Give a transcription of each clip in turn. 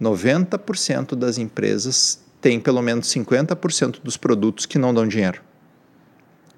90% das empresas têm pelo menos 50% dos produtos que não dão dinheiro.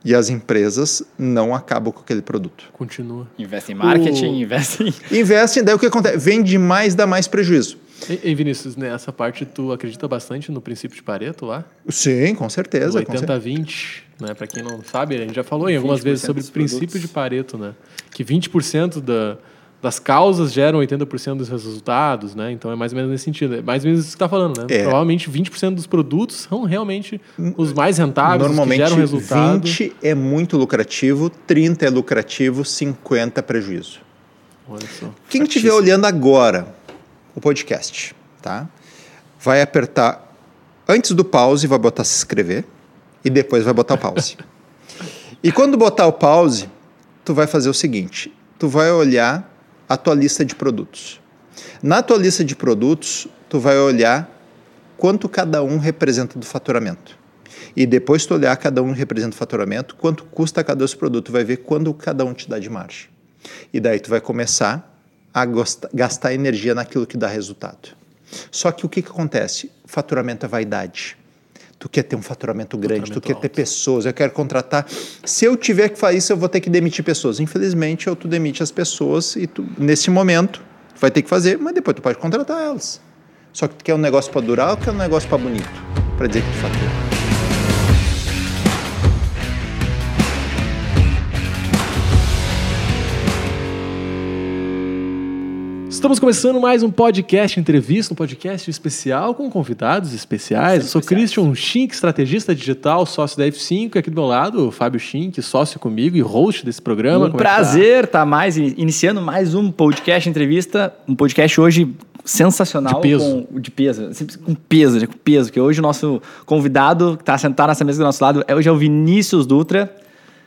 E as empresas não acabam com aquele produto. Continua. Investe em marketing, O- investe em. Investem, daí o que acontece? Vende mais, dá mais prejuízo. E, e Vinícius, nessa parte tu acredita bastante no princípio de Pareto lá? Sim, com certeza. O com certeza. 80-20, né? Para quem não sabe, a gente já falou em algumas 20% vezes sobre o princípio produtos. de Pareto, né? Que 20% da, das causas geram 80% dos resultados, né? Então é mais ou menos nesse sentido. É mais ou menos isso que você está falando, né? É. Provavelmente 20% dos produtos são realmente os mais rentáveis, Normalmente, os que geram resultado. 20 é muito lucrativo, 30 é lucrativo, 50 é prejuízo. Olha só. Quem estiver olhando agora o podcast, tá? Vai apertar antes do pause, vai botar se inscrever e depois vai botar o pause. e quando botar o pause, tu vai fazer o seguinte: tu vai olhar a tua lista de produtos. Na tua lista de produtos, tu vai olhar quanto cada um representa do faturamento. E depois tu olhar cada um representa o faturamento, quanto custa cada esse produto, vai ver quando cada um te dá de margem. E daí tu vai começar a gastar energia naquilo que dá resultado. Só que o que, que acontece? Faturamento é vaidade. Tu quer ter um faturamento grande, tu Faturamento quer ter alto. pessoas, eu quero contratar. Se eu tiver que fazer isso, eu vou ter que demitir pessoas. Infelizmente, ou tu demite as pessoas e tu, nesse momento, tu vai ter que fazer, mas depois tu pode contratar elas. Só que tu quer um negócio para durar ou quer um negócio para bonito? Para dizer que tu fatura. Estamos começando mais um podcast entrevista, um podcast especial com convidados especiais. Eu sou Christian Schink, estrategista digital, sócio da F5, e aqui do meu lado, o Fábio Schink, sócio comigo e host desse programa. Um Como é tá? prazer estar mais in- iniciando mais um podcast entrevista, um podcast hoje sensacional De peso. com de peso, sempre com peso, né, com peso, que hoje o nosso convidado que está sentado nessa mesa do nosso lado é hoje é o Vinícius Dutra.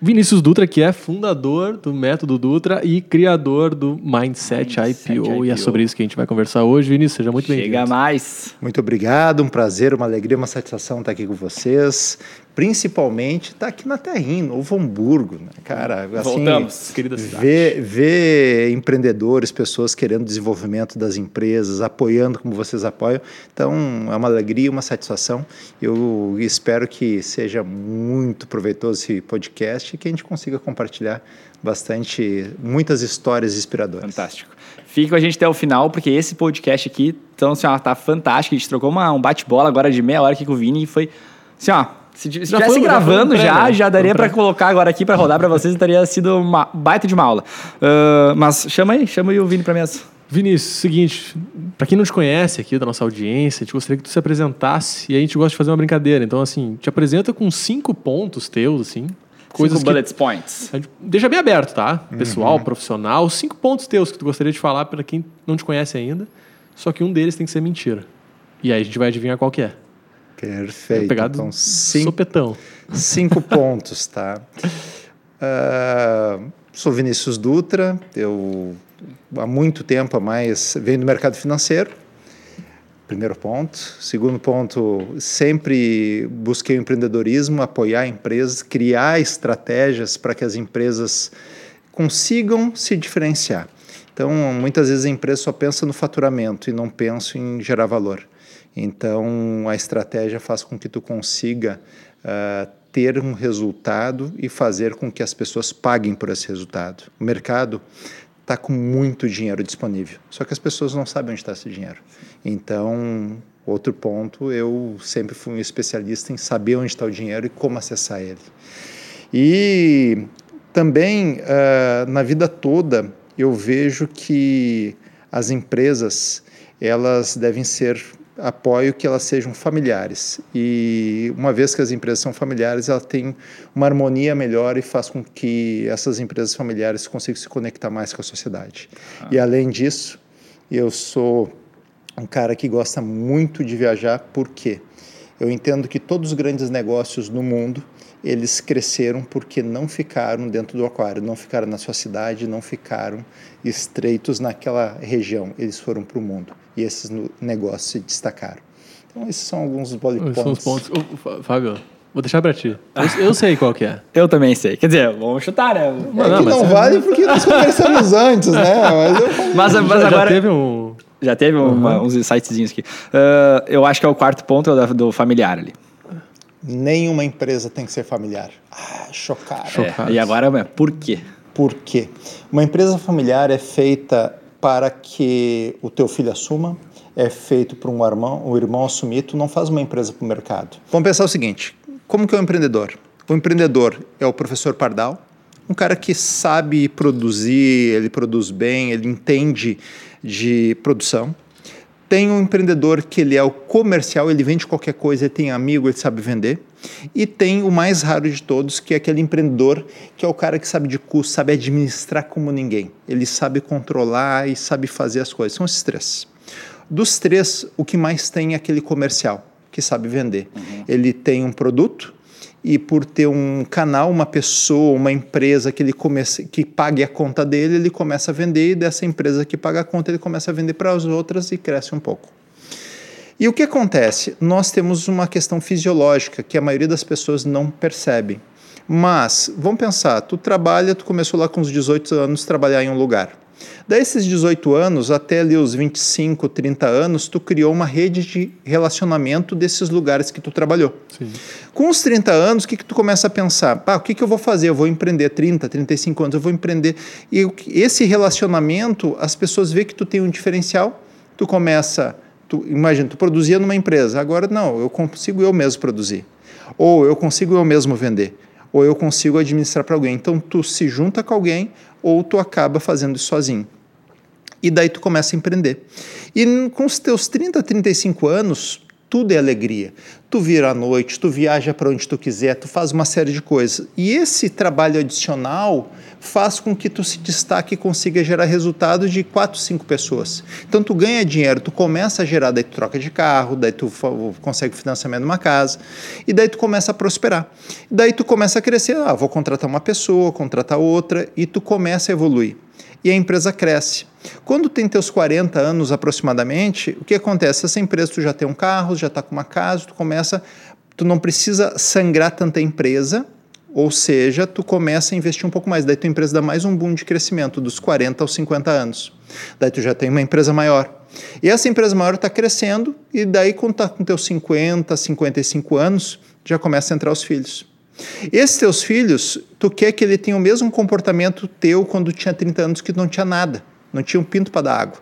Vinícius Dutra, que é fundador do Método Dutra e criador do Mindset, Mindset IPO, e é IPO. sobre isso que a gente vai conversar hoje. Vinícius, seja muito Chega bem-vindo. mais. Muito obrigado, um prazer, uma alegria, uma satisfação estar aqui com vocês. Principalmente estar aqui na terrinha, Novo Hamburgo, né? cara. Assim, Voltamos. Querida cidade. Ver, ver empreendedores, pessoas querendo desenvolvimento das empresas, apoiando como vocês apoiam. Então, é uma alegria, uma satisfação. Eu espero que seja muito proveitoso esse podcast e que a gente consiga compartilhar bastante, muitas histórias inspiradoras. Fantástico. Fique com a gente até o final, porque esse podcast aqui, então, assim, ó, tá fantástico. A gente trocou uma, um bate-bola agora de meia hora aqui com o Vini e foi, assim, ó, se Já estivesse já gravando pré, já, né? já daria para colocar agora aqui para rodar para vocês, teria sido uma baita de uma aula. Ah, mas chama aí, chama aí o Vini para mesa. Vinícius, seguinte, para quem não te conhece aqui da nossa audiência, a gente gostaria que tu se apresentasse e a gente gosta de fazer uma brincadeira. Então, assim, te apresenta com cinco pontos teus, assim, coisas Cinco que bullet points. Deixa bem aberto, tá? Pessoal, profissional, cinco pontos teus que tu gostaria de falar para quem não te conhece ainda. Só que um deles tem que ser mentira. E aí a gente vai adivinhar qual que é. Perfeito. Pegado Então, cinco, sopetão. Cinco pontos, tá? Ah, sou Vinícius Dutra, eu há muito tempo a mais venho do mercado financeiro. Primeiro ponto. Segundo ponto, sempre busquei o empreendedorismo, apoiar empresas, criar estratégias para que as empresas consigam se diferenciar. Então, muitas vezes a empresa só pensa no faturamento e não pensa em gerar valor. Então, a estratégia faz com que tu consiga ah, ter um resultado e fazer com que as pessoas paguem por esse resultado. O mercado está com muito dinheiro disponível, só que as pessoas não sabem onde está esse dinheiro. Então, outro ponto, eu sempre fui um especialista em saber onde está o dinheiro e como acessar ele. E também, ah, na vida toda, eu vejo que as empresas elas devem ser apoio que elas sejam familiares. E uma vez que as empresas são familiares ela tem uma harmonia melhor e faz com que essas empresas familiares consigam se conectar mais com a sociedade. E além disso eu sou um cara que gosta muito de viajar. Porque eu entendo que todos os grandes negócios no mundo eles cresceram porque não ficaram dentro do aquário, não ficaram na sua cidade, não ficaram estreitos naquela região. Eles foram para o mundo e esses negócios se destacaram. Então esses são alguns dos bullet Esses são os points. pontos. Fábio, vou deixar pra ti. Eu, eu sei qual que é. Eu também sei. Quer dizer, vamos chutar, né? É Não, que mas não é- vale porque nós conversamos antes, né? Mas eu falei, Mas, mas já, já agora. teve um. Já teve uma, uns sitezinhos aqui. Uh, eu acho que é o quarto ponto é do, do familiar ali. Nenhuma empresa tem que ser familiar. Ah, chocado. É, e agora, por quê? Por quê? Uma empresa familiar é feita para que o teu filho assuma, é feito para um irmão, um irmão assumir, tu não faz uma empresa para o mercado. Vamos pensar o seguinte, como que é o um empreendedor? O empreendedor é o professor Pardal, um cara que sabe produzir, ele produz bem, ele entende de produção. Tem um empreendedor que ele é o comercial, ele vende qualquer coisa, ele tem amigo, ele sabe vender. E tem o mais raro de todos, que é aquele empreendedor que é o cara que sabe de custo, sabe administrar como ninguém. Ele sabe controlar e sabe fazer as coisas. São esses três. Dos três, o que mais tem é aquele comercial, que sabe vender. Uhum. Ele tem um produto, e por ter um canal, uma pessoa, uma empresa que ele comece, que pague a conta dele, ele começa a vender e dessa empresa que paga a conta ele começa a vender para as outras e cresce um pouco. E o que acontece? Nós temos uma questão fisiológica que a maioria das pessoas não percebe. Mas, vamos pensar, tu trabalha, tu começou lá com os 18 anos trabalhar em um lugar. Desses 18 anos até ali os 25, 30 anos, tu criou uma rede de relacionamento desses lugares que tu trabalhou. Sim. Com os 30 anos, o que, que tu começa a pensar? O que, que eu vou fazer? Eu vou empreender 30, 35 anos, eu vou empreender. E esse relacionamento, as pessoas veem que tu tem um diferencial, tu começa, tu, imagina, tu produzia numa empresa, agora não, eu consigo eu mesmo produzir. Ou eu consigo eu mesmo vender ou eu consigo administrar para alguém. Então tu se junta com alguém ou tu acaba fazendo isso sozinho. E daí tu começa a empreender. E com os teus 30, 35 anos, tudo é alegria. Tu vira à noite, tu viaja para onde tu quiser, tu faz uma série de coisas. E esse trabalho adicional faz com que tu se destaque e consiga gerar resultados de quatro, cinco pessoas. Então tu ganha dinheiro, tu começa a gerar, daí tu troca de carro, daí tu consegue financiamento de uma casa, e daí tu começa a prosperar. Daí tu começa a crescer, ah, vou contratar uma pessoa, contratar outra, e tu começa a evoluir e a empresa cresce. Quando tem teus 40 anos aproximadamente, o que acontece? Essa empresa tu já tem um carro, já está com uma casa, tu começa, tu não precisa sangrar tanta empresa, ou seja, tu começa a investir um pouco mais, daí tua empresa dá mais um boom de crescimento dos 40 aos 50 anos. Daí tu já tem uma empresa maior. E essa empresa maior está crescendo e daí quando tá com teus 50, 55 anos, já começa a entrar os filhos. Esses teus filhos, tu quer que ele tenha o mesmo comportamento teu quando tinha 30 anos que não tinha nada, não tinha um pinto para dar água.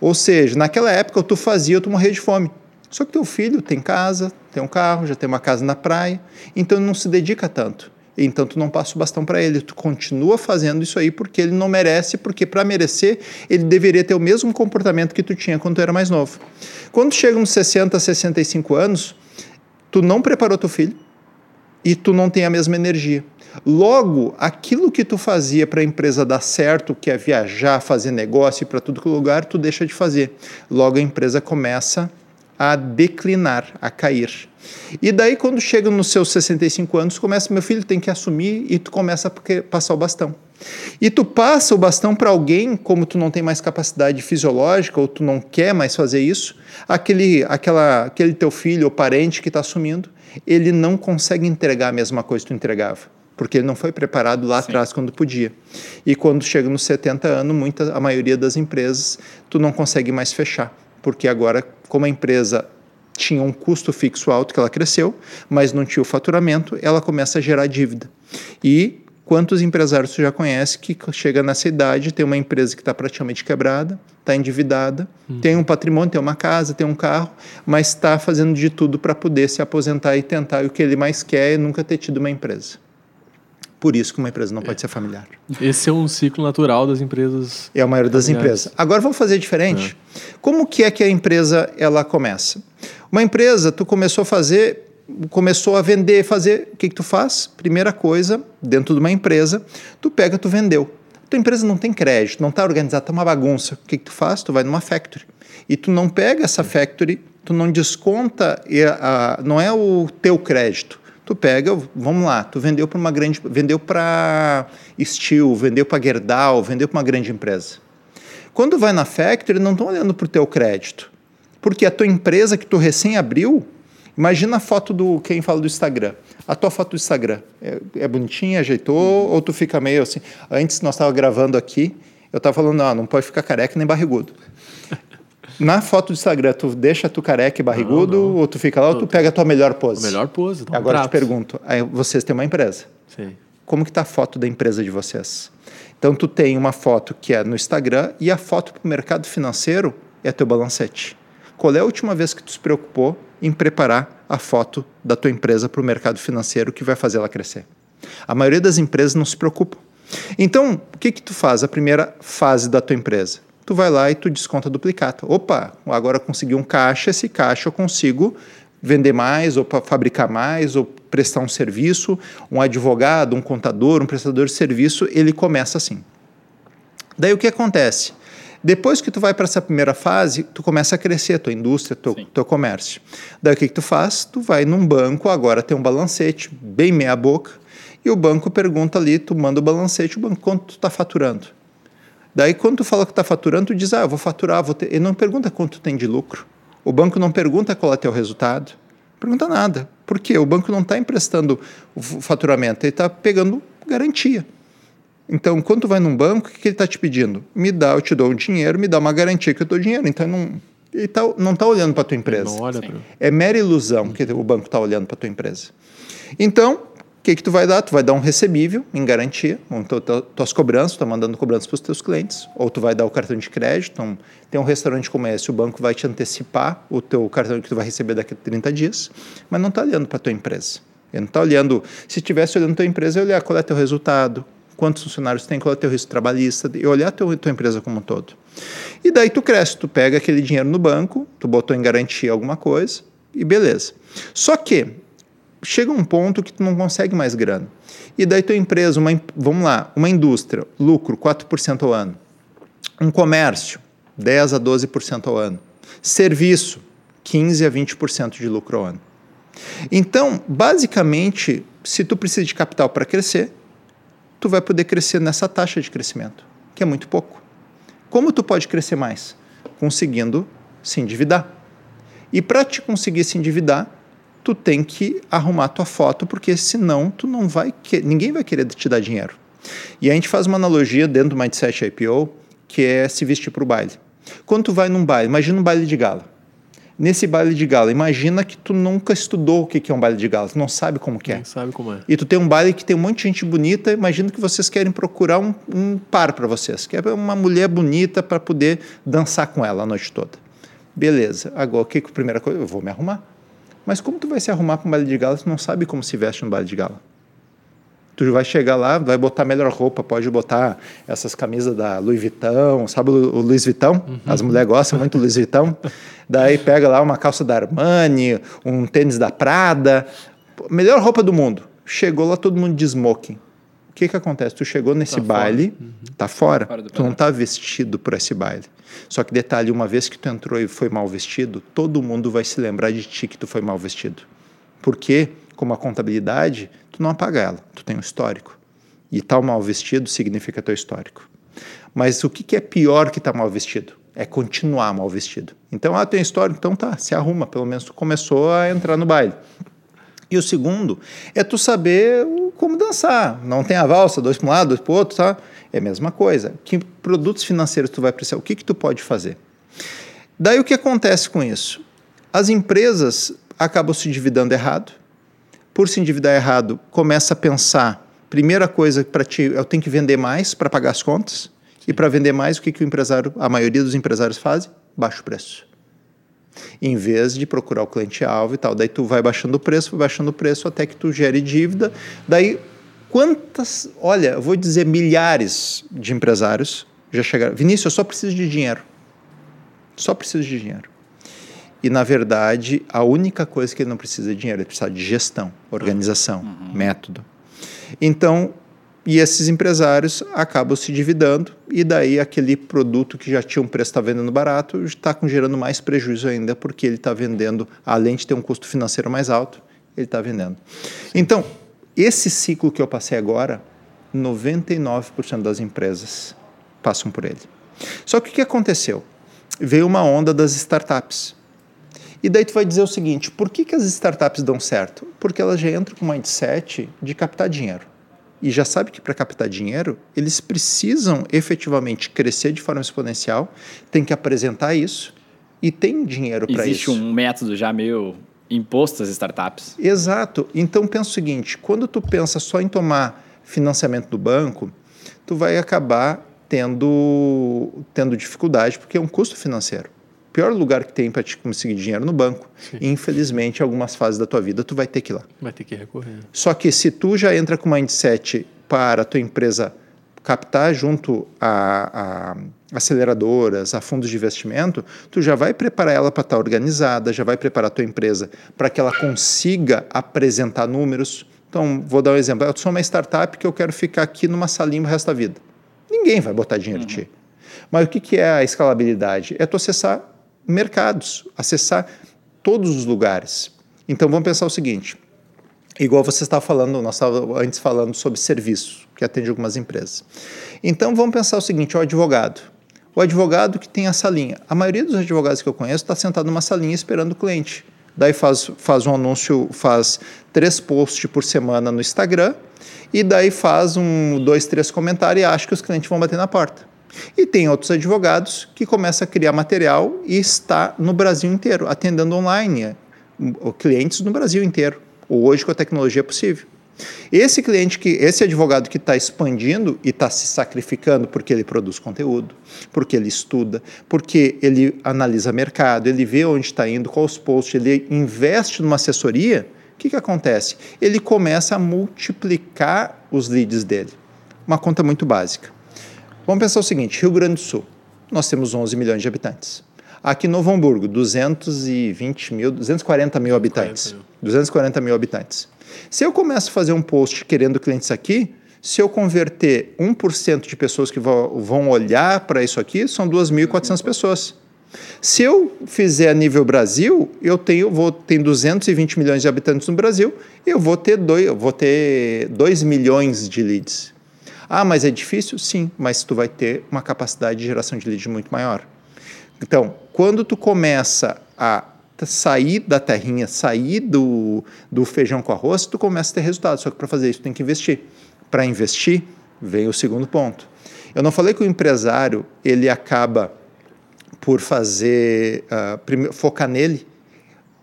Ou seja, naquela época tu fazia, tu morrer de fome. Só que teu filho tem casa, tem um carro, já tem uma casa na praia, então não se dedica tanto. Então tu não passa o bastão para ele, tu continua fazendo isso aí porque ele não merece, porque para merecer ele deveria ter o mesmo comportamento que tu tinha quando tu era mais novo. Quando chega nos 60, 65 anos, tu não preparou teu filho, e tu não tem a mesma energia. Logo, aquilo que tu fazia para a empresa dar certo, que é viajar, fazer negócio para todo lugar, tu deixa de fazer. Logo a empresa começa a declinar, a cair. E daí quando chega nos seus 65 anos, começa, meu filho tem que assumir e tu começa a passar o bastão. E tu passa o bastão para alguém, como tu não tem mais capacidade fisiológica ou tu não quer mais fazer isso, aquele, aquela, aquele teu filho ou parente que está assumindo, ele não consegue entregar a mesma coisa que tu entregava, porque ele não foi preparado lá Sim. atrás quando podia. E quando chega nos 70 anos, muita, a maioria das empresas, tu não consegue mais fechar, porque agora, como a empresa tinha um custo fixo alto que ela cresceu, mas não tinha o faturamento, ela começa a gerar dívida. E Quantos empresários você já conhece que chega nessa idade, tem uma empresa que está praticamente quebrada, está endividada, uhum. tem um patrimônio, tem uma casa, tem um carro, mas está fazendo de tudo para poder se aposentar e tentar. E o que ele mais quer é nunca ter tido uma empresa. Por isso que uma empresa não pode ser familiar. Esse é um ciclo natural das empresas. É a maioria das empresas. Agora vamos fazer diferente. É. Como que é que a empresa ela começa? Uma empresa, tu começou a fazer começou a vender, fazer, o que, que tu faz? Primeira coisa, dentro de uma empresa, tu pega, tu vendeu. Tua empresa não tem crédito, não está organizada, está uma bagunça. O que, que tu faz? Tu vai numa factory. E tu não pega essa factory, tu não desconta, a, a, não é o teu crédito. Tu pega, vamos lá, tu vendeu para uma grande, vendeu para Steel, vendeu para Gerdau, vendeu para uma grande empresa. Quando vai na factory, não estão olhando para o teu crédito, porque a tua empresa que tu recém abriu, Imagina a foto do quem fala do Instagram. A tua foto do Instagram é, é bonitinha, ajeitou ou tu fica meio assim? Antes nós estava gravando aqui, eu estava falando não, não pode ficar careca nem barrigudo. Na foto do Instagram, tu deixa tu careca e barrigudo, Não, não. ou tu fica lá, ou tu pega a tua melhor pose? Melhor pose. um Agora eu te pergunto, vocês têm uma empresa. Sim. Como que tá a foto da empresa de vocês? Então tu tem uma foto que é no Instagram e a foto para o mercado financeiro é teu balancete. Qual é a última vez que tu se preocupou em preparar a foto da tua empresa para o mercado financeiro que vai fazer ela crescer? A maioria das empresas não se preocupa. Então, o que que tu faz? A primeira fase da tua empresa. Tu vai lá e tu desconta duplicata. Opa, agora consegui um caixa, esse caixa eu consigo vender mais, ou fabricar mais, ou prestar um serviço. Um advogado, um contador, um prestador de serviço, ele começa assim. Daí o que acontece? Depois que tu vai para essa primeira fase, tu começa a crescer a tua indústria, teu, Sim. teu comércio. Daí o que, que tu faz? Tu vai num banco, agora tem um balancete, bem meia boca, e o banco pergunta ali, tu manda o balancete, o banco, quanto tu está faturando? Daí quando tu fala que está faturando, tu diz, ah, eu vou faturar, vou ter... ele não pergunta quanto tu tem de lucro. O banco não pergunta qual é teu resultado. Pergunta nada. Por quê? O banco não está emprestando o faturamento, ele está pegando garantia. Então, quando tu vai num banco, o que, que ele está te pedindo? Me dá, eu te dou um dinheiro, me dá uma garantia que eu dou dinheiro. Então, não, ele tá, não está olhando para a tua empresa. Não olha pra... É mera ilusão que o banco está olhando para a tua empresa. Então, o que, que tu vai dar? Tu vai dar um recebível em garantia, tu, tuas cobranças, tu está mandando cobranças para os teus clientes, ou tu vai dar o cartão de crédito. Então, tem um restaurante como esse, o banco vai te antecipar o teu cartão que tu vai receber daqui a 30 dias, mas não está olhando para a tua empresa. Ele não está olhando. Se estivesse olhando tua empresa, eu olhar qual é teu resultado, quantos funcionários tem, qual é teu risco trabalhista, e olhar teu, tua empresa como um todo. E daí tu cresce, tu pega aquele dinheiro no banco, tu botou em garantia alguma coisa, e beleza. Só que chega um ponto que tu não consegue mais grana. E daí tua empresa, uma, vamos lá, uma indústria, lucro 4% ao ano. Um comércio, 10 a 12% ao ano. Serviço, 15 a 20% de lucro ao ano. Então, basicamente, se tu precisa de capital para crescer, tu vai poder crescer nessa taxa de crescimento, que é muito pouco. Como tu pode crescer mais? Conseguindo se endividar. E para te conseguir se endividar, tu tem que arrumar tua foto, porque senão tu não vai que... ninguém vai querer te dar dinheiro. E a gente faz uma analogia dentro do Mindset IPO, que é se vestir para o baile. Quando tu vai num baile, imagina um baile de gala. Nesse baile de gala, imagina que tu nunca estudou o que é um baile de gala, tu não sabe como que é. Quem sabe como é. E tu tem um baile que tem um monte de gente bonita, imagina que vocês querem procurar um, um par para vocês, que é uma mulher bonita para poder dançar com ela a noite toda. Beleza, agora o que que a primeira coisa? Eu vou me arrumar. Mas como tu vai se arrumar para um baile de gala, tu não sabe como se veste um baile de gala. Tu vai chegar lá, vai botar a melhor roupa, pode botar essas camisas da Louis Vuitton, sabe o Louis Vuitton? As mulheres gostam muito do Louis Vuitton. Daí pega lá uma calça da Armani, um tênis da Prada, melhor roupa do mundo. Chegou lá todo mundo de smoking. O que que acontece? Tu chegou nesse Tá fora. baile, tá fora. Fora tu não tá vestido para esse baile. Só que detalhe, uma vez que tu entrou e foi mal vestido, todo mundo vai se lembrar de ti que tu foi mal vestido. Porque, como a contabilidade, tu não apaga ela, tu tem um histórico. E tal mal vestido significa teu histórico. Mas o que, que é pior que estar mal vestido? É continuar mal vestido. Então, ah, tem histórico, então tá, se arruma, pelo menos tu começou a entrar no baile. E o segundo é tu saber como dançar. Não tem a valsa, dois para um lado, dois para o outro, tá? É a mesma coisa. Que produtos financeiros tu vai precisar? O que, que tu pode fazer? Daí o que acontece com isso? As empresas acabam se endividando errado. Por se endividar errado, começa a pensar, primeira coisa para ti, eu tenho que vender mais para pagar as contas. E para vender mais, o que, que o empresário, a maioria dos empresários fazem? Baixa o preço em vez de procurar o cliente-alvo e tal. Daí tu vai baixando o preço, vai baixando o preço até que tu gere dívida. Daí, quantas, olha, eu vou dizer milhares de empresários já chegaram. Vinícius, eu só preciso de dinheiro. Só preciso de dinheiro. E, na verdade, a única coisa que ele não precisa é dinheiro, ele precisa de gestão, organização, método. Então, e esses empresários acabam se endividando, e daí aquele produto que já tinha um preço, está vendendo barato, está gerando mais prejuízo ainda, porque ele está vendendo, além de ter um custo financeiro mais alto, ele está vendendo. Então, esse ciclo que eu passei agora, 99% das empresas passam por ele. Só que o que aconteceu? Veio uma onda das startups. E daí tu vai dizer o seguinte, por que, que as startups dão certo? Porque elas já entram com um mindset de captar dinheiro. E já sabe que para captar dinheiro, eles precisam efetivamente crescer de forma exponencial, tem que apresentar isso e tem dinheiro para isso. Existe um método já meio imposto às startups. Exato. Então pensa o seguinte, quando tu pensa só em tomar financiamento do banco, tu vai acabar tendo, tendo dificuldade, porque é um custo financeiro. O pior lugar que tem para te conseguir dinheiro no banco. E, infelizmente, algumas fases da tua vida, tu vai ter que ir lá. Vai ter que recorrer. Só que se tu já entra com mindset para a tua empresa captar junto a, a, aceleradoras, a fundos de investimento, tu já vai preparar ela para estar organizada, já vai preparar a tua empresa para que ela consiga apresentar números. Então, vou dar um exemplo. Eu sou uma startup que eu quero ficar aqui numa salinha o resto da vida. Ninguém vai botar dinheiro em ti. Mas o que, que é a escalabilidade? É tu acessar mercados, acessar todos os lugares. Então, vamos pensar o seguinte. Igual você estava falando, nós estávamos antes falando sobre serviço, que atende algumas empresas. Então, vamos pensar o seguinte, o advogado. O advogado que tem a salinha. A maioria dos advogados que eu conheço está sentado numa salinha esperando o cliente. Daí faz, faz um anúncio, faz três posts por semana no Instagram e daí faz um, dois, três comentários e acha que os clientes vão bater na porta. E tem outros advogados que começam a criar material e está no Brasil inteiro, atendendo online clientes no Brasil inteiro. Hoje com a tecnologia possível. Esse cliente que, esse advogado que está expandindo e está se sacrificando porque ele produz conteúdo, porque ele estuda, porque ele analisa mercado, ele vê onde está indo, quais os posts, ele investe numa assessoria, o que, que acontece? Ele começa a multiplicar os leads dele. Uma conta muito básica. Vamos pensar o seguinte: Rio Grande do Sul, nós temos 11 milhões de habitantes. Aqui em Novo Hamburgo, 220 mil, 240 mil habitantes. 240 mil habitantes. Se eu começo a fazer um post querendo clientes aqui, se eu converter 1% de pessoas que vão olhar para isso aqui, são 2.400 pessoas. Se eu fizer a nível Brasil, eu tenho, vou ter 220 milhões de habitantes no Brasil, eu vou ter 2, vou ter 2 milhões de leads. Ah, mas é difícil? Sim, mas tu vai ter uma capacidade de geração de leads muito maior. Então, quando tu começa a sair da terrinha, sair do, do feijão com arroz, tu começa a ter resultado. Só que para fazer isso, tu tem que investir. Para investir, vem o segundo ponto. Eu não falei que o empresário ele acaba por fazer, uh, focar nele.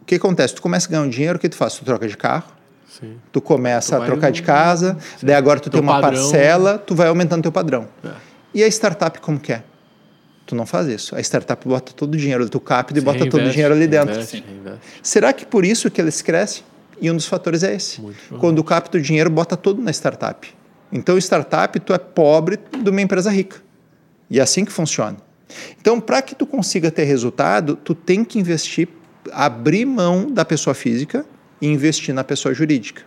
O que acontece? Tu começa a ganhar um dinheiro, o que tu faz? Tu troca de carro, Sim. tu começa tu a trocar de casa, Sim. daí agora tu teu tem uma padrão. parcela, tu vai aumentando teu padrão. É. E a startup como que é? Tu não faz isso. A startup bota todo o dinheiro do capital e bota reinveste, todo o dinheiro ali dentro. Reinveste, reinveste. Será que por isso que eles crescem? E um dos fatores é esse. Quando o capital o dinheiro bota todo na startup. Então, startup, tu é pobre de uma empresa rica. E é assim que funciona. Então, para que tu consiga ter resultado, tu tem que investir, abrir mão da pessoa física e investir na pessoa jurídica.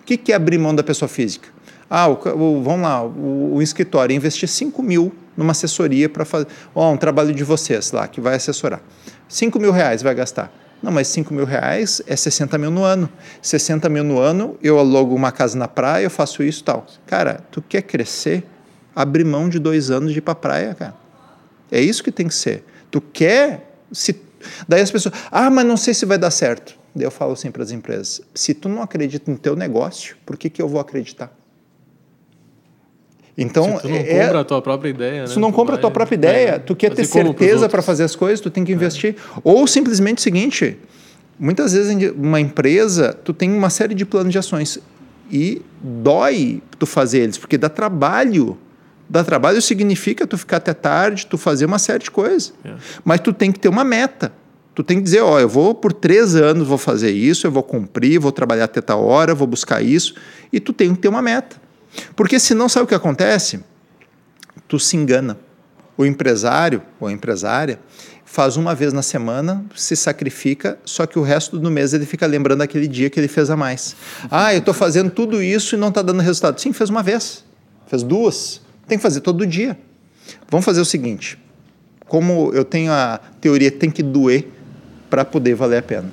O que, que é abrir mão da pessoa física? Ah, o, o, vamos lá, o, o escritório investir 5 mil numa assessoria para fazer oh, um trabalho de vocês lá, que vai assessorar. 5 mil reais vai gastar. Não, mas 5 mil reais é 60 mil no ano. 60 mil no ano, eu alugo uma casa na praia, eu faço isso tal. Cara, tu quer crescer? Abre mão de dois anos de ir para praia, cara. É isso que tem que ser. Tu quer. Se... Daí as pessoas, ah, mas não sei se vai dar certo. Daí eu falo assim para as empresas: se tu não acredita no teu negócio, por que, que eu vou acreditar? Então, se tu não é, compra a tua própria ideia, Se tu né? não compra a tua própria ideia, é, tu quer ter certeza para fazer as coisas, tu tem que investir. É. Ou simplesmente o seguinte, muitas vezes uma empresa, tu tem uma série de planos de ações e dói tu fazer eles, porque dá trabalho. Dá trabalho significa tu ficar até tarde, tu fazer uma série de coisas. É. Mas tu tem que ter uma meta. Tu tem que dizer, ó, eu vou por três anos, vou fazer isso, eu vou cumprir, vou trabalhar até tal hora, vou buscar isso. E tu tem que ter uma meta. Porque senão sabe o que acontece? Tu se engana. O empresário ou a empresária faz uma vez na semana, se sacrifica, só que o resto do mês ele fica lembrando aquele dia que ele fez a mais. Ah, eu estou fazendo tudo isso e não está dando resultado. Sim, fez uma vez, fez duas, tem que fazer todo dia. Vamos fazer o seguinte: como eu tenho a teoria tem que doer para poder valer a pena.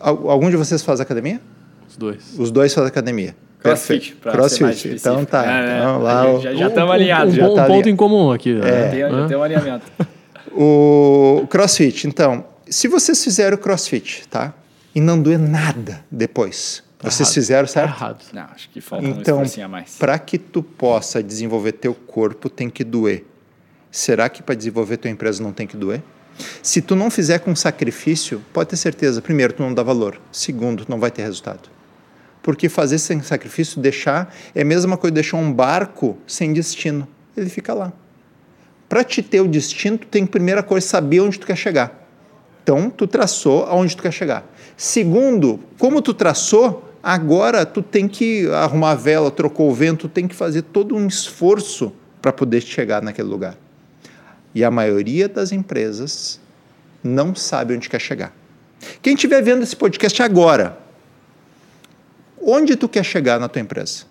Algum de vocês faz academia? Os dois. Os dois fazem academia. Crossfit. Crossfit. Então tá. É, então, lá, já estamos alinhados. Um, um, um tá ponto em comum aqui. Né? É. Tem, já tem um alinhamento. o crossfit. Então, se vocês fizeram crossfit, tá? E não doer nada depois. Tá vocês errado. fizeram, certo? Tá errado. Não, acho que falta então, um a mais. Para que tu possa desenvolver teu corpo, tem que doer. Será que para desenvolver tua empresa não tem que doer? Se tu não fizer com sacrifício, pode ter certeza, primeiro, tu não dá valor. Segundo, não vai ter resultado. Porque fazer sem sacrifício, deixar, é a mesma coisa de deixar um barco sem destino. Ele fica lá. Para te ter o destino, tu tem que, primeira coisa, saber onde tu quer chegar. Então, tu traçou aonde tu quer chegar. Segundo, como tu traçou, agora tu tem que arrumar a vela, trocou o vento, tu tem que fazer todo um esforço para poder chegar naquele lugar. E a maioria das empresas não sabe onde quer chegar. Quem estiver vendo esse podcast agora, onde tu quer chegar na tua empresa?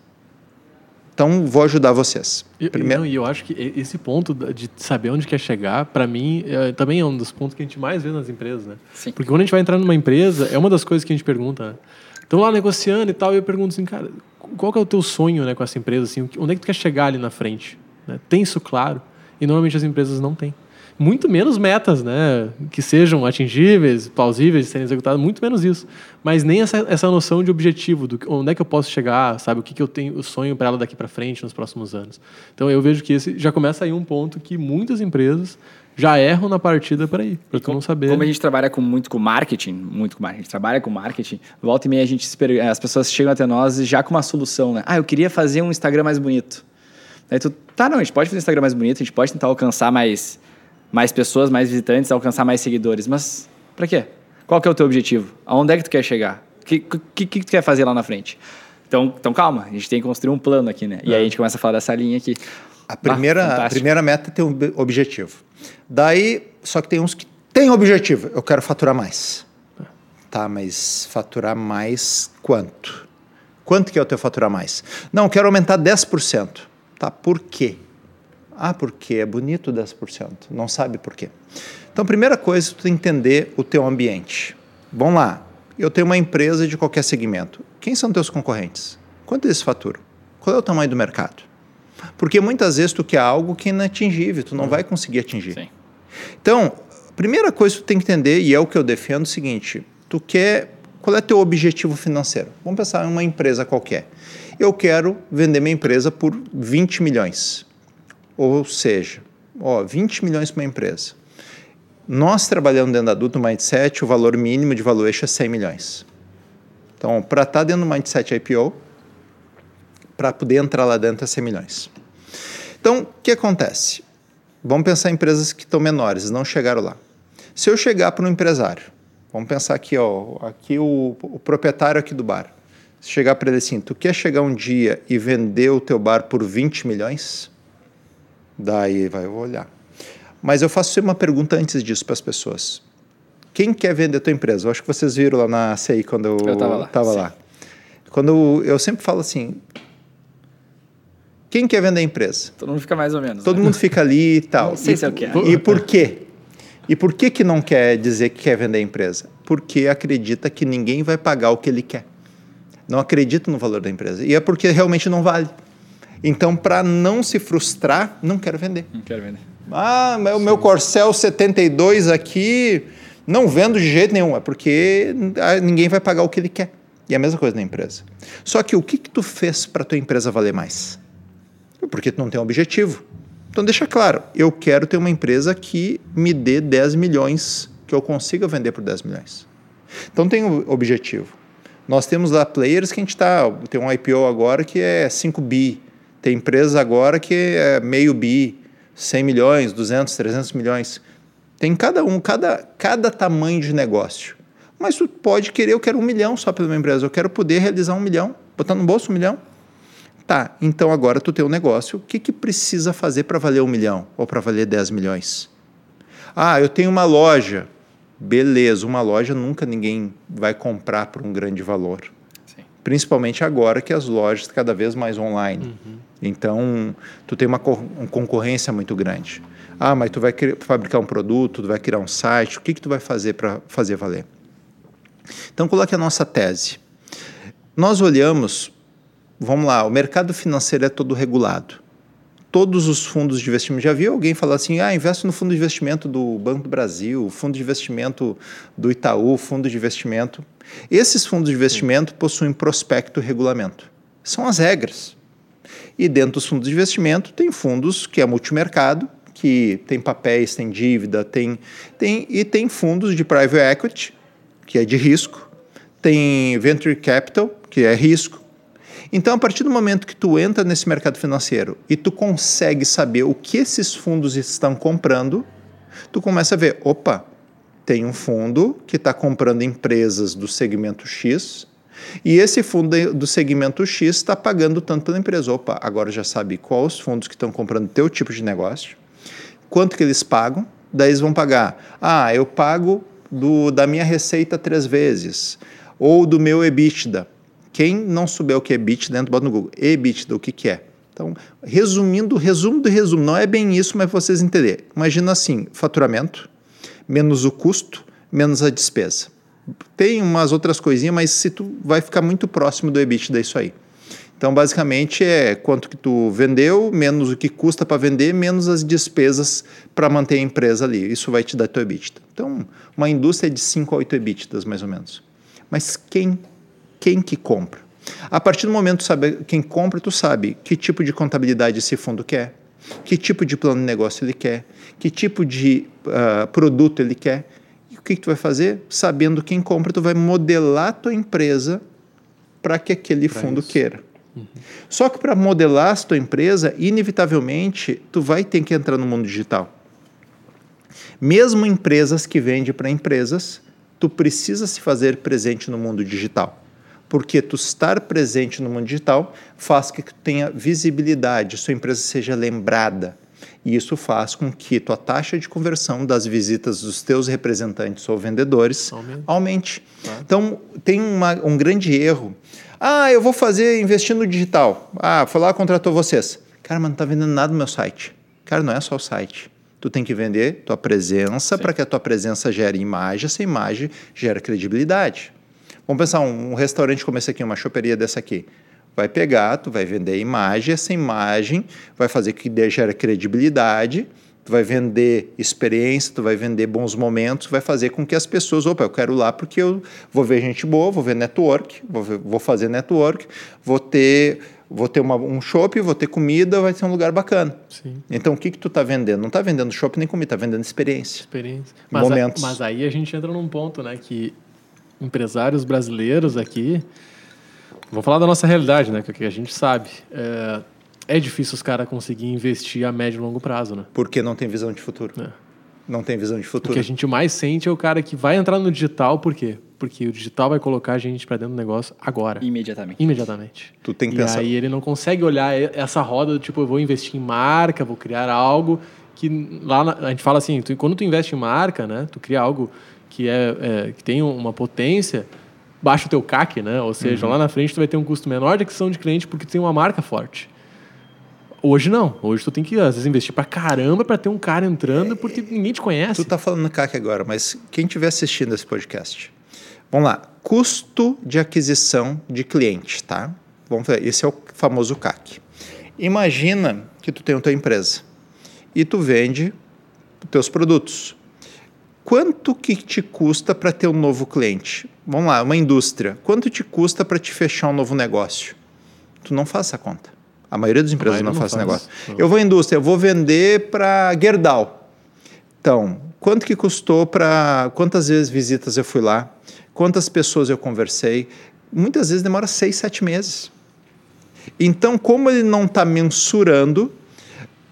Então, vou ajudar vocês. E, Primeiro... não, e eu acho que esse ponto de saber onde quer chegar, para mim, é, também é um dos pontos que a gente mais vê nas empresas, né? Sim. Porque quando a gente vai entrar numa empresa, é uma das coisas que a gente pergunta, né? Estão lá negociando e tal, e eu pergunto assim, cara, qual é o teu sonho né, com essa empresa? Assim, onde é que tu quer chegar ali na frente? Né? Tem isso claro? E normalmente as empresas não têm. Muito menos metas, né? Que sejam atingíveis, plausíveis serem executadas, muito menos isso. Mas nem essa, essa noção de objetivo, do onde é que eu posso chegar, sabe? O que, que eu tenho, o sonho para ela daqui para frente nos próximos anos. Então eu vejo que esse já começa aí um ponto que muitas empresas já erram na partida para ir, para tu não saber. Como a gente trabalha com, muito com marketing, muito com marketing, a gente trabalha com marketing, volta e meia a gente as pessoas chegam até nós já com uma solução, né? Ah, eu queria fazer um Instagram mais bonito. Aí tu, tá, não, a gente pode fazer um Instagram mais bonito, a gente pode tentar alcançar mais, mais pessoas, mais visitantes, alcançar mais seguidores, mas para quê? Qual que é o teu objetivo? Aonde é que tu quer chegar? O que, que, que tu quer fazer lá na frente? Então, então calma, a gente tem que construir um plano aqui, né? E é. aí a gente começa a falar dessa linha aqui. A primeira, ah, a primeira meta é ter um objetivo. Daí, só que tem uns que têm objetivo. Eu quero faturar mais. Tá, mas faturar mais quanto? Quanto que é o teu faturar mais? Não, eu quero aumentar 10%. Tá, por quê? Ah, porque é bonito 10%. Não sabe por quê. Então, primeira coisa, tu tem que entender o teu ambiente. Vamos lá. Eu tenho uma empresa de qualquer segmento. Quem são teus concorrentes? Quanto eles faturam? Qual é o tamanho do mercado? Porque muitas vezes tu quer algo que é inatingível, tu não uhum. vai conseguir atingir. Sim. Então, primeira coisa que tu tem que entender, e é o que eu defendo, é o seguinte: tu quer. Qual é teu objetivo financeiro? Vamos pensar em uma empresa qualquer. Eu quero vender minha empresa por 20 milhões. Ou seja, ó, 20 milhões para uma empresa. Nós trabalhando dentro da Adulto Mindset, o valor mínimo de valuation é 100 milhões. Então, para estar tá dentro do Mindset IPO, para poder entrar lá dentro é 100 milhões. Então, o que acontece? Vamos pensar em empresas que estão menores, não chegaram lá. Se eu chegar para um empresário, vamos pensar aqui, ó, aqui o, o proprietário aqui do bar, chegar para ele assim, tu quer chegar um dia e vender o teu bar por 20 milhões? Daí vai olhar. Mas eu faço uma pergunta antes disso para as pessoas. Quem quer vender a tua empresa? Eu acho que vocês viram lá na CI quando eu estava lá. Tava lá. Quando eu, eu sempre falo assim, quem quer vender a empresa? Todo mundo fica mais ou menos. Todo né? mundo fica ali e tal. Não sei e, se é o que é. E por quê? E por que, que não quer dizer que quer vender a empresa? Porque acredita que ninguém vai pagar o que ele quer. Não acredita no valor da empresa. E é porque realmente não vale. Então, para não se frustrar, não quero vender. Não quero vender. Ah, o meu Corcel 72 aqui, não vendo de jeito nenhum. É porque ah, ninguém vai pagar o que ele quer. E é a mesma coisa na empresa. Só que o que, que tu fez para tua empresa valer mais? Porque tu não tem um objetivo. Então deixa claro, eu quero ter uma empresa que me dê 10 milhões, que eu consiga vender por 10 milhões. Então tem um objetivo. Nós temos lá players que a gente está, tem um IPO agora que é 5 bi, tem empresas agora que é meio bi, 100 milhões, 200, 300 milhões. Tem cada um, cada, cada tamanho de negócio. Mas tu pode querer, eu quero um milhão só pela minha empresa, eu quero poder realizar um milhão, botar no bolso um milhão. Tá, então agora tu tem um negócio, o que, que precisa fazer para valer um milhão ou para valer 10 milhões? Ah, eu tenho uma loja. Beleza, uma loja nunca ninguém vai comprar por um grande valor. Sim. Principalmente agora que as lojas cada vez mais online. Uhum. Então, tu tem uma, uma, concorrência muito grande. Ah, mas tu vai fabricar um produto, tu vai criar um site, o que, que tu vai fazer para fazer valer? Então, coloque a nossa tese. Nós olhamos vamos lá, o mercado financeiro é todo regulado. Todos os fundos de investimento. Já viu alguém falar assim: ah, investe no fundo de investimento do Banco do Brasil, fundo de investimento do Itaú, fundo de investimento. Esses fundos de investimento possuem prospecto e regulamento. São as regras. E dentro dos fundos de investimento, tem fundos que é multimercado, Que tem papéis, tem dívida, tem, tem e tem fundos de private equity, que é de risco, tem venture capital, que é risco. Então, a partir do momento que tu entra nesse mercado financeiro e tu consegue saber o que esses fundos estão comprando, tu começa a ver, opa, tem um fundo que está comprando empresas do segmento X e esse fundo do segmento X está pagando tanto pela empresa. Opa, agora já sabe quais os fundos que estão comprando teu tipo de negócio, quanto que eles pagam, daí eles vão pagar. Ah, eu pago do, da minha receita três vezes, ou do meu EBITDA. Quem não souber o que é EBITDA, dentro bota no Google. EBITDA, o que, que é? Então, resumindo, resumo do resumo, não é bem isso, mas vocês entenderem. Imagina assim, faturamento, menos o custo, menos a despesa. Tem umas outras coisinhas, mas se tu vai ficar muito próximo do EBITDA isso aí. Então, basicamente, é quanto que tu vendeu, menos o que custa para vender, menos as despesas para manter a empresa ali. Isso vai te dar teu EBITDA. Então, uma indústria é de 5 a 8 EBITDAs, mais ou menos. Mas quem, quem que compra? A partir do momento que sabe quem compra, tu sabe que tipo de contabilidade esse fundo quer, que tipo de plano de negócio ele quer, que tipo de uh, produto ele quer. E o que, que, tu vai fazer? Sabendo quem compra, tu vai modelar a tua empresa para que aquele pra fundo isso. queira. Uhum. Só que para modelar a tua empresa, inevitavelmente, tu vai ter que entrar no mundo digital. Mesmo empresas que vendem para empresas, tu precisa se fazer presente no mundo digital. Porque tu estar presente no mundo digital faz que tu tenha visibilidade, sua empresa seja lembrada, e isso faz com que tua taxa de conversão das visitas dos teus representantes ou vendedores aumente. aumente. Ah. Então, tem uma, um grande erro. Ah, eu vou fazer investir no digital. Ah, foi lá, contratou vocês. Cara, mas não está vendendo nada no meu site. Cara, não é só o site. Tu tem que vender tua presença para que a tua presença gere imagem, essa imagem gera credibilidade. Vamos pensar um, um restaurante como esse aqui, uma choperia dessa aqui vai pegar, tu vai vender a imagem, essa imagem vai fazer que gere credibilidade, tu vai vender experiência, tu vai vender bons momentos, vai fazer com que as pessoas, opa, eu quero ir lá porque eu vou ver gente boa, vou ver network, vou, ver, vou fazer network, vou ter vou ter uma, um shopping, vou ter comida, vai ser um lugar bacana. Sim. Então, o que que tu está vendendo? Não está vendendo shopping nem comida, está vendendo experiência. Experiência. Mas, momentos. A, mas aí a gente entra num ponto, né, que empresários brasileiros aqui Vou falar da nossa realidade, né? Que a gente sabe. É, é difícil os caras conseguirem investir a médio e longo prazo, né? Porque não tem visão de futuro. É. Não tem visão de futuro. O que a gente mais sente é o cara que vai entrar no digital, por quê? Porque o digital vai colocar a gente para dentro do negócio agora. Imediatamente. Imediatamente. Tu tem que e pensar. aí ele não consegue olhar essa roda do tipo, eu vou investir em marca, vou criar algo que lá na, a gente fala assim, tu, quando tu investe em marca, né? Tu cria algo que é, é que tem uma potência baixa o teu CAC, né? Ou seja, uhum. lá na frente tu vai ter um custo menor de aquisição de cliente porque tu tem uma marca forte. Hoje não. Hoje tu tem que, às vezes, investir pra caramba para ter um cara entrando porque ninguém te conhece. Tu tá falando CAC agora, mas quem estiver assistindo esse podcast, vamos lá. Custo de aquisição de cliente, tá? Vamos ver, esse é o famoso CAC. Imagina que tu tem a tua empresa e tu vende teus produtos. Quanto que te custa para ter um novo cliente? Vamos lá, uma indústria. Quanto te custa para te fechar um novo negócio? Tu não faz essa conta. A maioria das empresas não, não, faz esse negócio. Não. Eu vou à indústria, eu vou vender para Gerdau. Então, quanto que custou para... Quantas vezes visitas eu fui lá? Quantas pessoas eu conversei? Muitas vezes demora seis, sete meses. Então, como ele não está mensurando,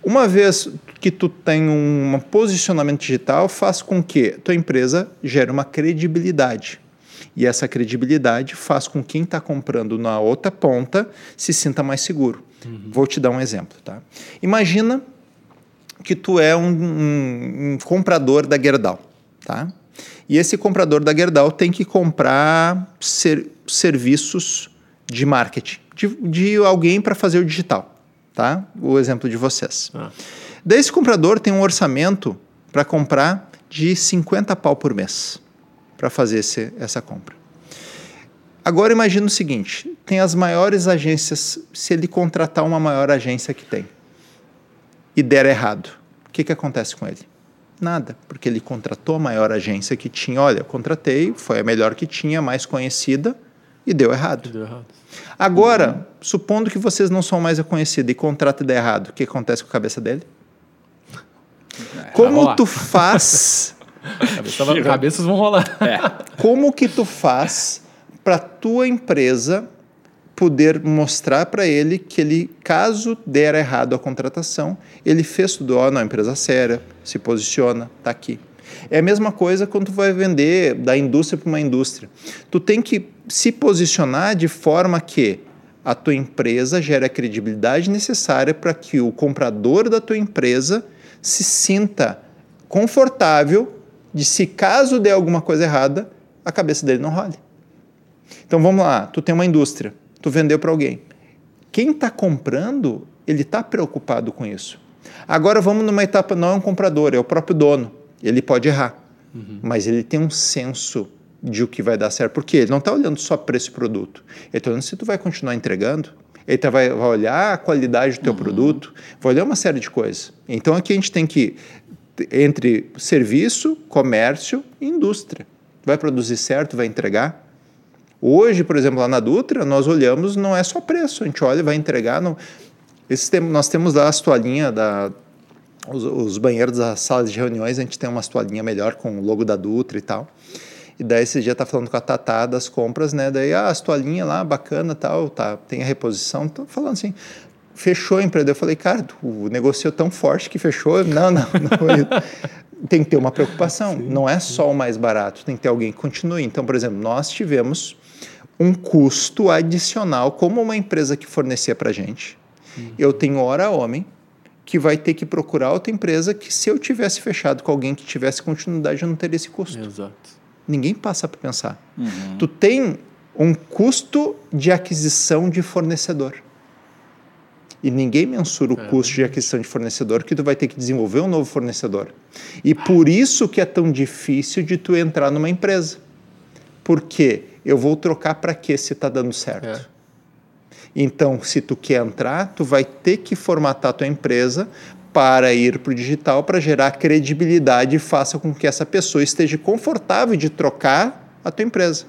uma vez que tu tem um posicionamento digital, faz com que tua empresa gere uma credibilidade. E essa credibilidade faz com quem está comprando na outra ponta se sinta mais seguro. Uhum. Vou te dar um exemplo. Tá? Imagina que tu é um, um, um comprador da Gerdau. Tá? E esse comprador da Gerdau tem que comprar ser, serviços de marketing, de, de alguém para fazer o digital tá? O exemplo de vocês. Ah. Daí esse comprador tem um orçamento para comprar de 50 pau por mês para fazer esse, essa compra. Agora imagine o seguinte: tem as maiores agências, se ele contratar uma maior agência que tem e der errado, o que, que acontece com ele? Nada, porque ele contratou a maior agência que tinha. Olha, contratei, foi a melhor que tinha, mais conhecida, e deu errado. Deu errado. Agora, supondo que vocês não são mais a conhecida e contrato der errado, o que acontece com a cabeça dele? Como rolar. tu faz Cabeça- cabeças vão rolar. É. Como que tu faz para tua empresa poder mostrar para ele que ele, caso der errado a contratação, ele fez tudo, ó, não, empresa séria, se posiciona, tá aqui. É a mesma coisa quando tu vai vender da indústria para uma indústria. Tu tem que se posicionar de forma que a tua empresa gere a credibilidade necessária para que o comprador da tua empresa se sinta confortável de se caso der alguma coisa errada, a cabeça dele não role. Então vamos lá, tu tem uma indústria, tu vendeu para alguém. Quem está comprando, ele está preocupado com isso. Agora vamos numa etapa, não é um comprador, é o próprio dono. Ele pode errar, mas ele tem um senso de o que vai dar certo. Porque ele não está olhando só preço e produto. Ele está olhando se tu vai continuar entregando. Ele tá- vai, vai olhar a qualidade do teu produto, vai olhar uma série de coisas. Então aqui a gente tem que entre serviço, comércio e indústria. Vai produzir certo, vai entregar. Hoje, por exemplo, lá na Dutra, nós olhamos, não é só preço, a gente olha e vai entregar. Não... Esse nós temos lá as toalhinhas, da, os, os banheiros das salas de reuniões, a gente tem umas toalhinhas melhor com o logo da Dutra e tal. E daí esse dia tá falando com a Tatá das compras, né? Daí, ah, as toalhinhas lá, bacana tal, tá, tem a reposição. Tô falando assim, fechou a empresa. Eu falei, cara, tu negociou tão forte que fechou. Não, não, não. tem que ter uma preocupação. Não é só o mais barato, tem que ter alguém que continue. Então, por exemplo, nós tivemos um custo adicional, como uma empresa que fornecia para gente. Eu tenho hora homem que vai ter que procurar outra empresa que se eu tivesse fechado com alguém que tivesse continuidade, eu não teria esse custo. Exato. Ninguém passa para pensar. Tu tem um custo de aquisição de fornecedor. E ninguém mensura o custo de aquisição de fornecedor que tu vai ter que desenvolver um novo fornecedor. E por isso que é tão difícil de tu entrar numa empresa. Porque eu vou trocar para quê se está dando certo? É. Então, se tu quer entrar, tu vai ter que formatar a tua empresa para ir para o digital, para gerar credibilidade e faça com que essa pessoa esteja confortável de trocar a tua empresa.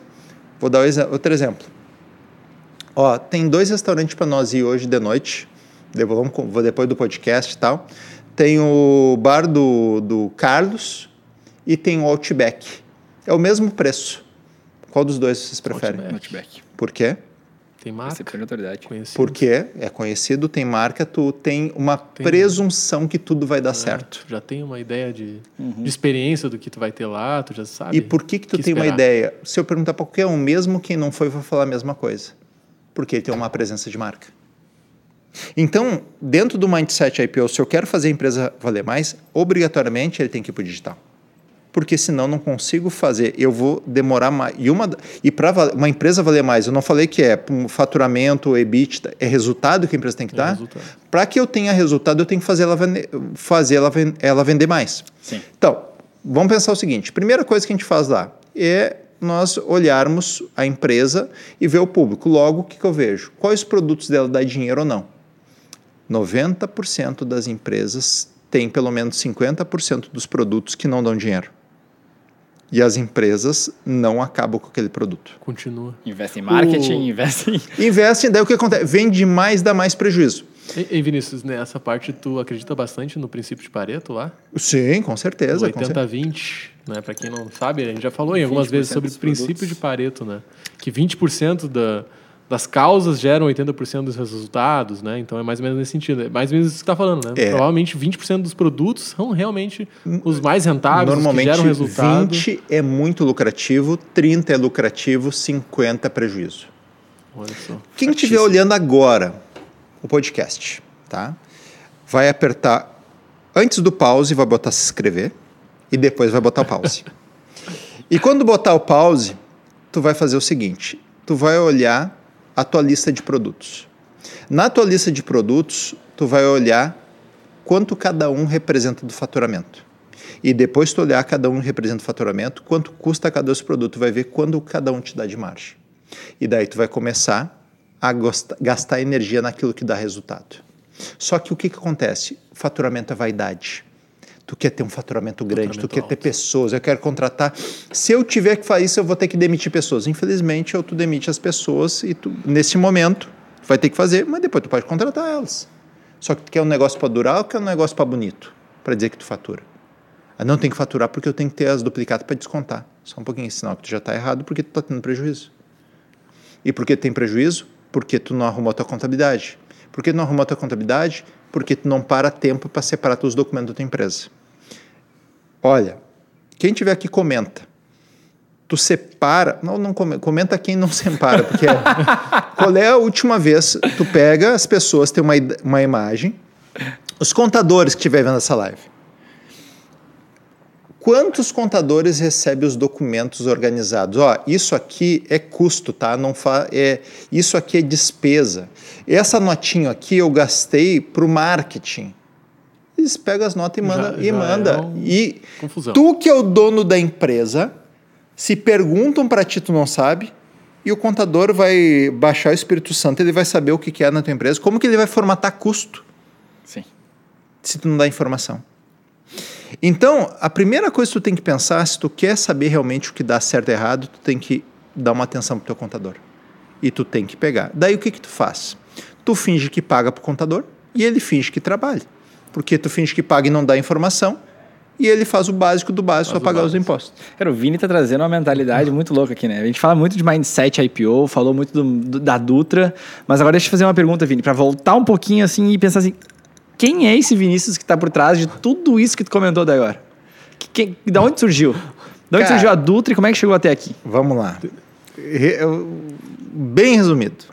Vou dar outro exemplo. Ó, tem dois restaurantes para nós ir hoje de noite, depois do podcast e tal. Tem o bar do, do Carlos e tem o Outback. É o mesmo preço. Qual dos dois vocês preferem? Outback. Por quê? Tem Você marca. perde autoridade. Conhecido. Porque é conhecido, tem marca, tu tem uma presunção que tudo vai dar certo. Tu já tem uma ideia de, Uhum. de experiência do que tu vai ter lá, tu já sabe. E por que que tu que tem uma esperar. ideia? Se eu perguntar para qualquer um, mesmo quem não foi, vai falar a mesma coisa. Porque ele tem uma presença de marca. Então, dentro do mindset IPO, se eu quero fazer a empresa valer mais, obrigatoriamente ele tem que ir para o digital. Porque senão não consigo fazer, eu vou demorar mais. E, uma, e para uma empresa valer mais, eu não falei que é um faturamento, EBITDA, é resultado que a empresa tem que É dar? Para que eu tenha resultado, eu tenho que fazer ela vender, fazer ela, ela vender mais. Sim. Então, vamos pensar o seguinte: primeira coisa que a gente faz lá é nós olharmos a empresa e ver o público. Logo, o que, que eu vejo? Quais produtos dela dá dinheiro ou não? 90% das empresas têm pelo menos 50% dos produtos que não dão dinheiro. E as empresas não acabam com aquele produto. Continua. Investe em marketing, O- investe em. Investem, daí o que acontece? Vende mais, dá mais prejuízo. E, e Vinícius, nessa parte tu acredita bastante no princípio de Pareto lá? Sim, com certeza. O com certeza. 80-20, né? Para quem não sabe, a gente já falou em algumas 20% vezes sobre o princípio produtos. de Pareto, né? Que 20% da, das causas geram 80% dos resultados, né? Então é mais ou menos nesse sentido. É mais ou menos isso que você está falando, né? É. Provavelmente 20% dos produtos são realmente os mais rentáveis, Normalmente, os que geram resultado. 20 é muito lucrativo, 30 é lucrativo, 50 é prejuízo. Olha só. Quem estiver olhando agora o podcast, tá? Vai apertar antes do pause, vai botar se inscrever e depois vai botar o pause. e quando botar o pause, tu vai fazer o seguinte: tu vai olhar a tua lista de produtos. Na tua lista de produtos, tu vai olhar quanto cada um representa do faturamento. E depois tu olhar cada um representa o faturamento, quanto custa cada esse produto, vai ver quando cada um te dá de margem. E daí tu vai começar a gastar energia naquilo que dá resultado. Só que o que, que acontece? Faturamento é vaidade. Tu quer ter um faturamento grande, tu Faturamento quer ter alto. pessoas, eu quero contratar. Se eu tiver que fazer isso, eu vou ter que demitir pessoas. Infelizmente, ou tu demite as pessoas e tu, nesse momento, tu vai ter que fazer, mas depois tu pode contratar elas. Só que tu quer um negócio para durar ou quer um negócio para bonito? para dizer que tu fatura. Ah, não tem que faturar porque eu tenho que ter as duplicatas para descontar. Só um pouquinho, sinal que tu já está errado porque tu está tendo prejuízo. E por que tem prejuízo? Porque tu não arrumou a tua contabilidade. Por que tu não arrumou a tua contabilidade? Porque tu não para tempo para separar os documentos da tua empresa. Olha, quem tiver aqui comenta. Tu separa, não, não comenta quem não separa, porque é, qual é a última vez tu pega as pessoas, tem uma, uma imagem, os contadores que estiver vendo essa live quantos contadores recebem os documentos organizados? Ó, isso aqui é custo, tá? Não fa é, isso aqui é despesa. Essa notinha aqui eu gastei para o marketing. Eles pegam as notas e manda. Já, e, manda. É um... e Confusão. tu que é o dono da empresa, se perguntam para ti, tu não sabe, e o contador vai baixar o Espírito Santo, ele vai saber o que é na tua empresa, como que ele vai formatar custo. Sim. Se tu não dá informação. Então, a primeira coisa que tu tem que pensar, se tu quer saber realmente o que dá certo e errado, tu tem que dar uma atenção pro teu contador. E tu tem que pegar. Daí o que que tu faz? Tu finge que paga pro contador e ele finge que trabalha. Porque tu finge que paga e não dá informação, e ele faz o básico do básico para pagar básico. os impostos. Cara, o Vini tá trazendo uma mentalidade muito louca aqui, né? A gente fala muito de mindset IPO, falou muito do, do, da Dutra, mas agora deixa eu fazer uma pergunta, Vini, para voltar um pouquinho assim e pensar assim, quem é esse Vinícius que está por trás de tudo isso que tu comentou daí agora? Que, que, da onde surgiu? Da onde Cara, surgiu a Dutra e como é que chegou até aqui? Vamos lá. Bem resumido.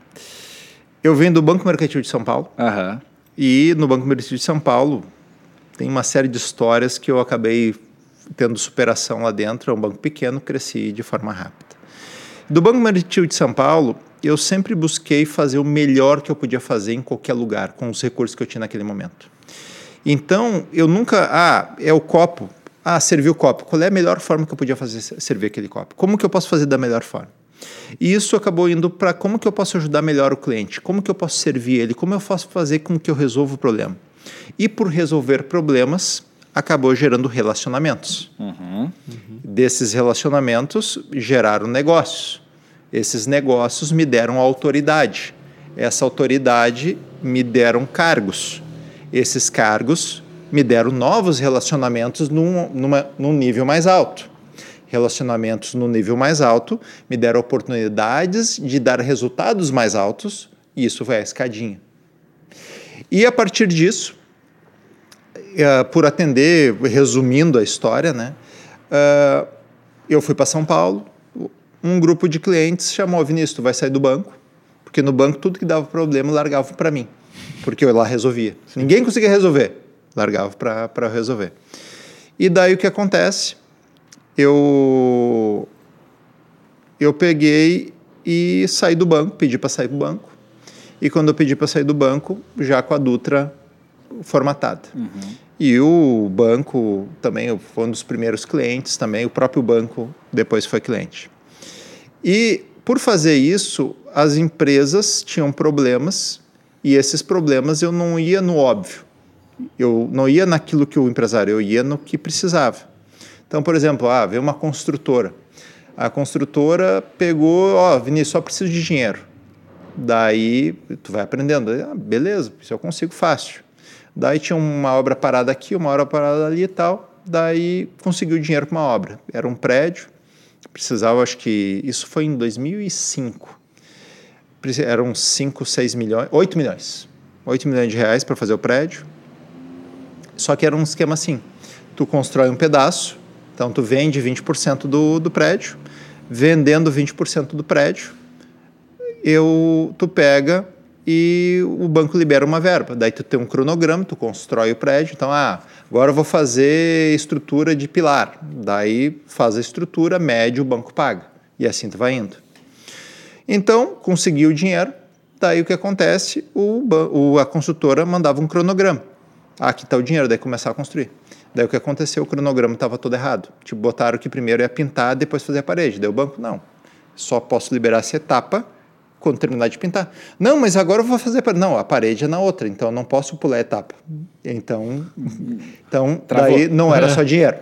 Eu venho do Banco Mercantil de São Paulo. Uhum. E no Banco Mercantil de São Paulo tem uma série de histórias que eu acabei tendo superação lá dentro. É um banco pequeno, cresci de forma rápida. Do Banco Mercantil de São Paulo, eu sempre busquei fazer o melhor que eu podia fazer em qualquer lugar, com os recursos que eu tinha naquele momento. Então, eu nunca. Ah, é o copo. Ah, servir o copo. Qual é a melhor forma que eu podia fazer servir aquele copo? Como que eu posso fazer da melhor forma? E isso acabou indo para como que eu posso ajudar melhor o cliente, como que eu posso servir ele, como eu posso fazer com que eu resolva o problema. E por resolver problemas, acabou gerando relacionamentos. Uhum. Uhum. Desses relacionamentos geraram negócios. Esses negócios me deram autoridade. Essa autoridade me deram cargos. Esses cargos me deram novos relacionamentos num, numa, num nível mais alto. Relacionamentos no nível mais alto me deram oportunidades de dar resultados mais altos, e isso foi a escadinha. E a partir disso, uh, por atender, resumindo a história, né, uh, eu fui para São Paulo, um grupo de clientes chamou, Vinícius, tu vai sair do banco, porque no banco tudo que dava problema largava para mim, porque eu lá resolvia. Ninguém conseguia resolver, largava para resolver. E daí o que acontece? Eu eu peguei e saí do banco, pedi para sair do banco. E quando eu pedi para sair do banco, já com a Dutra formatada. Uhum. E o banco também foi um dos primeiros clientes também, o próprio banco depois foi cliente. E por fazer isso, as empresas tinham problemas e esses problemas eu não ia no óbvio. Eu não ia naquilo que o empresário, eu ia no que precisava. Então, por exemplo, ah, veio uma construtora. A construtora pegou, ó, oh, Vinícius, só preciso de dinheiro. Daí tu vai aprendendo, ah, beleza, isso eu consigo fácil. Daí tinha uma obra parada aqui, uma obra parada ali e tal. Daí conseguiu dinheiro para uma obra. Era um prédio, precisava, acho que isso foi em 2005. Eram 5, 6 milhões, 8 milhões. 8 milhões de reais para fazer o prédio. Só que era um esquema assim: tu constrói um pedaço, então tu vende 20% do, do prédio, vendendo 20% do prédio, eu, tu pega e o banco libera uma verba. Daí tu tem um cronograma, tu constrói o prédio, então, ah, Agora eu vou fazer estrutura de pilar. Daí faz a estrutura, mede, o banco paga. E assim tu vai indo. Então, conseguiu o dinheiro. Daí o que acontece? O, a consultora mandava um cronograma. Ah, aqui está o dinheiro, daí começar a construir. Daí o que aconteceu? O cronograma estava todo errado. Tipo, botaram que primeiro ia pintar, depois fazer a parede. Daí o banco, não. Só posso liberar essa etapa quando terminar de pintar. Não, mas agora eu vou fazer. Não, a parede é na outra, então eu não posso pular a etapa. Então, então daí não era só dinheiro.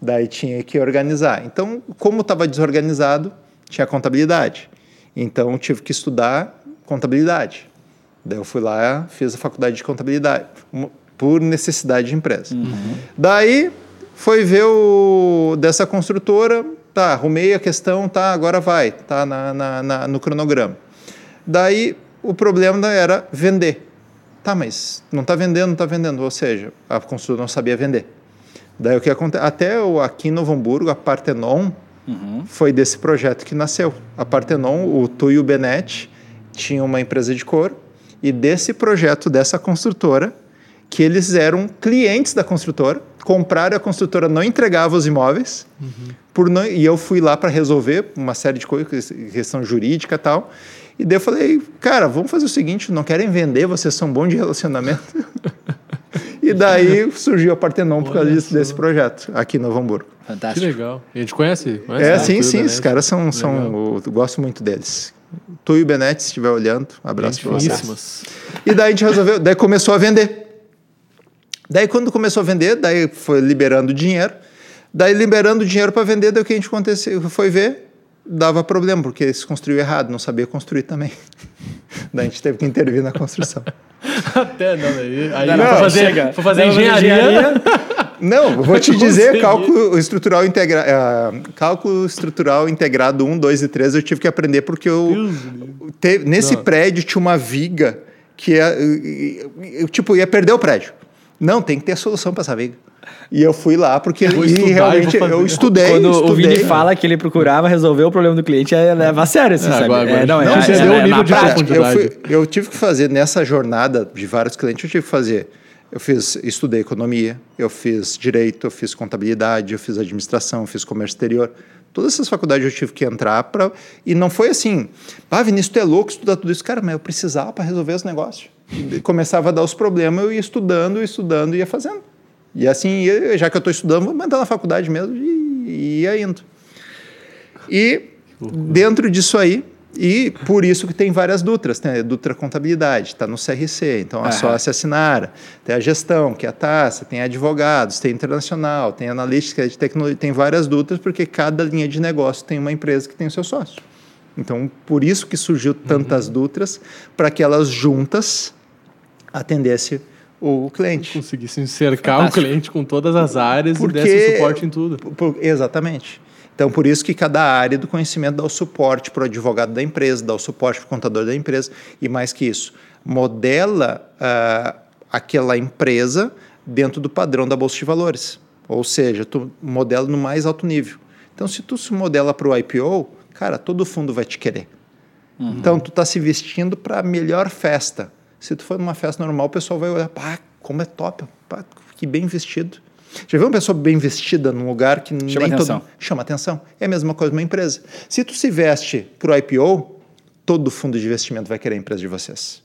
Daí tinha que organizar. Então, como estava desorganizado, tinha contabilidade. Então, tive que estudar contabilidade. Daí eu fui lá, fiz a faculdade de contabilidade. por necessidade de empresa. Daí foi ver o dessa construtora, tá, arrumei a questão, tá, agora vai, tá na, na- na- no cronograma. Daí o problema era vender. Tá, mas não está vendendo, não está vendendo. Ou seja, a construtora não sabia vender. Daí o que acontece? Até o, aqui em Novo Hamburgo, a Partenon foi desse projeto que nasceu. A Partenon, o Tu e o Benetti tinham uma empresa de couro e desse projeto dessa construtora, que eles eram clientes da construtora, compraram a construtora, não entregava os imóveis, por não, e eu fui lá para resolver uma série de coisas, questão jurídica e tal. E daí eu falei, cara, vamos fazer o seguinte, não querem vender, vocês são bons de relacionamento. e daí surgiu a Partenon por causa disso, desse projeto, aqui em Novo Hamburgo. Que Fantástico. legal. E a gente conhece? conhece É, né? sim, sim, net. caras são, Legal. são eu gosto muito deles. Tu e o Benetti, se estiver olhando, um abraço para vocês. E daí a gente resolveu, daí começou a vender. Daí quando começou a vender, daí foi liberando dinheiro. Daí liberando dinheiro para vender, daí o que a gente aconteceu, foi ver, dava problema, porque se construiu errado, não sabia construir também. daí a gente teve que intervir na construção. Até, não, aí, aí Não, não, foi fazer, chega. foi fazer Não, engenharia. Não, eu vou te dizer, cálculo estrutural, integra ah, cálculo estrutural integrado 1, 2 e 3 eu tive que aprender porque eu teve- nesse Não. prédio tinha uma viga que ia, eu, tipo, ia perder o prédio. Não, tem que ter solução para essa viga. E eu fui lá porque Vou e estudar e realmente eu fazer. estudei, Quando estudei. o Vini fala que ele procurava resolver o problema do cliente, é leva a sério, assim, É, sabe? agora- é, não, agora- é, não, você é, deu é o nível de prática. eu, fui- eu tive que fazer nessa jornada de vários clientes, eu tive que fazer. Eu fiz, estudei economia, eu fiz direito, eu fiz contabilidade, eu fiz administração, eu fiz comércio exterior. Todas essas faculdades eu tive que entrar para e não foi assim. Ah, Vinícius, tu é louco estudar tudo isso, cara. Mas eu precisava para resolver os negócios. E começava a dar os problemas, eu ia estudando, estudando, e ia fazendo. E assim, já que eu estou estudando, vou mandar na faculdade mesmo e, e ia indo. E dentro disso aí, e por isso que tem várias Dutras, tem a Dutra Contabilidade, está no CRC, então a Aham. sócia assinara, tem a gestão, que é a taça, tem advogados, tem internacional, tem analítica de tecnologia, tem várias Dutras, porque cada linha de negócio tem uma empresa que tem o seu sócio. Então, por isso que surgiu tantas Dutras, para que elas juntas atendessem o cliente. Conseguisse cercar Fantástico. o cliente com todas as áreas Porque- e desse suporte em tudo. Por- exatamente. Então, por isso que cada área do conhecimento dá o suporte para o advogado da empresa, dá o suporte para o contador da empresa, e mais que isso, modela ah, aquela empresa dentro do padrão da Bolsa de Valores. Ou seja, tu modela no mais alto nível. Então, se tu se modela para o IPO, cara, todo fundo vai te querer. Então, tu está se vestindo para a melhor festa. Se tu for numa festa normal, o pessoal vai olhar, pá, como é top, pá, que bem vestido. Já viu uma pessoa bem vestida num lugar que Chama nem atenção. todo chama atenção? É a mesma coisa uma empresa. Se tu se veste para o IPO, todo fundo de investimento vai querer a empresa de vocês.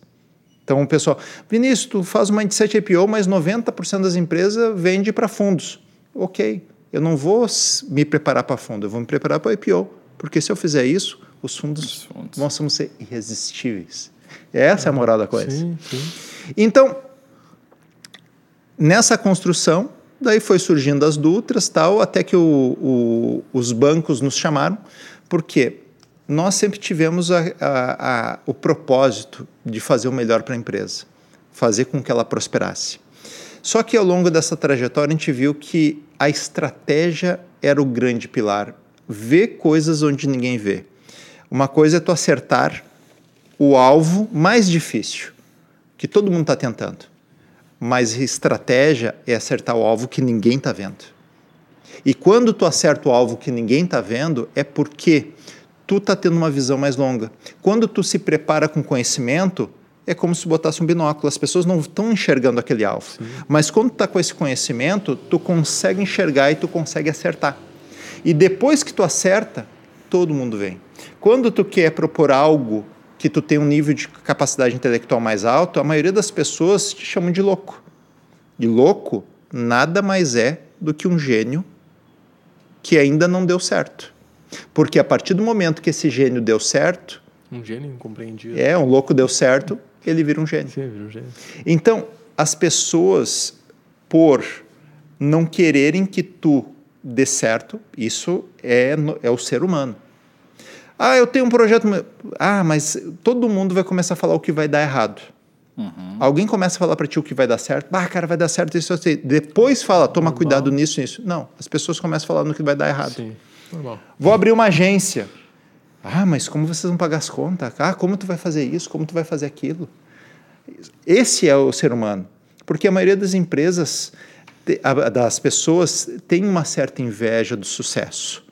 Então, o pessoal, Vinícius, tu faz uma mindset IPO, mas 90% das empresas vende para fundos. Ok, eu não vou me preparar para fundo, eu vou me preparar para IPO. Porque se eu fizer isso, os fundos, Os fundos. ser irresistíveis. Essa é a moral da coisa. Sim, sim. Então, nessa construção, daí foi surgindo as Dutras tal, até que o, o- os bancos nos chamaram, porque nós sempre tivemos a- a- a- o propósito de fazer o melhor para a empresa, fazer com que ela prosperasse. Só que ao longo dessa trajetória a gente viu que a estratégia era o grande pilar, ver coisas onde ninguém vê. Uma coisa é tu acertar o alvo mais difícil, que todo mundo está tentando. Mas estratégia é acertar o alvo que ninguém está vendo. E quando tu acerta o alvo que ninguém está vendo, é porque tu está tendo uma visão mais longa. Quando tu se prepara com conhecimento, é como se botasse um binóculo. As pessoas não estão enxergando aquele alvo. Mas quando tu está com esse conhecimento, tu consegue enxergar e tu consegue acertar. E depois que tu acerta, todo mundo vem. Quando tu quer propor algo que tu tem um nível de capacidade intelectual mais alto, a maioria das pessoas te chamam de louco. E louco nada mais é do que um gênio que ainda não deu certo. Porque a partir do momento que esse gênio deu certo, Um gênio incompreendido. é, um louco deu certo, ele vira um gênio. Sim, vira um gênio. Então, as pessoas, por não quererem que tu dê certo, isso é, é o ser humano. Ah, eu tenho um projeto. Ah, mas todo mundo vai começar a falar o que vai dar errado. Alguém começa a falar para ti o que vai dar certo. Ah, cara, vai dar certo isso. isso. Depois fala, toma cuidado nisso, nisso. Não, as pessoas começam a falar no que vai dar errado. Sim, normal. Vou abrir uma agência. Ah, mas como vocês vão pagar as contas? Ah, como tu vai fazer isso? Como tu vai fazer aquilo? Esse é o ser humano. Porque a maioria das empresas, das pessoas, tem uma certa inveja do sucesso.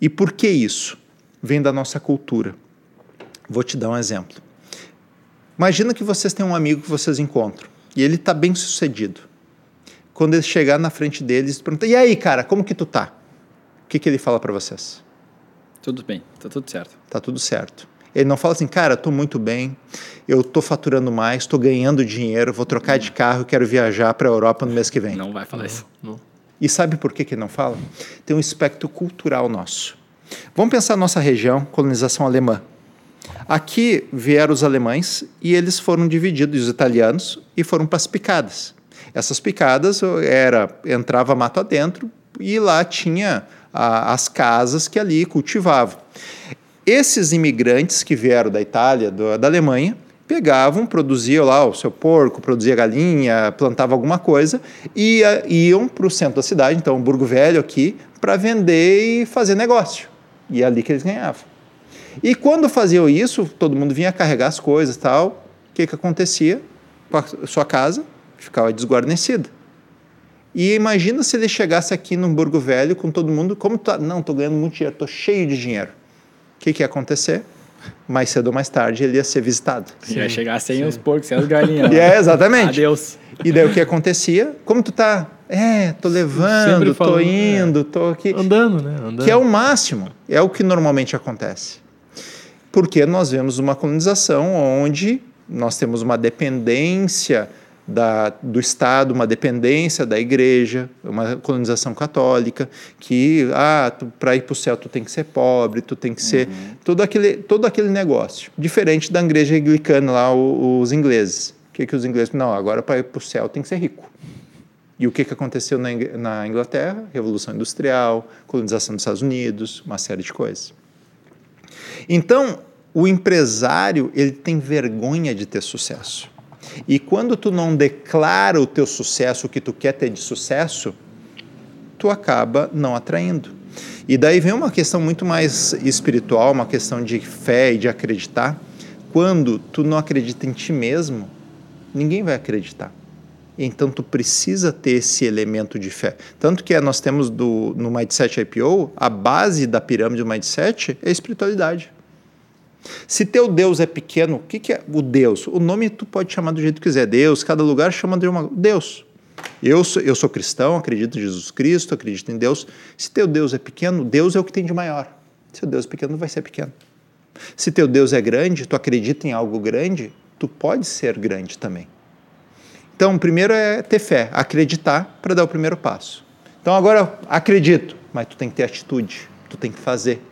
E por que isso? Vem da nossa cultura. Vou te dar um exemplo. Imagina que vocês têm um amigo que vocês encontram e ele está bem sucedido. Quando ele chegar na frente deles, pergunta: E aí, cara, como que tu tá? O que, que ele fala para vocês? Tudo bem, tá tudo certo. Tá tudo certo. Ele não fala assim, cara, estou muito bem, eu estou faturando mais, estou ganhando dinheiro, vou trocar de carro, quero viajar para a Europa no mês que vem. Não vai falar isso. Não. E sabe por que, que não fala? Tem um espectro cultural nosso. Vamos pensar nossa região, colonização alemã. Aqui vieram os alemães e eles foram divididos, os italianos, e foram para as picadas. Essas picadas era entrava mato adentro e lá tinha a, as casas que ali cultivavam. Esses imigrantes que vieram da Itália, do, da Alemanha, pegavam, produziam lá o seu porco, produzia galinha, plantava alguma coisa e ia- iam para o centro da cidade, então Burgo Velho aqui, para vender e fazer negócio. E é ali que eles ganhavam. E quando faziam isso, todo mundo vinha carregar as coisas tal. O que, que acontecia? Com a sua casa ficava desguarnecida. E imagina se ele chegasse aqui no Burgo Velho com todo mundo, como tá? Não, tô ganhando muito dinheiro, tô cheio de dinheiro. O que, que ia acontecer? Mais cedo ou mais tarde ele ia ser visitado. E vai chegar sem os porcos, sem as galinhas. E é, exatamente. Adeus. E daí o que acontecia? Como tu tá? É, tô levando, Sempre tô falando, indo, tô aqui. Andando, né? Andando. Que é o máximo, é o que normalmente acontece. Porque nós vemos uma colonização onde nós temos uma dependência da, do Estado, uma dependência da igreja, uma colonização católica, que ah, para ir para o céu tu tem que ser pobre, tu tem que ser todo aquele, todo aquele negócio. Diferente da igreja anglicana lá, os ingleses. O que, que os ingleses... Não, agora para ir para o céu tem que ser rico. E o que, que aconteceu na Inglaterra? Revolução Industrial, colonização dos Estados Unidos, uma série de coisas. Então, o empresário ele tem vergonha de ter sucesso. E quando tu não declara o teu sucesso, o que tu quer ter de sucesso, tu acaba não atraindo. E daí vem uma questão muito mais espiritual, uma questão de fé e de acreditar. Quando tu não acredita em ti mesmo, ninguém vai acreditar. Então tu precisa ter esse elemento de fé. Tanto que nós temos do, no Mindset IPO, a base da pirâmide do Mindset é a espiritualidade. Se teu Deus é pequeno, o que, que é o Deus? O nome tu pode chamar do jeito que quiser. Deus, cada lugar chama de uma. Deus. Eu sou, eu sou cristão, acredito em Jesus Cristo, acredito em Deus. Se teu Deus é pequeno, Deus é o que tem de maior. Se o Deus é pequeno, vai ser pequeno. Se teu Deus é grande, tu acredita em algo grande, tu pode ser grande também. Então, primeiro é ter fé, acreditar para dar o primeiro passo. Então, agora acredito, mas tu tem que ter atitude, tu tem que fazer,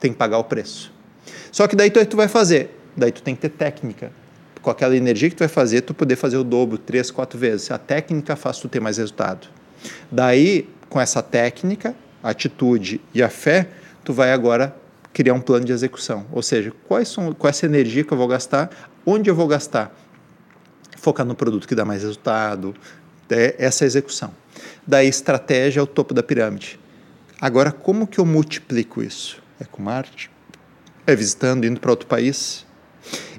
tem que pagar o preço. Só que daí tu, tu vai fazer, daí tu tem que ter técnica. Com aquela energia que tu vai fazer, tu poder fazer o dobro, três, quatro vezes. A técnica faz tu ter mais resultado. Daí, com essa técnica, atitude e a fé, tu vai agora criar um plano de execução. Ou seja, quais são, qual é essa energia que eu vou gastar, onde eu vou gastar. Focar no produto que dá mais resultado, é essa execução. Daí, estratégia é o topo da pirâmide. Agora, como que eu multiplico isso? É com marketing? É visitando, indo para outro país?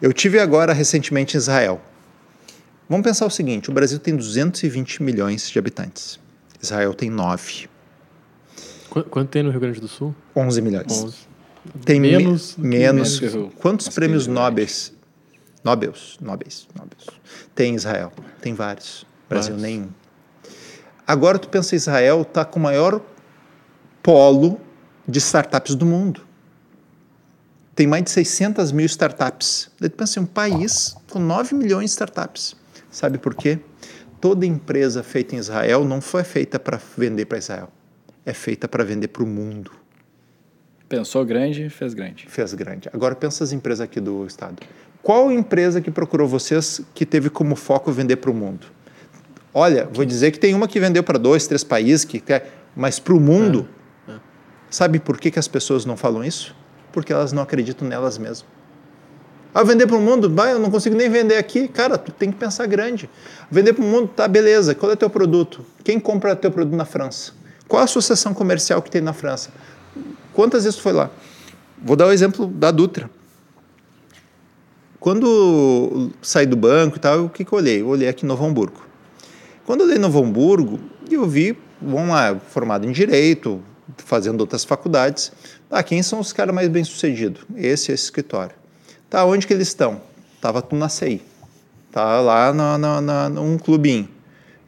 Eu tive agora recentemente em Israel. Vamos pensar o seguinte: o Brasil tem 220 milhões de habitantes. Israel tem 9, Qu- Quanto tem no Rio Grande do Sul? 11 milhões. 11. Tem me- Menos que menos. Quantos prêmios nobres? Nobels, nobres, nobres. Tem em Israel? Tem vários. Brasil Vários. nenhum. Agora tu pensa Israel está com o maior polo de startups do mundo. Tem mais de 600 mil startups. Daí tu pensa em um país com 9 milhões de startups. Sabe por quê? Toda empresa feita em Israel não foi feita para vender para Israel. É feita para vender para o mundo. Pensou grande, fez grande. Fez grande. Agora pensa as empresas aqui do estado. Qual empresa que procurou vocês que teve como foco vender para o mundo? Olha, vou dizer que tem uma que vendeu para dois, três países, que quer, mas para o mundo, sabe por que, que as pessoas não falam isso? Porque elas não acreditam nelas mesmas. Ah, vender para o mundo? Bah, eu não consigo nem vender aqui. Cara, tu tem que pensar grande. Vender para o mundo, tá, beleza. Qual é teu produto? Quem compra teu produto na França? Qual a associação comercial que tem na França? Quantas vezes tu foi lá? Vou dar o exemplo da Dutra. Quando saí do banco e tal, o que, que eu olhei? Eu olhei aqui em Novo Hamburgo. Quando eu olhei Novo Hamburgo, eu vi, vamos lá, formado em Direito, fazendo outras faculdades. Ah, quem são os caras mais bem-sucedidos? Esse, esse escritório. Tá, onde que eles estão? Tava tudo na CI. Tá lá na, na, na, num clubinho.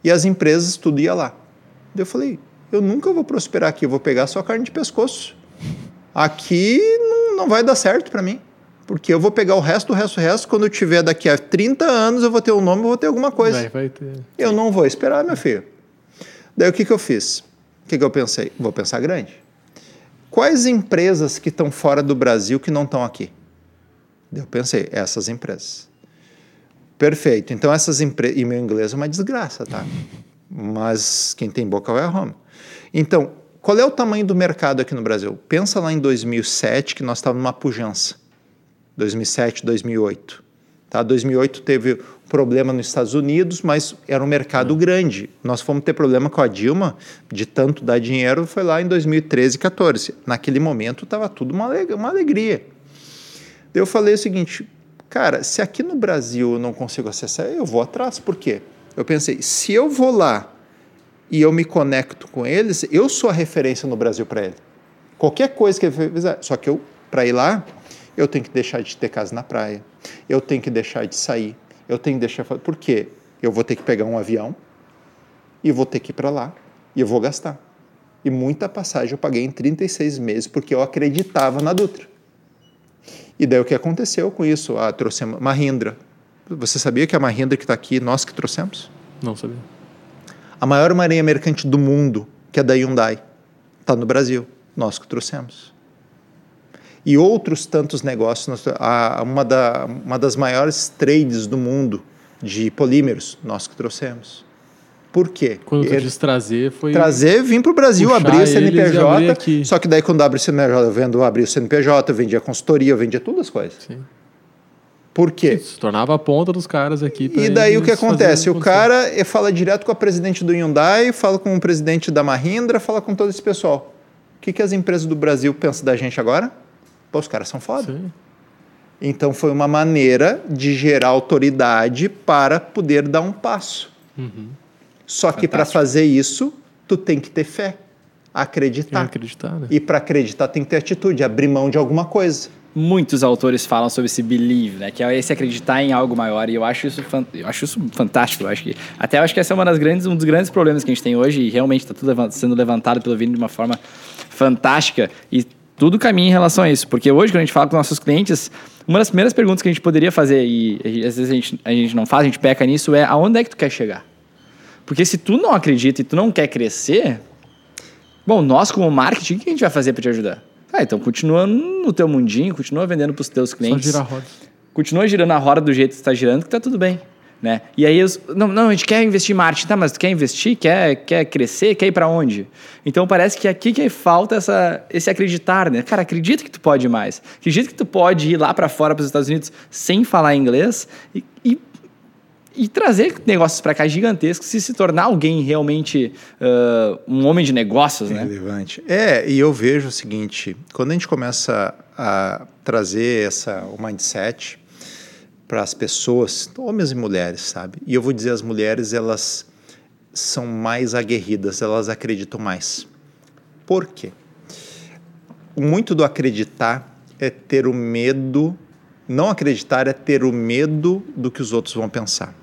E as empresas, tudo ia lá. Eu falei, eu nunca vou prosperar aqui, eu vou pegar só carne de pescoço. Aqui não, não vai dar certo para mim. Porque eu vou pegar o resto, o resto, o resto. Quando eu tiver daqui a 30 anos, eu vou ter um nome, eu vou ter alguma coisa. Vai, vai ter. Eu não vou esperar, meu filho. Daí o que, que eu fiz? O que, que eu pensei? Vou pensar grande. Quais empresas que estão fora do Brasil que não estão aqui? Eu pensei, essas empresas. Perfeito. Então essas empresas. E meu inglês é uma desgraça, tá? Mas quem tem boca vai a Roma. Então, qual é o tamanho do mercado aqui no Brasil? Pensa lá em 2007, que nós estávamos numa pujança. 2007, 2008. Tá? 2008 teve problema nos Estados Unidos, mas era um mercado grande. Nós fomos ter problema com a Dilma, de tanto dar dinheiro, foi lá em 2013, 14. Naquele momento estava tudo uma, uma alegria. Eu falei o seguinte, cara, se aqui no Brasil eu não consigo acessar, eu vou atrás. Por quê? Eu pensei, se eu vou lá e eu me conecto com eles, eu sou a referência no Brasil para ele. Qualquer coisa que ele fizer, só que eu, para ir lá, eu tenho que deixar de ter casa na praia, eu tenho que deixar de sair, eu tenho que deixar. Por quê? Eu vou ter que pegar um avião e vou ter que ir para lá e eu vou gastar. E muita passagem eu paguei em 36 meses porque eu acreditava na Dutra. E daí o que aconteceu com isso? Ah, trouxemos Mahindra. Você sabia que a Mahindra que está aqui, nós que trouxemos? Não sabia. A maior marinha mercante do mundo, que é da Hyundai, está no Brasil. Nós que trouxemos. E outros tantos negócios. Uma, da, uma das maiores trades do mundo de polímeros, nós que trouxemos. Por quê? Quando tu disse trazer, foi. Trazer, vim para o Brasil, abrir o CNPJ. Só que daí, quando abre o CNPJ, eu vendo abrir o CNPJ, eu vendia consultoria, eu vendia todas as coisas. Sim. Por quê? Se tornava a ponta dos caras aqui. E daí o que acontece? O cara fala direto com a presidente do Hyundai, fala com o presidente da Mahindra, fala com todo esse pessoal. O que, que as empresas do Brasil pensam da gente agora? Pô, os caras são foda. Sim. Então foi uma maneira de gerar autoridade para poder dar um passo. Uhum. Só que para fazer isso, tu tem que ter fé, acreditar. acreditar né? E para acreditar tem que ter atitude, abrir mão de alguma coisa muitos autores falam sobre esse believe, né? Que é esse acreditar em algo maior. E eu acho isso, eu acho isso fantástico. Eu acho que, até eu acho que esse é uma das grandes, um dos grandes problemas que a gente tem hoje. E realmente está tudo sendo levantado pelo Vini de uma forma fantástica. E tudo caminha em relação a isso. Porque hoje, quando a gente fala com nossos clientes, uma das primeiras perguntas que a gente poderia fazer, e às vezes a gente, a gente não faz, a gente peca nisso, é aonde é que tu quer chegar? Porque se tu não acredita e tu não quer crescer, bom, nós como marketing, o que a gente vai fazer para te ajudar? Ah, então continua no teu mundinho, continua vendendo para os teus clientes. Só girar a roda. Continua girando a roda do jeito que está girando, que está tudo bem. Né? E aí, os, não, não, a gente quer investir em marketing, tá? Mas tu quer investir, quer, quer crescer, quer ir para onde? Então parece que aqui que falta essa, esse acreditar, né? Cara, acredita que tu pode mais. Acredita que tu pode ir lá para fora, para os Estados Unidos, sem falar inglês e, e e trazer negócios para cá gigantescos e se tornar alguém realmente uh, um homem de negócios, né? Relevante. É, e eu vejo o seguinte, quando a gente começa a trazer essa, o mindset para as pessoas, homens e mulheres, sabe? E eu vou dizer, as mulheres, elas são mais aguerridas, elas acreditam mais. Por quê? Muito do acreditar é ter o medo, não acreditar é ter o medo do que os outros vão pensar.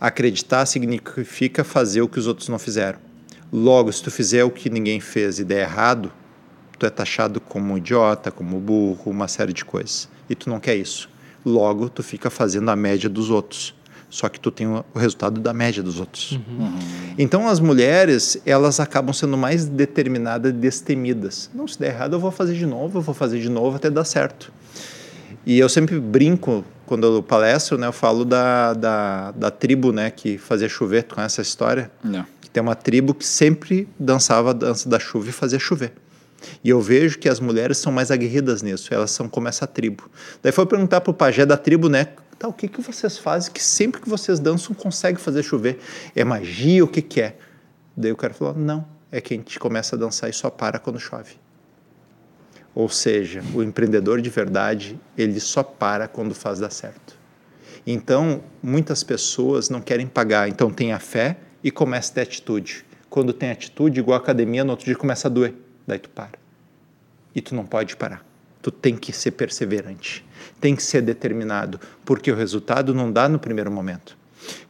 Acreditar significa fazer o que os outros não fizeram. Logo, se tu fizer o que ninguém fez e der errado, tu é taxado como idiota, como burro, uma série de coisas. E tu não quer isso. Logo, tu fica fazendo a média dos outros. Só que tu tem o resultado da média dos outros. Uhum. Então, as mulheres, elas acabam sendo mais determinadas e destemidas. Não, se der errado, eu vou fazer de novo, eu vou fazer de novo até dar certo. E eu sempre brinco, quando eu palestro, né, eu falo da, da, da tribo né, que fazia chover. com essa história? Não. Que tem uma tribo que sempre dançava a dança da chuva e fazia chover. E eu vejo que as mulheres são mais aguerridas nisso, elas são como essa tribo. Daí foi perguntar pro pajé da tribo, né? Tá, o que, que vocês fazem que sempre que vocês dançam consegue fazer chover? É magia? O que, que é? Daí o cara falou: não, é que a gente começa a dançar e só para quando chove. Ou seja, o empreendedor de verdade, ele só para quando faz dar certo. Então, muitas pessoas não querem pagar, então tem a fé e começa a ter atitude. Quando tem atitude, igual a academia, no outro dia começa a doer, daí tu para. E tu não pode parar. Tu tem que ser perseverante, tem que ser determinado, porque o resultado não dá no primeiro momento.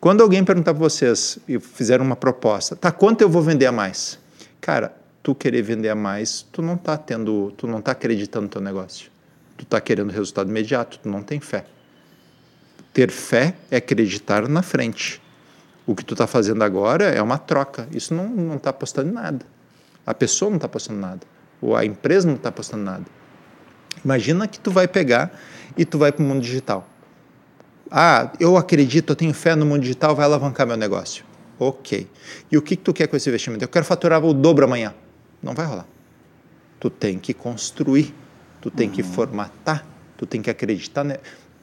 Quando alguém perguntar para vocês e fizer uma proposta, tá, quanto eu vou vender a mais? Cara, tu querer vender a mais, tu não tá tendo, tu não tá acreditando no teu negócio. Tu tá querendo resultado imediato, tu não tem fé. Ter fé é acreditar na frente. O que tu está fazendo agora é uma troca. Isso não está apostando em nada. A pessoa não está apostando nada. Ou a empresa não está apostando nada. Imagina que tu vai pegar e tu vai para o mundo digital. Ah, eu acredito, eu tenho fé no mundo digital, vai alavancar meu negócio. Ok. E o que, que tu quer com esse investimento? Eu quero faturar o dobro amanhã. Não vai rolar. Tu tem que construir, tu tem uhum. que formatar, tu tem que acreditar. Ne...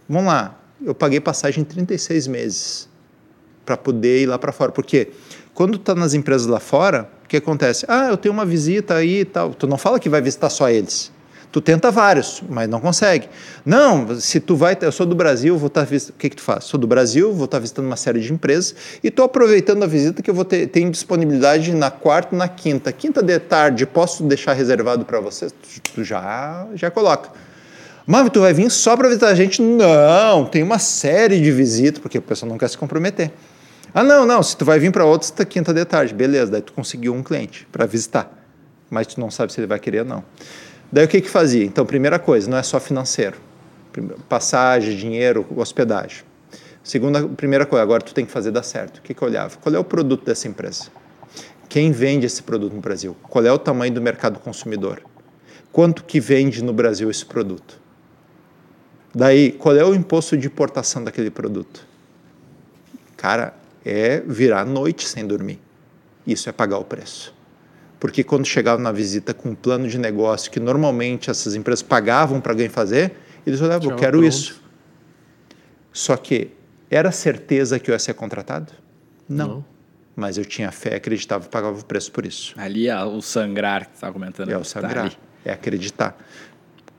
Vamos lá, eu paguei passagem 36 meses para poder ir lá para fora. Porque quando tu tá nas empresas lá fora, o que acontece? Ah, eu tenho uma visita aí e tal. Tu não fala que vai visitar só eles. Tu tenta vários, mas não consegue. Não, se tu vai, eu sou do Brasil, vou estar tá visitando. O que, que tu faz? Sou do Brasil, vou estar tá visitando uma série de empresas e estou aproveitando a visita que eu vou ter, ter disponibilidade na quarta e na quinta. Quinta de tarde, posso deixar reservado para vocês? Tu, já, já coloca. Mas tu vai vir só para visitar a gente? Não, tem uma série de visitas, porque o pessoal não quer se comprometer. Ah, não, não, se tu vai vir para outra quinta de tarde, beleza, daí tu conseguiu um cliente para visitar, mas tu não sabe se ele vai querer ou não. Daí o que que fazia? Então, primeira coisa, não é só financeiro. Passagem, dinheiro, hospedagem. Segunda, primeira coisa, agora tu tem que fazer dar certo. O que que eu olhava? Qual é o produto dessa empresa? Quem vende esse produto no Brasil? Qual é o tamanho do mercado consumidor? Quanto que vende no Brasil esse produto? Daí, qual é o imposto de importação daquele produto? Cara, é virar noite sem dormir. Isso é pagar o preço. Porque quando chegava na visita com um plano de negócio que normalmente essas empresas pagavam para alguém fazer, eles olhavam, eu quero pronto. isso. Só que era certeza que eu ia ser contratado? Não. Não. Mas eu tinha fé, acreditava e pagava o preço por isso. Ali é o sangrar que você estava comentando. É o sangrar, tá é acreditar.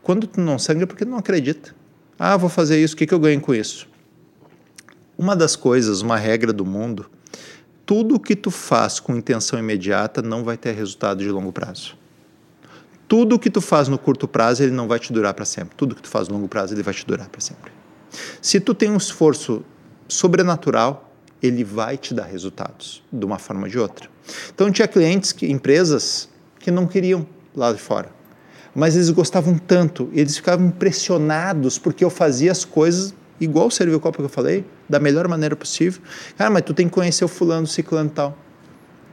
Quando tu não sangra, é porque tu não acredita. Ah, vou fazer isso, o que, que eu ganho com isso? Uma das coisas, uma regra do mundo, tudo que tu faz com intenção imediata não vai ter resultado de longo prazo. Tudo que tu faz no curto prazo, ele não vai te durar para sempre. Tudo que tu faz no longo prazo, ele vai te durar para sempre. Se tu tem um esforço sobrenatural, ele vai te dar resultados de uma forma ou de outra. Então tinha clientes, que, empresas que não queriam lá de fora, mas eles gostavam tanto, eles ficavam impressionados porque eu fazia as coisas igual serviu o copo que eu falei, da melhor maneira possível. Cara, mas tu tem que conhecer o fulano, ciclano e tal.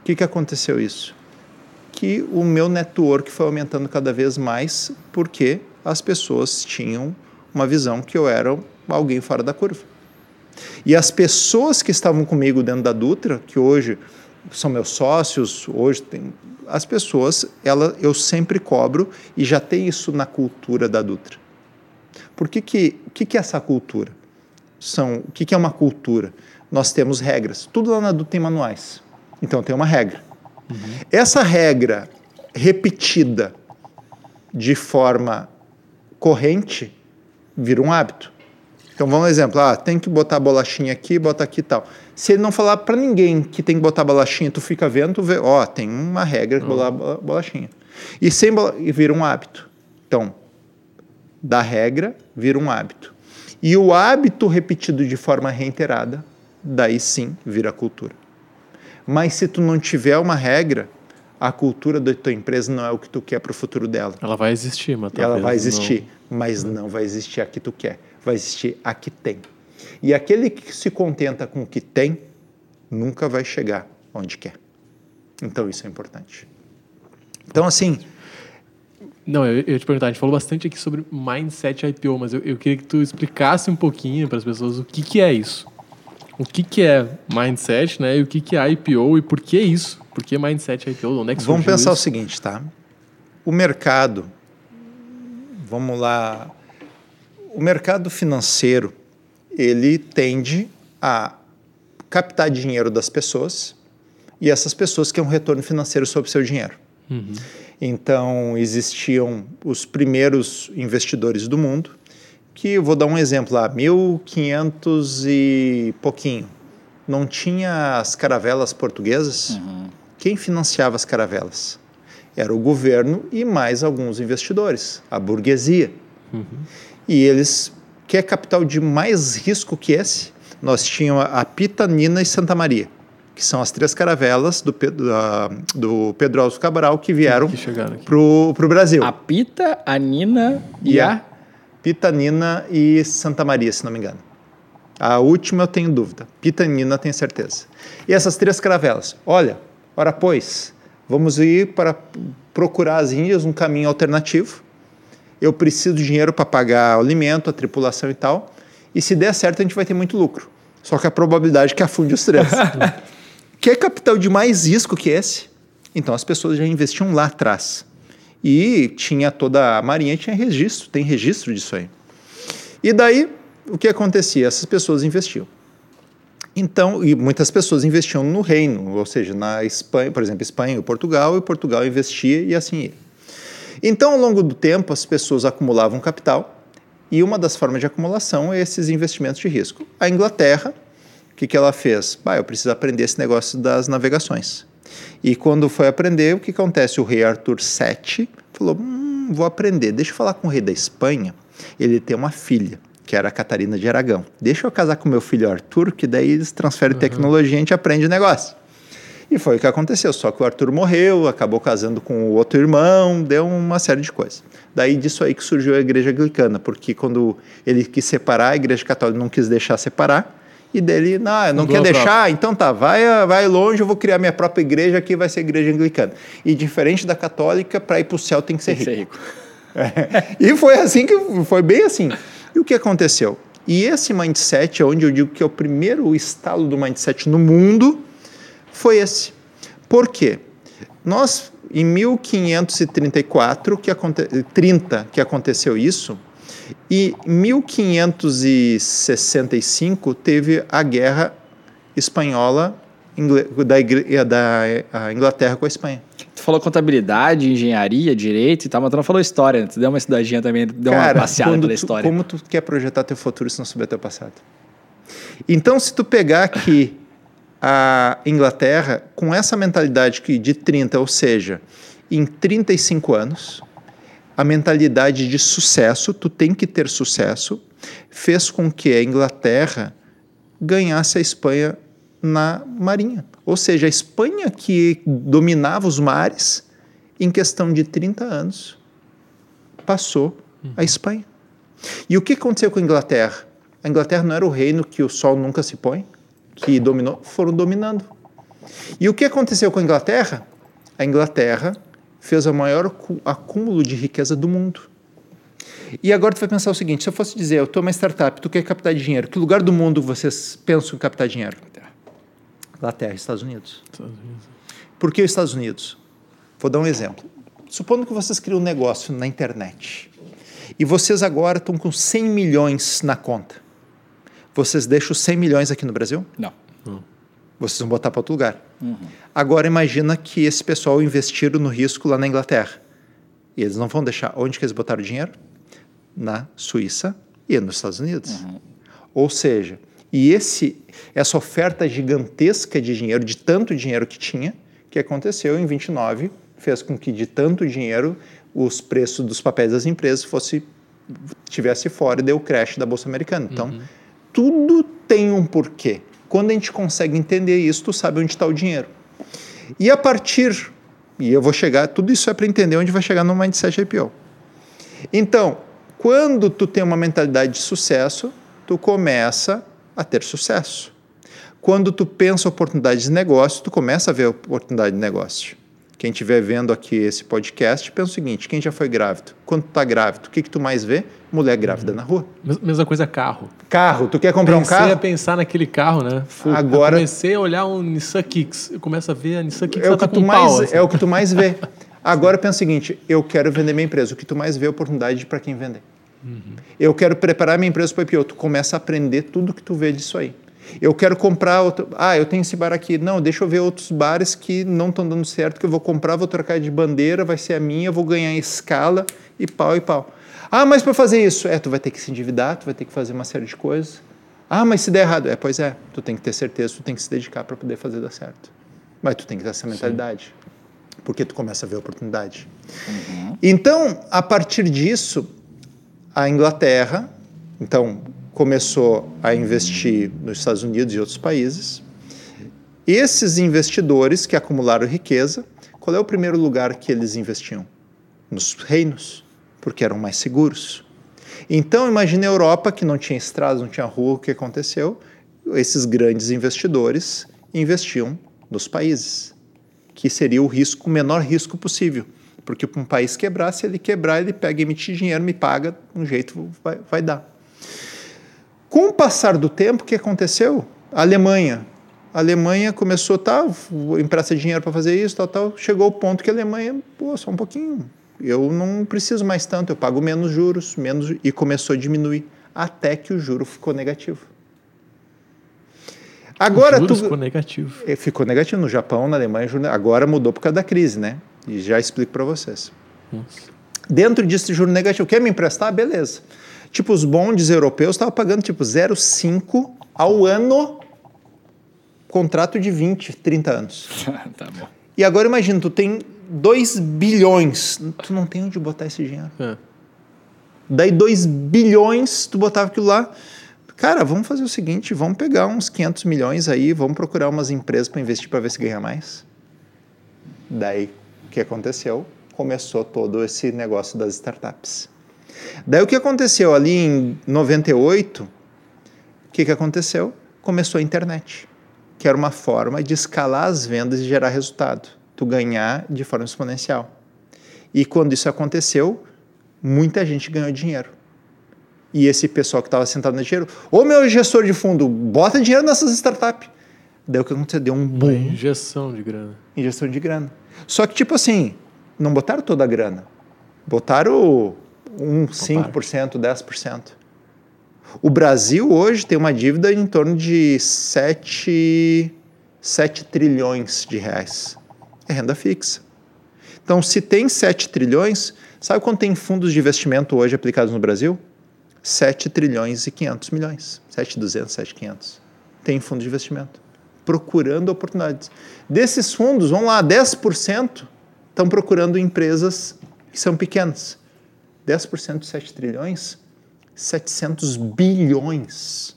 O que, que aconteceu isso? Que o meu network foi aumentando cada vez mais porque as pessoas tinham uma visão que eu era alguém fora da curva. E as pessoas que estavam comigo dentro da Dutra, que hoje são meus sócios, hoje tem as pessoas, ela eu sempre cobro e já tem isso na cultura da Dutra. Por que que, que, que é essa cultura? São, o que, que é uma cultura? Nós temos regras. Tudo lá na Dutra tem manuais. Então tem uma regra. Uhum. Essa regra repetida de forma corrente vira um hábito. Então vamos um exemplo, ah, tem que botar a bolachinha aqui, bota aqui e tal. Se ele não falar para ninguém que tem que botar a bolachinha, tu fica vendo, tu vê, ó, tem uma regra que uhum. botar a bolachinha. E sem e vira um hábito. Então, da regra vira um hábito. E o hábito repetido de forma reiterada, daí sim vira cultura. Mas se tu não tiver uma regra, a cultura da tua empresa não é o que tu quer para o futuro dela. Ela vai existir, mas Ela vai existir, não... mas não vai existir a que tu quer. Vai existir a que tem. E aquele que se contenta com o que tem, nunca vai chegar onde quer. Então isso é importante. Então assim, não, eu, eu ia te perguntar, a gente falou bastante aqui sobre Mindset IPO, mas eu, eu queria que tu explicasse um pouquinho para as pessoas o que, que é isso. O que, que é Mindset, né? E o que, que é IPO e por que isso? Por que Mindset IPO? Onde é que Vamos pensar isso? o seguinte, tá? o mercado, vamos lá, o mercado financeiro, ele tende a captar dinheiro das pessoas e essas pessoas querem um retorno financeiro sobre o seu dinheiro. Uhum. Então, existiam os primeiros investidores do mundo, que eu vou dar um exemplo lá, 1500 e pouquinho. Não tinha as caravelas portuguesas? Uhum. Quem financiava as caravelas? Era o governo e mais alguns investidores, a burguesia. Uhum. E eles, quer capital de mais risco que esse? Nós tínhamos a Pita, Nina e Santa Maria que são as três caravelas do, Pedro, do Pedro Alves Cabral que vieram para o Brasil. A Pita, a Nina e, e a... Pita, Nina e Santa Maria, se não me engano. A última eu tenho dúvida. Pita e Nina tenho certeza. E essas três caravelas. Olha, ora pois, vamos ir para procurar as Índias um caminho alternativo. Eu preciso de dinheiro para pagar o alimento, a tripulação e tal. E se der certo, a gente vai ter muito lucro. Só que a probabilidade é que afunde os três. Quer capital de mais risco que esse? Então as pessoas já investiam lá atrás. E tinha toda a marinha tinha registro, tem registro disso aí. E daí o que acontecia? Essas pessoas investiam. Então, e muitas pessoas investiam no reino, ou seja, na Espanha, por exemplo, Espanha e Portugal, e Portugal investia e assim ia. Então, ao longo do tempo, as pessoas acumulavam capital, e uma das formas de acumulação é esses investimentos de risco. A Inglaterra o que, que ela fez? Bah, eu preciso aprender esse negócio das navegações. E quando foi aprender, o que acontece? O rei Arthur VII falou: hum, vou aprender, deixa eu falar com o rei da Espanha. Ele tem uma filha, que era a Catarina de Aragão. Deixa eu casar com meu filho Arthur, que daí eles transferem uhum. tecnologia e a gente aprende o negócio. E foi o que aconteceu, só que o Arthur morreu, acabou casando com o outro irmão, deu uma série de coisas. Daí disso aí que surgiu a igreja anglicana, porque quando ele quis separar, a igreja católica não quis deixar separar, e dele, não, não quer deixar, então tá, vai, vai longe, eu vou criar minha própria igreja aqui, vai ser igreja anglicana. E diferente da católica, para ir para o céu tem que ser tem rico. Que ser rico. É. E foi assim que foi bem assim. E o que aconteceu? E esse mindset, onde eu digo que é o primeiro estalo do mindset no mundo, foi esse. Por quê? Nós, em 1534, que aconte 30, que aconteceu isso, e em 1565 teve a guerra espanhola da, da Inglaterra com a Espanha. Tu falou contabilidade, engenharia, direito e tal, mas tu não falou história, né? Tu deu uma estudadinha também, deu Cara, uma passeada pela tu, história. Como tu quer projetar teu futuro se não souber teu passado? Então, se tu pegar aqui a Inglaterra com essa mentalidade que de 30, ou seja, em 35 anos, a mentalidade de sucesso, tu tem que ter sucesso, fez com que a Inglaterra ganhasse a Espanha na marinha. Ou seja, a Espanha que dominava os mares, em questão de 30 anos, passou a Espanha. E o que aconteceu com a Inglaterra? A Inglaterra não era o reino que o sol nunca se põe, que dominou, foram dominando. E o que aconteceu com a Inglaterra? A Inglaterra fez o maior acúmulo de riqueza do mundo. E agora tu vai pensar o seguinte: se eu fosse dizer, eu estou uma startup, tu quer captar dinheiro, que lugar do mundo vocês pensam em captar dinheiro? Inglaterra, Estados Unidos. Estados Unidos. Por que os Estados Unidos? Vou dar um exemplo. Supondo que vocês criam um negócio na internet e vocês agora estão com 100 milhões na conta. Vocês deixam 100 milhões aqui no Brasil? Não. Vocês vão botar para outro lugar. Uhum. Agora imagina que esse pessoal investiram no risco lá na Inglaterra. E eles não vão deixar. Onde que eles botaram o dinheiro? Na Suíça e nos Estados Unidos. Uhum. Ou seja, e esse, essa oferta gigantesca de dinheiro, de tanto dinheiro que tinha, que aconteceu em 29, fez com que de tanto dinheiro os preços dos papéis das empresas fosse tivesse fora e deu crash da bolsa americana. Então, uhum. tudo tem um porquê. Quando a gente consegue entender isso, tu sabe onde está o dinheiro. E a partir, e eu vou chegar, tudo isso é para entender onde vai chegar no Mindset IPO. Então, quando tu tem uma mentalidade de sucesso, tu começa a ter sucesso. Quando tu pensa oportunidade de negócio, tu começa a ver oportunidade de negócio. Quem estiver vendo aqui esse podcast, pensa o seguinte: quem já foi grávido? Quando tu está grávido, o que, que tu mais vê? Mulher grávida na rua. Mesma coisa carro. Carro, tu quer comprar um carro? a pensar naquele carro, né? Agora, eu comecei a olhar um Nissan Kicks. Eu começo a ver a Nissan Kicks é o que tá tu mais, assim. É o que tu mais vê. Agora pensa o seguinte: eu quero vender minha empresa. O que tu mais vê é oportunidade para quem vender. Eu quero preparar minha empresa para o IPO. Tu começa a aprender tudo que tu vê disso aí. Eu quero comprar outro. Ah, eu tenho esse bar aqui. Não, deixa eu ver outros bares que não estão dando certo, que eu vou comprar, vou trocar de bandeira, vai ser a minha, vou ganhar escala e pau e pau. Ah, mas para fazer isso, é, tu vai ter que se endividar, tu vai ter que fazer uma série de coisas. Ah, mas se der errado, é, pois é, tu tem que ter certeza, tu tem que se dedicar para poder fazer dar certo. Mas tu tem que ter essa mentalidade, Sim. porque tu começa a ver a oportunidade. Uhum. Então, a partir disso, a Inglaterra, então, começou a investir nos Estados Unidos e outros países. Esses investidores que acumularam riqueza, qual é o primeiro lugar que eles investiam? Nos reinos, porque eram mais seguros. Então, imagine a Europa, que não tinha estradas, não tinha rua, o que aconteceu? Esses grandes investidores investiam nos países, que seria o risco, o menor risco possível. Porque para um país quebrar, se ele quebrar, ele pega, emitir dinheiro, me paga, um jeito vai, vai dar. Com o passar do tempo, o que aconteceu? A Alemanha. A Alemanha começou, tá, empresta dinheiro para fazer isso, tal, tal. Chegou o ponto que a Alemanha, pô, só um pouquinho. Eu não preciso mais tanto, eu pago menos juros, menos e começou a diminuir até que o juro ficou negativo. Agora tu ficou negativo. É, ficou negativo no Japão, na Alemanha, agora mudou por causa da crise, né? E já explico para vocês. Nossa. Dentro disso, juro negativo. Quer me emprestar? Beleza. Tipo, os bondes europeus estavam pagando tipo 0,5 ao ano, contrato de 20, 30 anos. tá bom. E agora imagina, tu tem 2 bilhões, tu não tem onde botar esse dinheiro. É. Daí 2 bilhões, tu botava aquilo lá. Cara, vamos fazer o seguinte, vamos pegar uns 500 milhões aí, vamos procurar umas empresas para investir para ver se ganha mais. Daí que aconteceu? Começou todo esse negócio das startups. Daí o que aconteceu ali em 98? O que, que aconteceu? Começou a internet, que era uma forma de escalar as vendas e gerar resultado, tu ganhar de forma exponencial. E quando isso aconteceu, muita gente ganhou dinheiro. E esse pessoal que estava sentado no dinheiro, ô meu gestor de fundo, bota dinheiro nessas startups. Daí o que aconteceu? Deu um boom. Uma injeção de grana. Injeção de grana. Só que, tipo assim, não botaram toda a grana. Botaram um 5%, 10%. O Brasil hoje tem uma dívida em torno de 7, 7 trilhões de reais. É renda fixa. Então, se tem 7 trilhões, sabe quanto tem fundos de investimento hoje aplicados no Brasil? 7 trilhões e 500 milhões. 7,200, 7,500. Tem fundo de investimento procurando oportunidades. Desses fundos, vamos lá, 10% estão procurando empresas que são pequenas. 10% de 7 trilhões, 700 bilhões.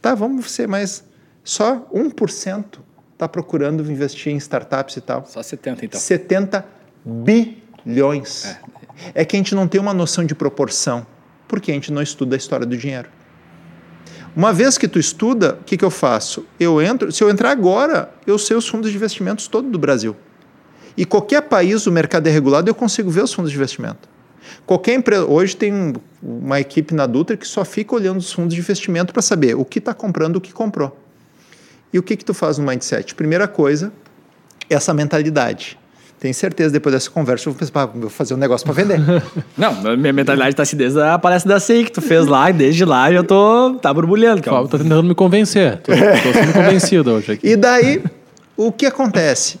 Tá, vamos ser mais. Só 1% está procurando investir em startups e tal. Só 70, então. 70 bilhões. É. é que a gente não tem uma noção de proporção, porque a gente não estuda a história do dinheiro. Uma vez que tu estuda, o que, que eu faço? Eu entro, se eu entrar agora, eu sei os fundos de investimentos todo do Brasil. E qualquer país, o mercado é regulado, eu consigo ver os fundos de investimento. Qualquer empresa, hoje tem uma equipe na Dutra que só fica olhando os fundos de investimento para saber o que está comprando, o que comprou. E o que que tu faz no mindset? Primeira coisa, essa mentalidade. Tenho certeza, depois dessa conversa, eu vou pensar, vou fazer um negócio para vender. Não, minha mentalidade tá assim desde a palestra da CEI que tu fez lá, e desde lá eu tô tá borbulhando. Calma, tô tentando me convencer. Tô, tô sendo convencido hoje aqui. E daí, o que acontece?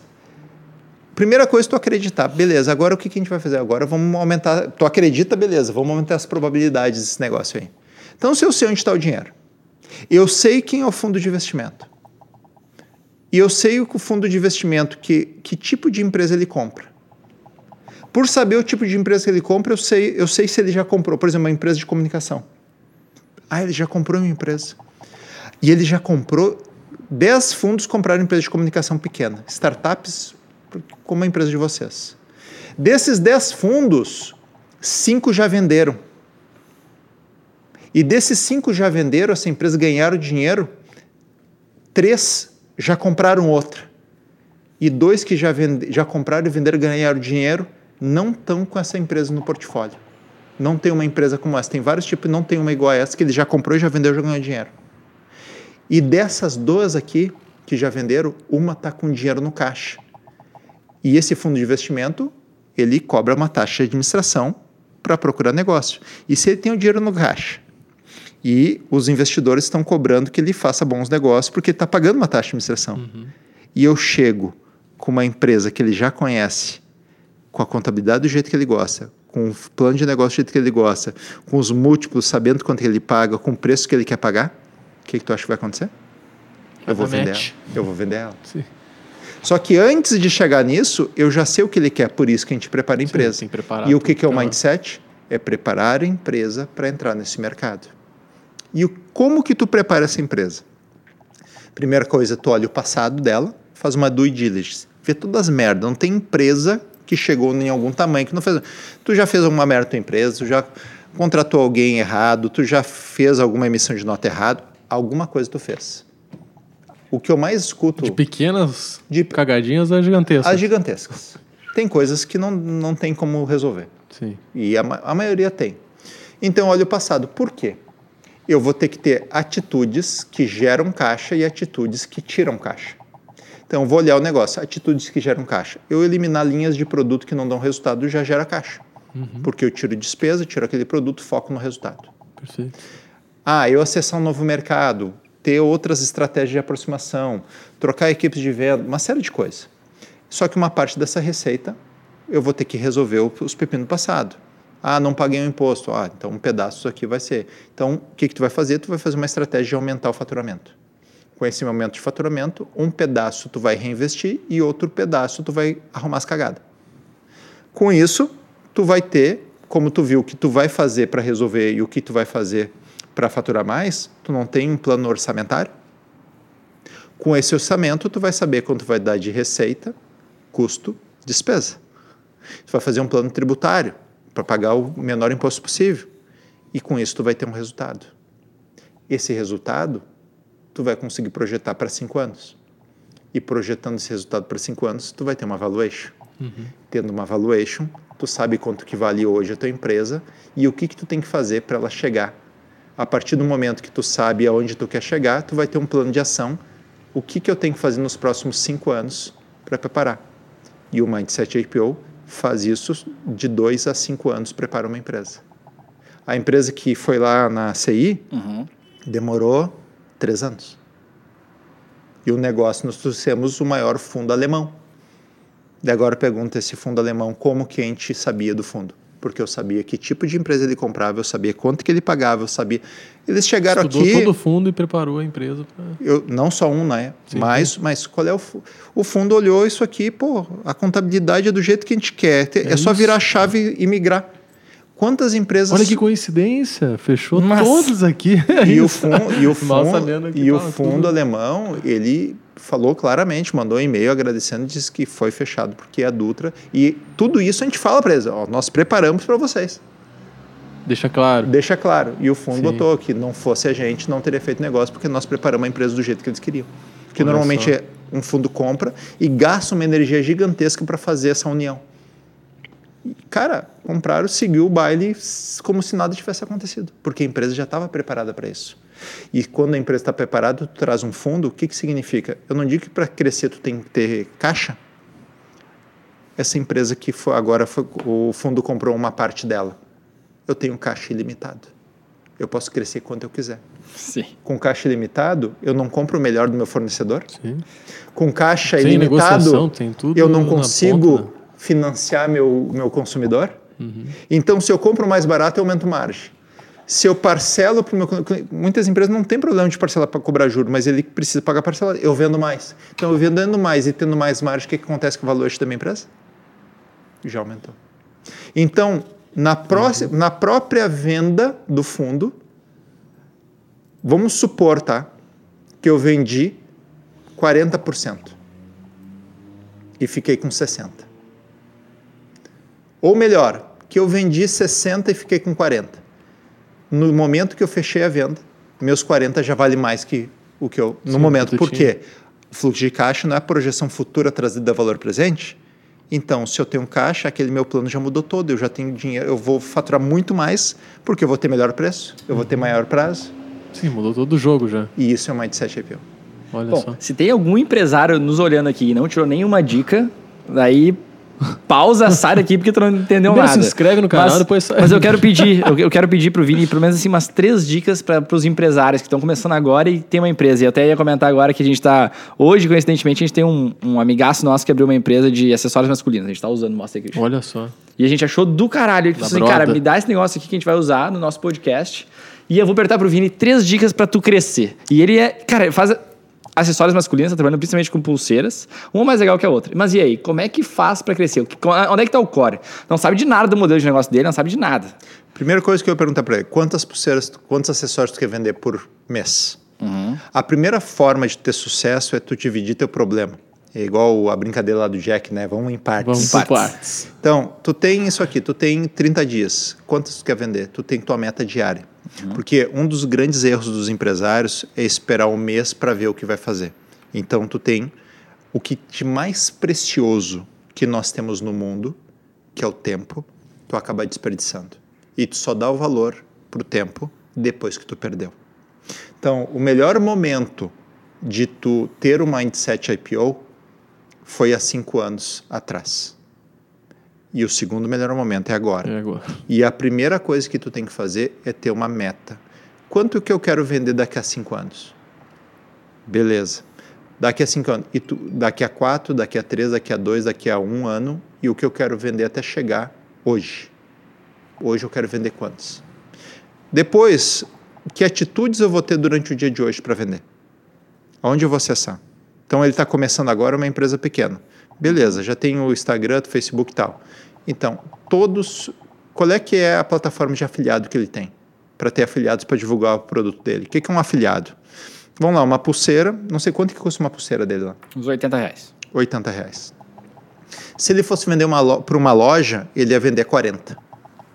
Primeira coisa, tu acreditar. Beleza, agora o que, que a gente vai fazer? Agora vamos aumentar. Tu acredita, beleza, vamos aumentar as probabilidades desse negócio aí. Então, se eu sei onde está o dinheiro, eu sei quem é o fundo de investimento, e eu sei o fundo de investimento, que, que tipo de empresa ele compra. Por saber o tipo de empresa que ele compra, eu sei, eu sei se ele já comprou, por exemplo, uma empresa de comunicação. Ah, ele já comprou uma empresa. E ele já comprou 10 fundos compraram empresa de comunicação pequena, startups como a empresa de vocês. Desses 10 fundos, 5 já venderam. E desses 5 já venderam, essa empresa ganharam dinheiro, 3 já compraram outra. E dois que já, vende, já compraram e venderam ganharam dinheiro, não estão com essa empresa no portfólio. Não tem uma empresa como essa. Tem vários tipos, não tem uma igual a essa que ele já comprou e já vendeu já ganhou dinheiro. E dessas duas aqui que já venderam, uma está com dinheiro no caixa. E esse fundo de investimento, ele cobra uma taxa de administração para procurar negócio. E se ele tem o dinheiro no caixa e os investidores estão cobrando que ele faça bons negócios porque ele está pagando uma taxa de administração. Uhum. E eu chego com uma empresa que ele já conhece, com a contabilidade do jeito que ele gosta, com o plano de negócio do jeito que ele gosta, com os múltiplos, sabendo quanto ele paga, com o preço que ele quer pagar, o que, que tu acha que vai acontecer? Eu vou vender ela. Eu vou vender ela. Sim. Só que antes de chegar nisso, eu já sei o que ele quer, por isso que a gente prepara a empresa. preparar e o que, que é o mindset? É preparar a empresa para entrar nesse mercado. E como que tu prepara essa empresa? Primeira coisa, tu olha o passado dela, faz uma due diligence, vê todas as merdas. Não tem empresa que chegou em algum tamanho que não fez. Tu já fez alguma merda na tua empresa, tu já contratou alguém errado, tu já fez alguma emissão de nota errado, alguma coisa tu fez. O que eu mais escuto De pequenas De- cagadinhas a gigantescas. as gigantescas. Tem coisas que não, não tem como resolver. Sim. E a, a maioria tem. Então, olha o passado. Por quê? Eu vou ter que ter atitudes que geram caixa e atitudes que tiram caixa. Então, eu vou olhar o negócio. Atitudes que geram caixa. Eu eliminar linhas de produto que não dão resultado já gera caixa. Porque eu tiro despesa, tiro aquele produto, foco no resultado. Perfeito. Ah, eu acessar um novo mercado, ter outras estratégias de aproximação, trocar equipes de venda, uma série de coisas. Só que uma parte dessa receita eu vou ter que resolver os pepinos do passado. Ah, não paguei o imposto. Ah, então um pedaço disso aqui vai ser. Então, o que, que tu vai fazer? Tu vai fazer uma estratégia de aumentar o faturamento. Com esse aumento de faturamento, um pedaço tu vai reinvestir e outro pedaço tu vai arrumar as cagadas. Com isso, tu vai ter, como tu viu o que tu vai fazer para resolver e o que tu vai fazer para faturar mais, tu não tem um plano orçamentário? Com esse orçamento, tu vai saber quanto vai dar de receita, custo, despesa. Tu vai fazer um plano tributário para pagar o menor imposto possível. E com isso tu vai ter um resultado. Esse resultado tu vai conseguir projetar para cinco anos. E projetando esse resultado para cinco anos, tu vai ter uma valuation. Tendo uma valuation, tu sabe quanto que vale hoje a tua empresa e o que, que tu tem que fazer para ela chegar. A partir do momento que tu sabe aonde tu quer chegar, tu vai ter um plano de ação. O que, que eu tenho que fazer nos próximos cinco anos para preparar? E o Mindset IPO faz isso de dois a cinco anos, prepara uma empresa. A empresa que foi lá na CI Uhum. demorou três anos. E o negócio, nós trouxemos o maior fundo alemão. E agora pergunta esse fundo alemão, como que a gente sabia do fundo? Porque eu sabia que tipo de empresa ele comprava, eu sabia quanto que ele pagava, eu sabia... Eles chegaram Estudou aqui... todo o fundo e preparou a empresa para. Eu, não só um, né? Sim, mas, mas qual é o, o fundo olhou isso aqui, pô, a contabilidade é do jeito que a gente quer. É, É só isso. virar a chave e migrar. Quantas empresas Olha que coincidência, fechou Mas- todos aqui. e o fundo, e o fundo, e o fundo alemão, ele falou claramente, mandou um e-mail agradecendo, disse que foi fechado porque é a Dutra. E tudo isso a gente fala para eles, ó, nós preparamos para vocês. Deixa claro. Deixa claro. E o fundo Sim. botou que não fosse a gente, não teria feito negócio, porque nós preparamos a empresa do jeito que eles queriam. Porque Olha normalmente só. é um fundo compra e gasta uma energia gigantesca para fazer essa união. E, Cara, compraram, seguiu o baile como se nada tivesse acontecido, porque a empresa já estava preparada para isso. E quando a empresa está preparada, tu traz um fundo, o que, que significa? Eu não digo que para crescer tu tem que ter caixa. Essa empresa que foi, agora foi- o fundo comprou uma parte dela. Eu tenho caixa ilimitado. Eu posso crescer quanto eu quiser. Sim. Com caixa ilimitado, eu não compro o melhor do meu fornecedor. Sim. Com caixa Tem ilimitado, negociação, tem tudo eu não consigo ponta, né? financiar meu, meu consumidor. Uhum. Então, se eu compro mais barato, eu aumento margem. Se eu parcelo para o meu muitas empresas não tem problema de parcelar para cobrar juros, mas ele precisa pagar parcela. Eu vendo mais. Então, eu vendendo mais e tendo mais margem, o que, que acontece com o valor da minha empresa? Já aumentou. Então, na, próxima, na própria venda do fundo, vamos supor, tá? Que eu vendi 40% e fiquei com 60%. Ou melhor, que eu vendi 60% e fiquei com 40%. No momento que eu fechei a venda, meus 40 já vale mais que o que eu. No Sim, momento. Por tinha. quê? O fluxo de caixa não é a projeção futura trazida a valor presente. Então, se eu tenho caixa, aquele meu plano já mudou todo. Eu já tenho dinheiro, eu vou faturar muito mais, porque eu vou ter melhor preço, eu vou ter Uhum. maior prazo. Sim, mudou todo o jogo já. E isso é o mindset IPO. Olha Bom, só. se tem algum empresário nos olhando aqui e não tirou nenhuma dica, Daí pausa, sai daqui porque tu não entendeu Primeiro nada. se inscreve no canal, mas, depois sai. Mas eu quero pedir, eu, eu quero pedir pro Vini pelo menos assim umas três dicas para os empresários que estão começando agora e tem uma empresa. E até ia comentar agora que a gente tá hoje coincidentemente a gente tem um, um amigaço nosso que abriu uma empresa de acessórios masculinos. A gente tá usando, mostra Christian. Olha só. E a gente achou do caralho. Ele falou assim, cara, me dá esse negócio aqui que a gente vai usar no nosso podcast. E eu vou apertar pro Vini três dicas pra tu crescer. E ele é, cara, faz acessórios masculinos, tá trabalhando principalmente com pulseiras. Uma mais legal que a outra. Mas e aí, como é que faz pra crescer? Onde é que tá o core? Não sabe de nada do modelo de negócio dele, não sabe de nada. Primeira coisa que eu ia perguntar para ele: quantas pulseiras, quantos acessórios tu quer vender por mês? A primeira forma de ter sucesso é tu dividir teu problema. É igual a brincadeira lá do Jack, né? Vamos em partes. Vamos por partes. Então, tu tem isso aqui, tu tem 30 dias. Quantos tu quer vender? Tu tem tua meta diária. Porque um dos grandes erros dos empresários é esperar um mês para ver o que vai fazer. Então, tu tem o que de mais precioso que nós temos no mundo, que é o tempo, tu acaba desperdiçando. E tu só dá o valor pro tempo depois que tu perdeu. Então, o melhor momento de tu ter o mindset IPO foi há cinco anos atrás. E o segundo melhor momento é agora. É agora. E a primeira coisa que tu tem que fazer é ter uma meta. Quanto que eu quero vender daqui a cinco anos? Beleza. Daqui a cinco anos. E tu, daqui a quatro, daqui a três, daqui a dois, daqui a um ano. E o que eu quero vender até chegar hoje. Hoje eu quero vender quantos? Depois, que atitudes eu vou ter durante o dia de hoje para vender? Aonde eu vou acessar? Então ele está começando agora uma empresa pequena. Beleza, já tem o Instagram, o Facebook e tal. Então, todos. Qual é que é a plataforma de afiliado que ele tem? Para ter afiliados para divulgar o produto dele. O que que é um afiliado? Vamos lá, uma pulseira. Não sei quanto que custa uma pulseira dele lá. Uns 80 reais. 80 reais. Se ele fosse vender para uma loja, ele ia vender 40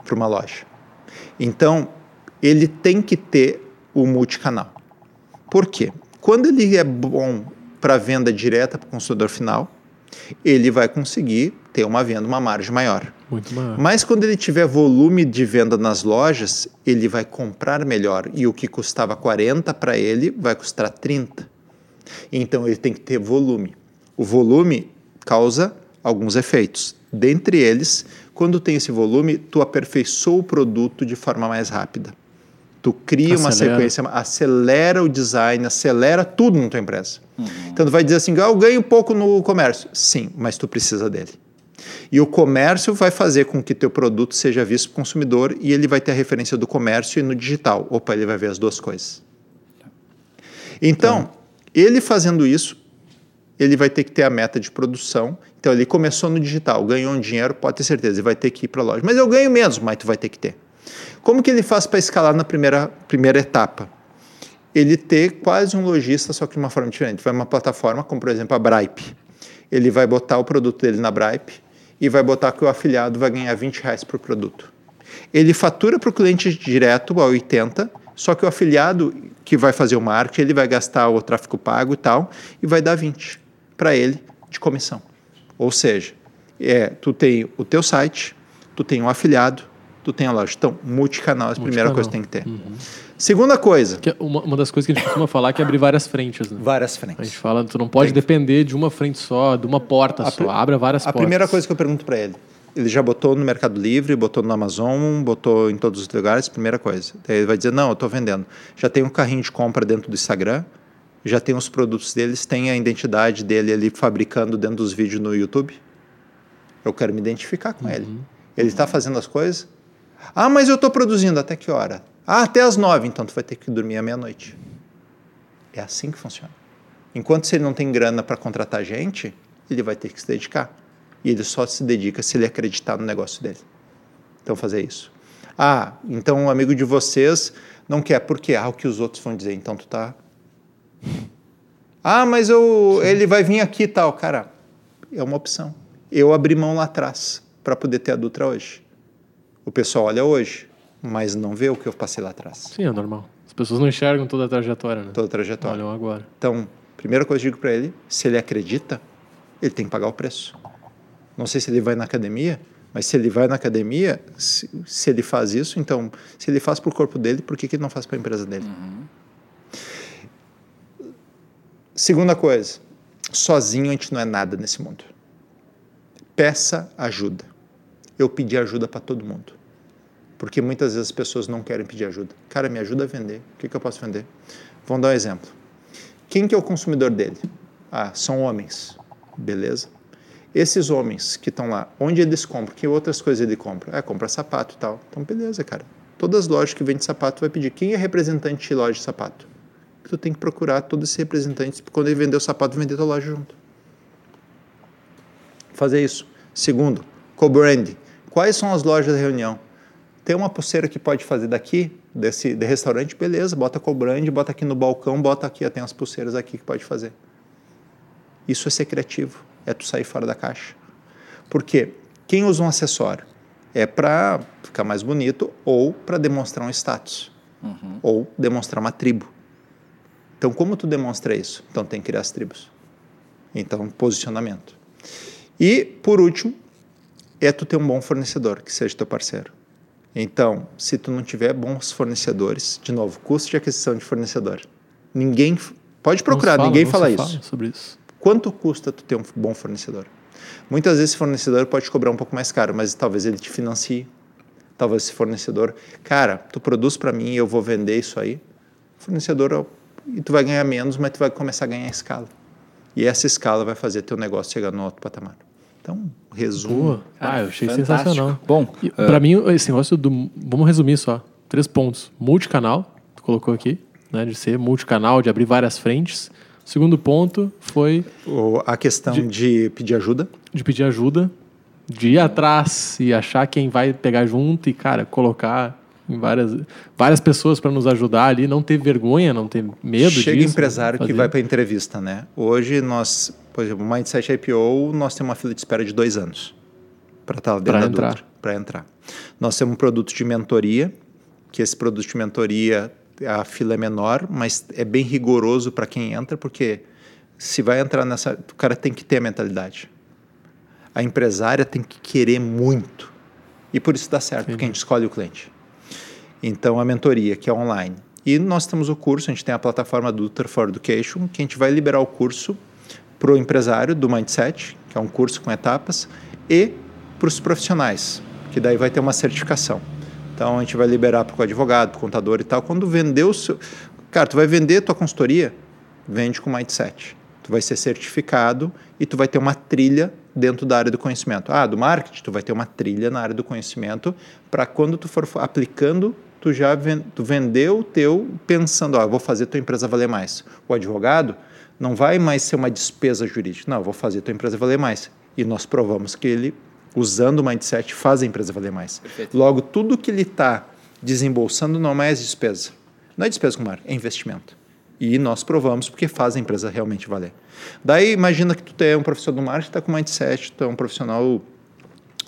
para uma loja. Então, ele tem que ter o multicanal. Por quê? Quando ele é bom para venda direta para o consumidor final, ele vai conseguir ter uma venda, uma margem maior. Muito maior. Mas quando ele tiver volume de venda nas lojas, ele vai comprar melhor. E o que custava 40 para ele vai custar 30. Então ele tem que ter volume. O volume causa alguns efeitos. Dentre eles, quando tem esse volume, tu aperfeiçoa o produto de forma mais rápida. Tu cria uma Acelera. sequência, acelera o design, acelera tudo na tua empresa. Então tu vai dizer assim, ah, eu ganho pouco no comércio. Sim, mas tu precisa dele. E o comércio vai fazer com que teu produto seja visto pelo consumidor e ele vai ter a referência do comércio e no digital. Opa, ele vai ver as duas coisas. Então, ele fazendo isso, ele vai ter que ter a meta de produção. Então, ele começou no digital, ganhou um dinheiro, pode ter certeza, ele vai ter que ir para a loja. Mas eu ganho menos, mas tu vai ter que ter. Como que ele faz para escalar na primeira, primeira etapa? Ele ter quase um lojista, só que de uma forma diferente. Vai uma plataforma, como por exemplo a Bripe. Ele vai botar o produto dele na Bripe e vai botar que o afiliado vai ganhar 20 reais por produto. Ele fatura para o cliente direto a 80, só que o afiliado que vai fazer o marketing, ele vai gastar o tráfego pago e tal, e vai dar 20 para ele de comissão. Ou seja, é, tu tem o teu site, tu tem um afiliado, tu tem a loja. Então, multicanal é a primeira Multicanal. coisa que tem que ter. Segunda coisa, é uma, uma das coisas que a gente costuma falar é que é abrir várias frentes, né? várias A frentes. gente fala, tu não pode depender de uma frente só, de uma porta A só. Abra várias A portas. primeira coisa que eu pergunto para ele, ele já botou no Mercado Livre, botou no Amazon, botou em todos os lugares, primeira coisa. Daí ele vai dizer, não, eu estou vendendo. Já tem um carrinho de compra dentro do Instagram, já tem os produtos deles, tem a identidade dele ali fabricando dentro dos vídeos no YouTube. Eu quero me identificar com ele. Ele está fazendo as coisas? Ah, mas eu estou produzindo. Até que hora? Ah, até as nove. Então tu vai ter que dormir à meia-noite. É assim que funciona. Enquanto se ele não tem grana para contratar gente, ele vai ter que se dedicar. E ele só se dedica se ele acreditar no negócio dele. Então, fazer isso. Ah, então um amigo de vocês não quer. Por quê? Ah, o que os outros vão dizer. Então, tu tá... Ah, mas eu, ele vai vir aqui e tal. Cara, é uma opção. Eu abri mão lá atrás para poder ter a Dutra hoje. O pessoal olha hoje, mas não vê o que eu passei lá atrás. Sim, é normal. As pessoas não enxergam toda a trajetória, né? Toda a trajetória. Olham agora. Então, primeira coisa que eu digo para ele, se ele acredita, ele tem que pagar o preço. Não sei se ele vai na academia, mas se ele vai na academia, se, se ele faz isso, então, se ele faz para o corpo dele, por que, que ele não faz para a empresa dele? Segunda coisa, sozinho a gente não é nada nesse mundo. peça ajuda. Eu pedi ajuda para todo mundo. Porque muitas vezes as pessoas não querem pedir ajuda. Cara, me ajuda a vender. O que, que eu posso vender? Vamos dar um exemplo. Quem que é o consumidor dele? Ah, são homens. Beleza. Esses homens que estão lá, onde eles compram? Que outras coisas ele compra? É, compra sapato e tal. Então, beleza, cara. Todas as lojas que vendem sapato vai pedir. Quem é representante de loja de sapato? Tu tem que procurar todos esses representantes. Quando ele vender o sapato, vender tua loja junto. Fazer isso. Segundo, co-brand. Quais são as lojas da reunião? Tem uma pulseira que pode fazer daqui, desse de restaurante, beleza, bota co-brand, bota aqui no balcão, bota aqui, ó, tem as pulseiras aqui que pode fazer. Isso é ser criativo, é tu sair fora da caixa. Por quê? Quem usa um acessório? É para ficar mais bonito ou para demonstrar um status. Uhum. Ou demonstrar uma tribo. Então, como tu demonstra isso? Então, tem que criar as tribos. Então, posicionamento. E, por último, é tu ter um bom fornecedor, que seja teu parceiro. Então, se tu não tiver bons fornecedores, de novo, custo de aquisição de fornecedor. Ninguém pode procurar, fala, ninguém fala isso. Fala sobre isso. Quanto custa tu ter um bom fornecedor? Muitas vezes esse fornecedor pode cobrar um pouco mais caro, mas talvez ele te financie. Talvez esse fornecedor, cara, tu produz para mim, eu vou vender isso aí. Fornecedor, e tu vai ganhar menos, mas tu vai começar a ganhar escala. E essa escala vai fazer teu negócio chegar no outro patamar. Então, resumo. Boa. Ah, eu achei Fantástico. sensacional. Bom, uh... para mim, esse negócio do. Vamos resumir só. Três pontos. Multicanal, tu colocou aqui, né? De ser multicanal, de abrir várias frentes. O segundo ponto foi. A questão de, de pedir ajuda. De pedir ajuda. De ir atrás e achar quem vai pegar junto e, cara, colocar várias, várias pessoas para nos ajudar ali, não ter vergonha, não ter medo Chega disso. Chega empresário que vai para entrevista, né? Hoje nós, por exemplo, Mindset IPO, nós temos uma fila de espera de dois anos para estar tá dentro pra entrar. para entrar. Nós temos um produto de mentoria, que esse produto de mentoria, a fila é menor, mas é bem rigoroso para quem entra, porque se vai entrar nessa, o cara tem que ter a mentalidade. A empresária tem que querer muito. E por isso dá certo, Sim. porque a gente escolhe o cliente. Então, a mentoria, que é online. E nós temos o curso, a gente tem a plataforma do Ultra for Education, que a gente vai liberar o curso para o empresário do Mindset, que é um curso com etapas, e para os profissionais, que daí vai ter uma certificação. Então, a gente vai liberar para o advogado, para o contador e tal. Quando vender o seu... Cara, tu vai vender tua consultoria, vende com Mindset. Tu vai ser certificado e tu vai ter uma trilha dentro da área do conhecimento. Ah, do marketing, tu vai ter uma trilha na área do conhecimento para quando tu for aplicando tu já tu vendeu o teu pensando, ah, vou fazer tua empresa valer mais. O advogado não vai mais ser uma despesa jurídica. Não, vou fazer tua empresa valer mais. E nós provamos que ele, usando o mindset, faz a empresa valer mais. Perfeito. Logo, tudo que ele está desembolsando não é mais despesa. Não é despesa com mar, é investimento. E nós provamos porque faz a empresa realmente valer. Daí, imagina que tu é um profissional do marketing, está com mindset, tu é um profissional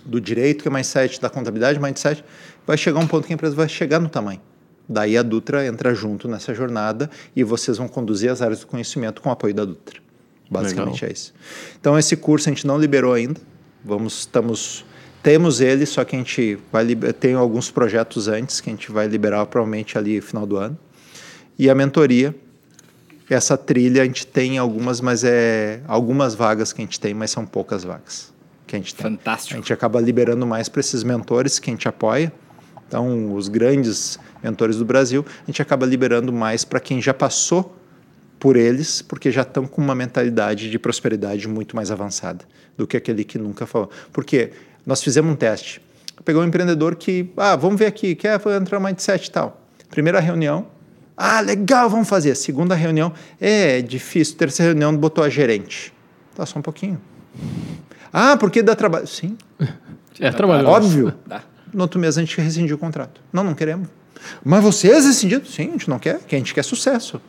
do direito, que é mindset, da contabilidade, mindset, vai chegar um ponto que a empresa vai chegar no tamanho. Daí a Dutra entra junto nessa jornada e vocês vão conduzir as áreas do conhecimento com o apoio da Dutra. Basicamente Legal. é isso. Então esse curso a gente não liberou ainda. Vamos, estamos, temos ele, só que a gente vai tem alguns projetos antes que a gente vai liberar provavelmente ali no final do ano. E a mentoria, essa trilha a gente tem algumas, mas é algumas vagas que a gente tem, mas são poucas vagas que a gente tem. Fantástico. A gente acaba liberando mais para esses mentores que a gente apoia. Então, os grandes mentores do Brasil, a gente acaba liberando mais para quem já passou por eles, porque já estão com uma mentalidade de prosperidade muito mais avançada do que aquele que nunca falou. Porque nós fizemos um teste. Pegou um empreendedor que, ah, vamos ver aqui, quer entrar no mindset e tal. Primeira reunião, ah, legal, vamos fazer. Segunda reunião, é, é difícil. Terceira reunião, botou a gerente. Tá, só um pouquinho. Ah, porque dá trabalho. Sim. É trabalho. Óbvio. Dá. No outro mês a gente rescindiu o contrato. Não, não queremos. Mas vocês rescindiram? Sim, a gente não quer, que a gente quer sucesso.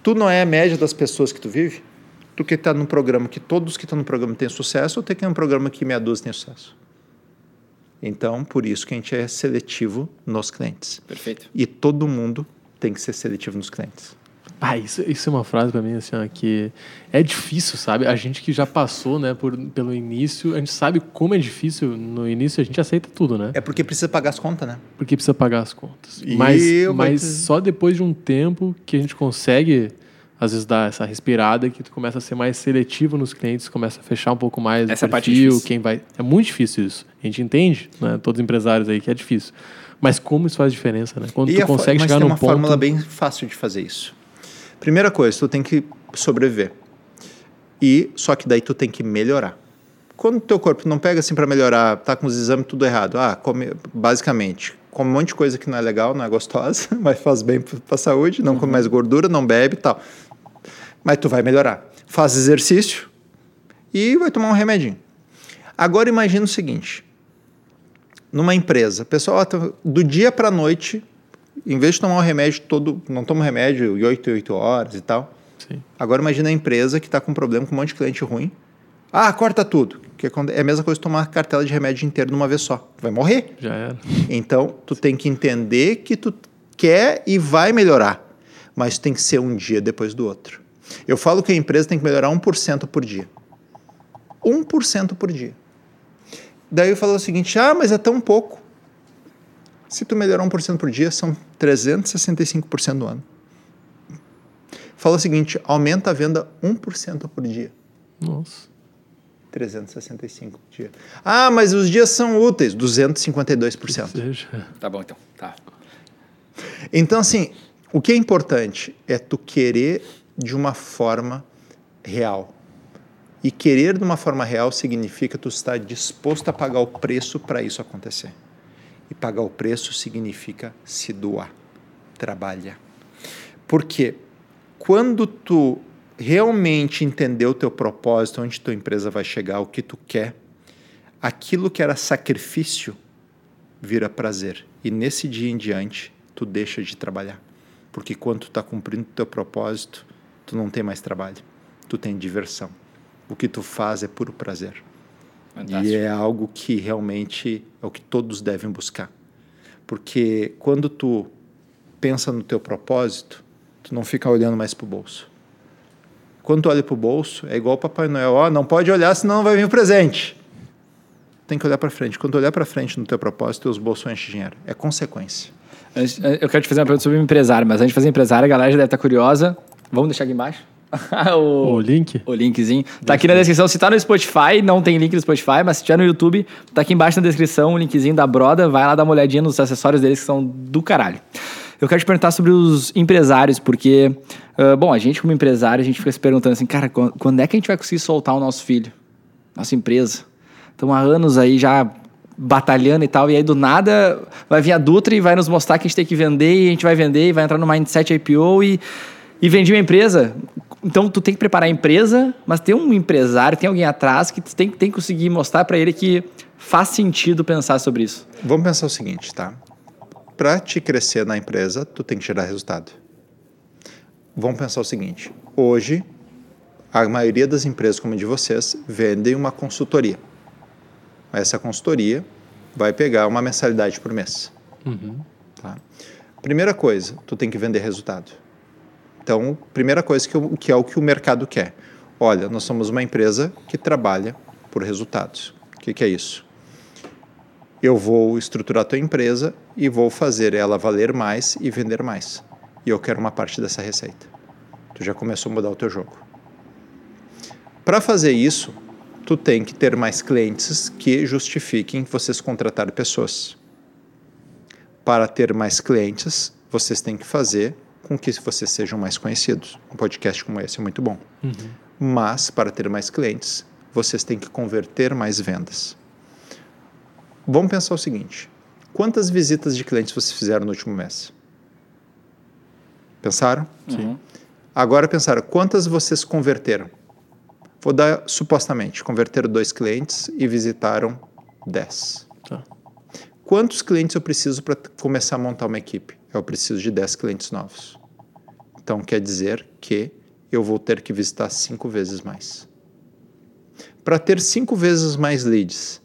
Tu não é a média das pessoas que tu vive? Tu que está no programa, que todos que estão no programa têm sucesso, ou tem que é um programa que meia dúzia tem sucesso? Então, por isso que a gente é seletivo nos clientes. Perfeito. E todo mundo tem que ser seletivo nos clientes. Ah, isso, isso é uma frase para mim assim, ó, que é difícil, sabe? A gente que já passou, né, por, pelo início, a gente sabe como é difícil. No início a gente aceita tudo, né? É porque precisa pagar as contas, né? Porque precisa pagar as contas. E mas mas só depois de um tempo que a gente consegue às vezes dá essa respirada que tu começa a ser mais seletivo nos clientes, começa a fechar um pouco mais Essa é o a parte perfil, difícil. quem vai. É muito difícil isso. A gente entende, né? Todos os empresários aí que é difícil. Mas como isso faz diferença, né? Quando E tu a fo- consegue mas chegar tem num uma ponto. fórmula bem fácil de fazer isso. Primeira coisa, tu tem que sobreviver. E só que daí tu tem que melhorar. Quando o teu corpo não pega assim para melhorar, tá com os exames tudo errado. Ah, come, basicamente, come um monte de coisa que não é legal, não é gostosa, mas faz bem para a saúde, não come mais gordura, não bebe e tal. Mas tu vai melhorar. Faz exercício e vai tomar um remedinho. Agora imagina o seguinte: numa empresa, pessoal, tá- do dia para noite, em vez de tomar um remédio todo, não toma um remédio em 8 8 horas e tal. Sim. Agora imagina a empresa que está com problema com um monte de cliente ruim. Ah, corta tudo. Que é é a mesma coisa que tomar cartela de remédio inteiro de uma vez só. Vai morrer. Já era. Então, tu tem que entender que tu quer e vai melhorar, mas tem que ser um dia depois do outro. Eu falo que a empresa tem que melhorar 1% por dia. 1% por dia. Daí eu falo o seguinte: "Ah, mas é tão pouco". Se tu melhorar 1% por dia, são 365% do ano. Fala o seguinte: aumenta a venda 1% por dia. Nossa. 365 dias. Ah, mas os dias são úteis, 252%. Seja. Tá bom, então. Tá. Então, assim, o que é importante é tu querer de uma forma real. E querer de uma forma real significa tu estar disposto a pagar o preço para isso acontecer. E pagar o preço significa se doar, trabalhar. Porque quando tu realmente entender o teu propósito, onde tua empresa vai chegar, o que tu quer, aquilo que era sacrifício vira prazer. E nesse dia em diante, tu deixa de trabalhar. Porque quando tu está cumprindo o teu propósito, tu não tem mais trabalho. Tu tem diversão. O que tu faz é puro prazer. Fantástico. E é algo que realmente é o que todos devem buscar. Porque quando tu pensa no teu propósito, tu não fica olhando mais para o bolso. Quando tu olha para o bolso, é igual o Papai Noel. Ó, não pode olhar, senão não vai vir o presente. Tem que olhar para frente. Quando tu olhar para frente no teu propósito, teus bolsos enchem de dinheiro. É consequência. Antes- Eu quero te fazer uma pergunta sobre o empresário, mas antes de fazer empresário, a galera já deve estar curiosa. Vamos deixar aqui embaixo? O o, link? o linkzinho. Tá aqui na descrição. Se tá no Spotify, não tem link no Spotify, mas se tiver no YouTube, tá aqui embaixo na descrição o linkzinho da Broda. Vai lá dar uma olhadinha nos acessórios deles que são do caralho. Eu quero te perguntar sobre os empresários, porque, ah, bom, a gente como empresário, a gente fica se perguntando assim, cara, quan- quando é que a gente vai conseguir soltar o nosso filho? Nossa empresa. Estamos há anos aí já batalhando e tal, e aí do nada vai vir a Dutra e vai nos mostrar que a gente tem que vender, e a gente vai vender, e vai entrar no Mindset IPO e, e vendi uma empresa. Então tu tem que preparar a empresa, mas tem um empresário, tem alguém atrás que tu tem, tem que conseguir mostrar para ele que faz sentido pensar sobre isso. Vamos pensar o seguinte, tá? Para te crescer na empresa, tu tem que gerar resultado. Vamos pensar o seguinte: hoje, a maioria das empresas, como a de vocês, vendem uma consultoria. Essa consultoria vai pegar uma mensalidade por mês. Tá? Primeira coisa, tu tem que vender resultado. Então, primeira coisa que, o- que é o que o mercado quer. Olha, nós somos uma empresa que trabalha por resultados. O que, que é isso? eu vou estruturar a tua empresa e vou fazer ela valer mais e vender mais. E eu quero uma parte dessa receita. Tu já começou a mudar o teu jogo. Para fazer isso, tu tem que ter mais clientes que justifiquem vocês contratar pessoas. Para ter mais clientes, vocês têm que fazer com que vocês sejam mais conhecidos. Um podcast como esse é muito bom. Mas, para ter mais clientes, vocês têm que converter mais vendas. Vamos pensar o seguinte: quantas visitas de clientes vocês fizeram no último mês? Pensaram? Sim. Agora pensaram, quantas vocês converteram? Vou dar supostamente, converteram dois clientes e visitaram dez. Tá. Quantos clientes eu preciso para começar a montar uma equipe? Eu preciso de 10 clientes novos. Então quer dizer que eu vou ter que visitar cinco vezes mais. Para ter cinco vezes mais leads,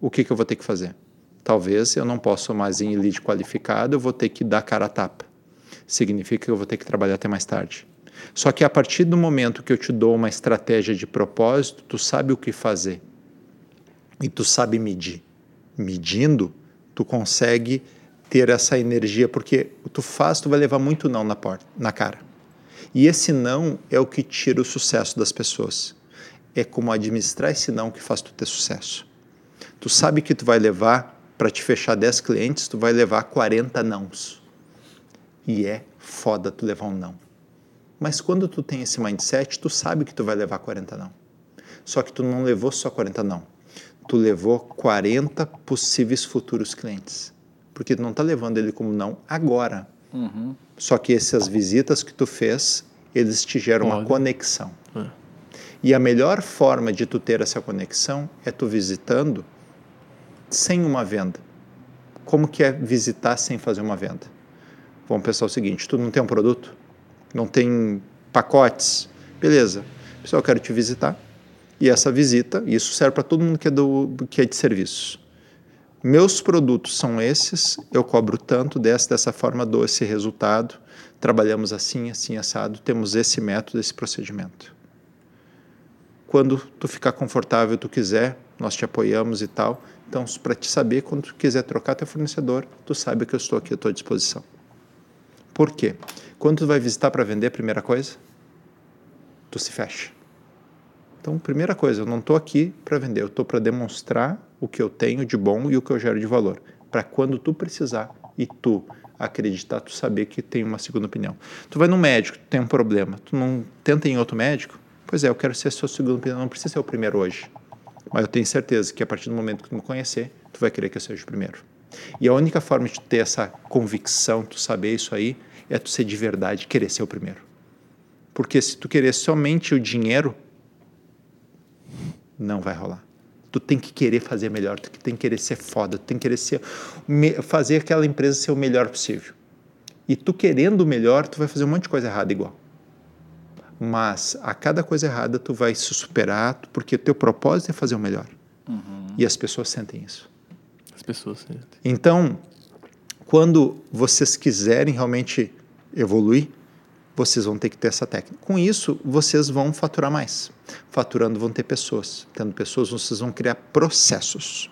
o que, que eu vou ter que fazer? Talvez eu não possa mais em lead qualificado, eu vou ter que dar cara a tapa. Significa que eu vou ter que trabalhar até mais tarde. Só que a partir do momento que eu te dou uma estratégia de propósito, tu sabe o que fazer. E tu sabe medir. Medindo, tu consegue ter essa energia, porque tu faz, tu vai levar muito não na porta, na cara. E esse não é o que tira o sucesso das pessoas. É como administrar esse não que faz tu ter sucesso. Tu sabe que tu vai levar para te fechar 10 clientes, tu vai levar 40 nãos. E é foda tu levar um não. Mas quando tu tem esse mindset, tu sabe que tu vai levar 40 não. Só que tu não levou só 40 não. Tu levou 40 possíveis futuros clientes. Porque tu não está levando ele como não agora. Uhum. Só que essas visitas que tu fez, eles te geram uma conexão. É. E a melhor forma de tu ter essa conexão é tu visitando sem uma venda. Como que é visitar sem fazer uma venda? Vamos pensar o seguinte, tu não tem um produto? Não tem pacotes? Beleza. Pessoal, eu quero te visitar. E essa visita, isso serve para todo mundo que é, do, que é de serviços. Meus produtos são esses, eu cobro tanto, dessa, dessa forma dou esse resultado, trabalhamos assim, assim, assado, temos esse método, esse procedimento. Quando tu ficar confortável, tu quiser, nós te apoiamos e tal. Então, para te saber, quando tu quiser trocar teu fornecedor, tu sabe que eu estou aqui à tua disposição. Por quê? Quando tu vai visitar para vender, primeira coisa, tu se fecha. Então, primeira coisa, eu não estou aqui para vender, eu estou para demonstrar o que eu tenho de bom e o que eu gero de valor. Para quando tu precisar e tu acreditar, tu saber que tem uma segunda opinião. Tu vai no médico, tu tem um problema, tu não tenta ir em outro médico? Pois é, eu quero ser a sua segunda opinião, não precisa ser o primeiro hoje. Mas eu tenho certeza que a partir do momento que tu me conhecer, tu vai querer que eu seja o primeiro. E a única forma de tu ter essa convicção, tu saber isso aí, é tu ser de verdade, querer ser o primeiro. Porque se tu querer somente o dinheiro, não vai rolar. Tu tem que querer fazer melhor, tu tem que querer ser foda, tu tem que querer ser, me- fazer aquela empresa ser o melhor possível. E tu querendo o melhor, tu vai fazer um monte de coisa errada igual. Mas a cada coisa errada tu vai se superar, porque teu propósito é fazer o melhor. E as pessoas sentem isso. As pessoas sentem. Então, quando vocês quiserem realmente evoluir, vocês vão ter que ter essa técnica. Com isso, vocês vão faturar mais. Faturando, vão ter pessoas. Tendo pessoas, vocês vão criar processos.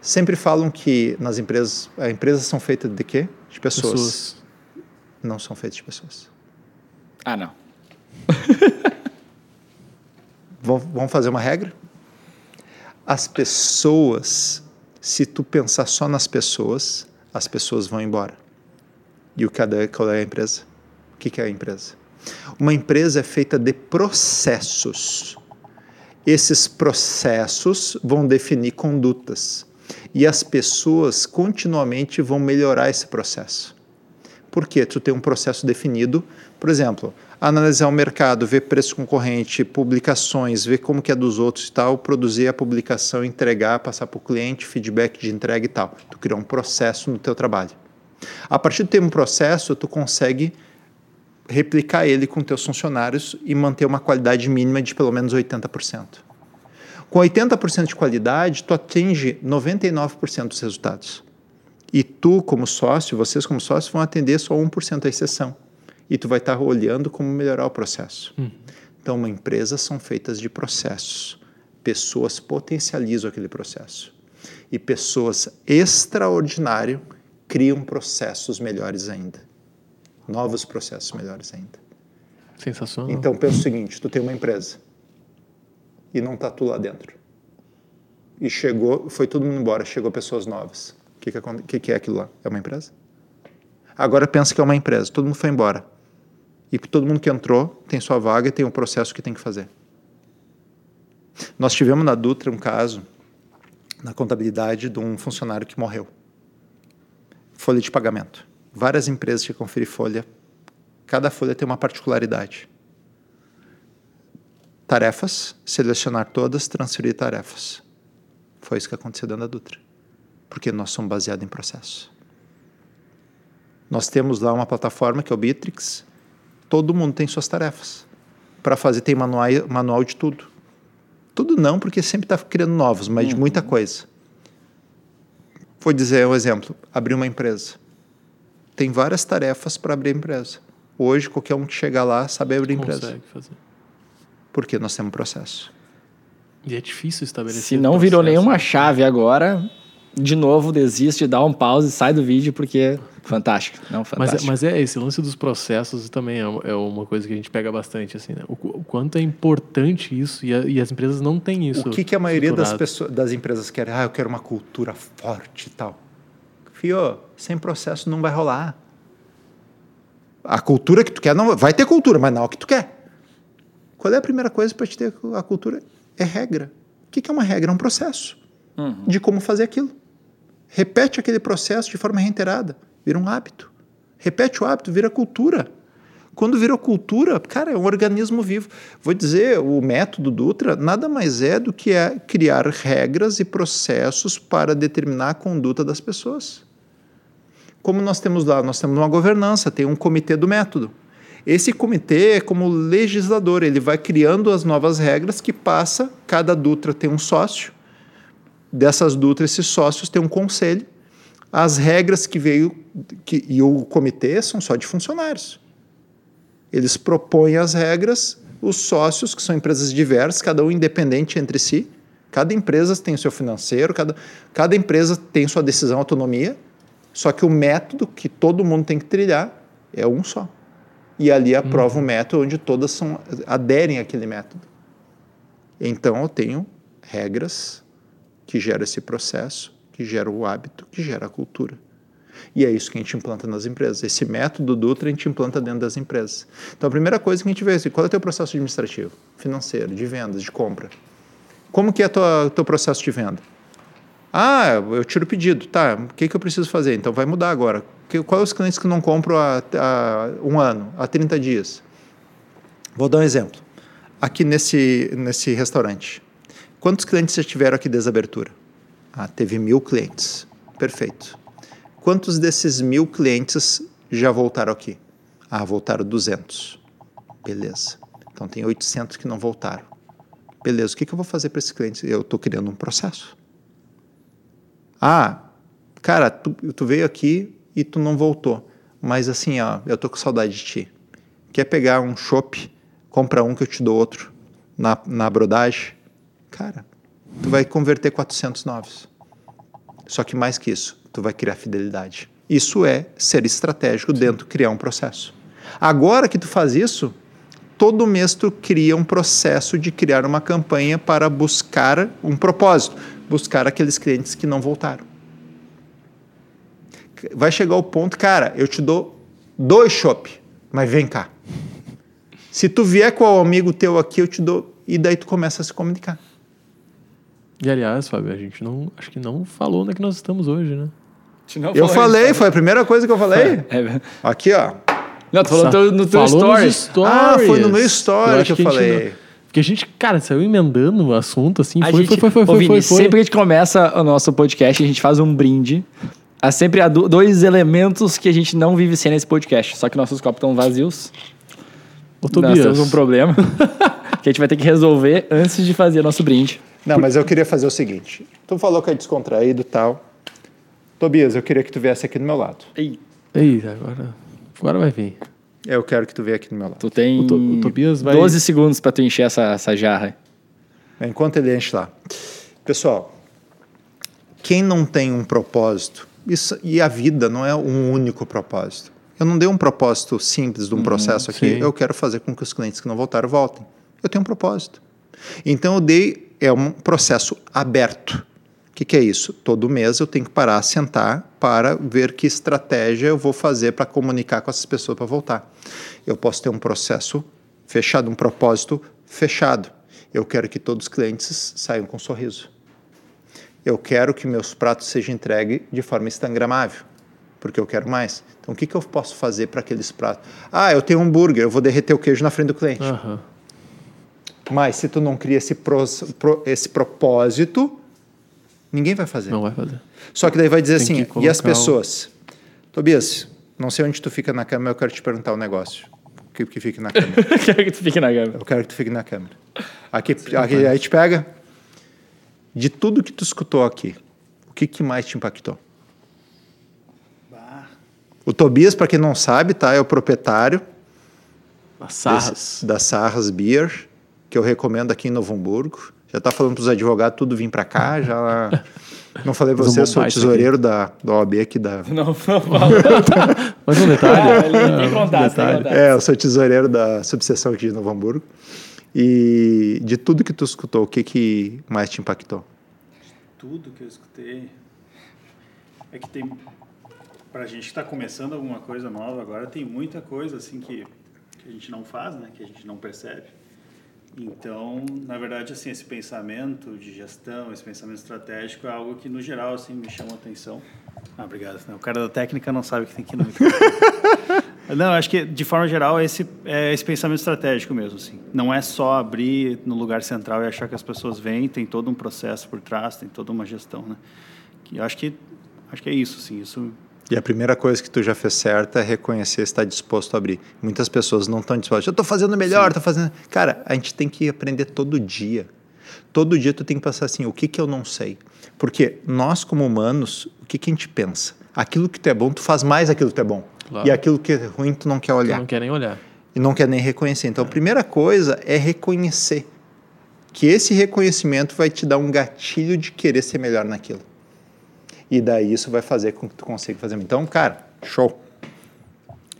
Sempre falam que nas empresas, as empresas são feitas de quê? De pessoas. Pessoas. Não são feitas de pessoas. Ah, não. Vamos fazer uma regra? As pessoas, se tu pensar só nas pessoas, as pessoas vão embora. E o qual é a empresa? O que é a empresa? Uma empresa é feita de processos. Esses processos vão definir condutas. E as pessoas continuamente vão melhorar esse processo. Porque tu tem um processo definido, por exemplo, analisar o mercado, ver preço concorrente, publicações, ver como que é dos outros e tal, produzir a publicação, entregar, passar para o cliente, feedback de entrega e tal. Tu cria um processo no teu trabalho. A partir de ter um processo, tu consegue replicar ele com teus funcionários e manter uma qualidade mínima de pelo menos 80%. Com 80% de qualidade, tu atinge 99% dos resultados. E tu, como sócio, vocês como sócios, vão atender só 1% da exceção. E tu vai estar olhando como melhorar o processo. Então, uma empresa são feitas de processos. Pessoas potencializam aquele processo. E pessoas extraordinárias criam processos melhores ainda. Novos processos melhores ainda. Sensacional. Então, pensa o seguinte, tu tem uma empresa e não tá tu lá dentro. E chegou, foi todo mundo embora, chegou pessoas novas. O que que, que que é aquilo lá? É uma empresa? Agora pensa que é uma empresa, todo mundo foi embora. E todo mundo que entrou tem sua vaga e tem um processo que tem que fazer. Nós tivemos na Dutra um caso, na contabilidade, de um funcionário que morreu. Folha de pagamento. Várias empresas que conferem folha, cada folha tem uma particularidade. Tarefas, selecionar todas, transferir tarefas. Foi isso que aconteceu dentro da Dutra. Porque nós somos baseados em processo. Nós temos lá uma plataforma que é o Bitrix. Todo mundo tem suas tarefas. Para fazer, tem manual, manual de tudo. Tudo não, porque sempre está criando novos, mas de muita coisa. Vou dizer um exemplo: abrir uma empresa. Tem várias tarefas para abrir a empresa. Hoje, qualquer um que chegar lá sabe abrir a empresa. Consegue fazer. Porque nós temos um processo. E é difícil estabelecer. Se não virou nenhuma chave agora, de novo, desiste, dá um pause, sai do vídeo, porque fantástico. Não, Mas, fantástico. é- mas é esse lance dos processos também é, uma- é uma coisa que a gente pega bastante, assim, né? O, o quanto é importante isso e, a- e as empresas não têm isso. O que, que a maioria das, pessoas, das empresas quer? Ah, eu quero uma cultura forte e tal. Fio, sem processo não vai rolar. A cultura que tu quer, não vai ter cultura, mas não é o que tu quer. Qual é a primeira coisa para te ter a cultura? É regra. O que, é uma regra? É um processo de como fazer aquilo. Repete aquele processo de forma reiterada, vira um hábito. Repete o hábito, vira cultura. Quando vira cultura, cara, é um organismo vivo. Vou dizer, o método Dutra nada mais é do que é criar regras e processos para determinar a conduta das pessoas. Como nós temos lá, nós temos uma governança, tem um comitê do método. Esse comitê é como legislador, ele vai criando as novas regras que passa, cada Dutra tem um sócio, dessas Dutras, esses sócios têm um conselho. As regras que veio que, e o comitê são só de funcionários. Eles propõem as regras, os sócios, que são empresas diversas, cada um independente entre si. Cada empresa tem o seu financeiro, cada, cada empresa tem sua decisão, autonomia. Só que o método que todo mundo tem que trilhar é um só. E ali aprova um método onde todas são, aderem àquele método. Então eu tenho regras que geram esse processo, que gera o hábito, que gera a cultura. E é isso que a gente implanta nas empresas. Esse método Dutra a gente implanta dentro das empresas. Então a primeira coisa que a gente vê é assim, qual é o teu processo administrativo, financeiro, de vendas, de compra. Como que é o teu processo de venda? Ah, eu tiro o pedido. Tá, o que, que eu preciso fazer? Então vai mudar agora. Que, qual é os clientes que não compram há, há um ano, há 30 dias? Vou dar um exemplo. Aqui nesse, nesse restaurante. Quantos clientes já tiveram aqui desde a abertura? Ah, teve mil clientes. Perfeito. Quantos desses mil clientes já voltaram aqui? Ah, voltaram 200. Beleza. Então tem 800 que não voltaram. Beleza, o que, que eu vou fazer para esses clientes? Eu estou criando um processo. Ah, cara, tu, tu, veio aqui e tu não voltou. Mas assim, ó, eu tô com saudade de ti. Quer pegar um chopp, compra um que eu te dou outro na, na brodagem? Cara, tu vai converter 400 novos. Só que mais que isso, tu vai criar fidelidade. Isso é ser estratégico dentro, criar um processo. Agora que tu faz isso, todo mês tu cria um processo de criar uma campanha para buscar um propósito, buscar aqueles clientes que não voltaram. Vai chegar o ponto, cara, eu te dou dois chopp, mas vem cá. Se tu vier com o amigo teu aqui, eu te dou e daí tu começa a se comunicar. E aliás, Fábio, a gente não acho que não falou onde é que nós estamos hoje, né? Eu falei, foi a primeira coisa que eu falei. É. Aqui, ó. Não, tu falou Sa- teu- no teu falou nos stories. stories. Ah, foi no meu story acho que eu falei. não- Porque a gente, cara, saiu emendando o assunto, assim, A foi, gente, foi, foi, foi, Ô, foi, Vini, foi, foi. Sempre que a gente começa o nosso podcast, a gente faz um brinde. Há sempre há do- dois elementos que a gente não vive sem nesse podcast. Só que nossos copos estão vazios. Ô, Nós Tobias, temos um problema que a gente vai ter que resolver antes de fazer nosso brinde. Não, mas eu queria fazer o seguinte. Tu falou que é descontraído e tal. Tobias, eu queria que tu viesse aqui do meu lado. Ei, Ei, agora, agora vai vir. Eu quero que tu venha aqui do meu lado. tu tem O To- o Tobias vai- 12 segundos pra tu encher essa, essa jarra. Enquanto ele enche lá. Pessoal, quem não tem um propósito, isso, e a vida não é um único propósito. Eu não dei um propósito simples de um processo aqui. sim. Eu quero fazer com que os clientes que não voltaram voltem. Eu tenho um propósito. Então eu dei é um processo aberto. O que, que é isso? Todo mês eu tenho que parar, sentar para ver que estratégia eu vou fazer para comunicar com essas pessoas para voltar. Eu posso ter um processo fechado, um propósito fechado. Eu quero que todos os clientes saiam com um sorriso. Eu quero que meus pratos sejam entregues de forma instagramável, porque eu quero mais. Então, o que, que eu posso fazer para aqueles pratos? Ah, eu tenho um hambúrguer, eu vou derreter o queijo na frente do cliente. Aham. Mas se tu não cria esse, pros- pro- esse propósito, ninguém vai fazer. Não vai fazer. Só que daí vai dizer Tem assim, e as colocar o- pessoas? Tobias, não sei onde tu fica na câmera, eu quero te perguntar um negócio. Que, que fique na câmera. Quero que tu fique na câmera. Eu quero que tu fique na câmera. Aqui, aqui aí te pega. De tudo que tu escutou aqui, o que, que mais te impactou? O Tobias, para quem não sabe, tá, é o proprietário As sarras. desse- da Sarras Beer, que eu recomendo aqui em Novo Hamburgo. Já tá falando para os advogados tudo vir para cá, já Não falei pra Mas você, eu sou o tesoureiro da, da OAB aqui da. Não, não fala. Mais um detalhe. Ah, Ah, tem um contato, tem detalhe. contato. É, eu sou tesoureiro da subseção aqui de Novo Hamburgo. E de tudo que tu escutou, o que, que mais te impactou? tudo que eu escutei é que tem pra gente que está começando alguma coisa nova agora tem muita coisa assim que, que a gente não faz né que a gente não percebe então na verdade assim esse pensamento de gestão esse pensamento estratégico é algo que no geral assim me chama a atenção ah obrigado o cara da técnica não sabe que tem que ir no Não, acho que de forma geral esse é esse pensamento estratégico mesmo, assim. Não é só abrir no lugar central e achar que as pessoas vêm, tem todo um processo por trás, tem toda uma gestão, né? Que eu acho que acho que é isso, assim. Isso E a primeira coisa que tu já fez certa é reconhecer estar disposto a abrir. Muitas pessoas não estão dispostas. Eu estou fazendo melhor, estou fazendo. Cara, a gente tem que aprender todo dia. Todo dia tu tem que pensar assim, o que que eu não sei? Porque nós como humanos, o que que a gente pensa? Aquilo que tu é bom, tu faz mais aquilo que tu é bom. Claro. E aquilo que é ruim, tu não quer Tu olhar. não quer nem olhar. E não quer nem reconhecer. Então, a primeira coisa é reconhecer. Que esse reconhecimento vai te dar um gatilho de querer ser melhor naquilo. E daí isso vai fazer com que tu consiga fazer. Então, cara, show.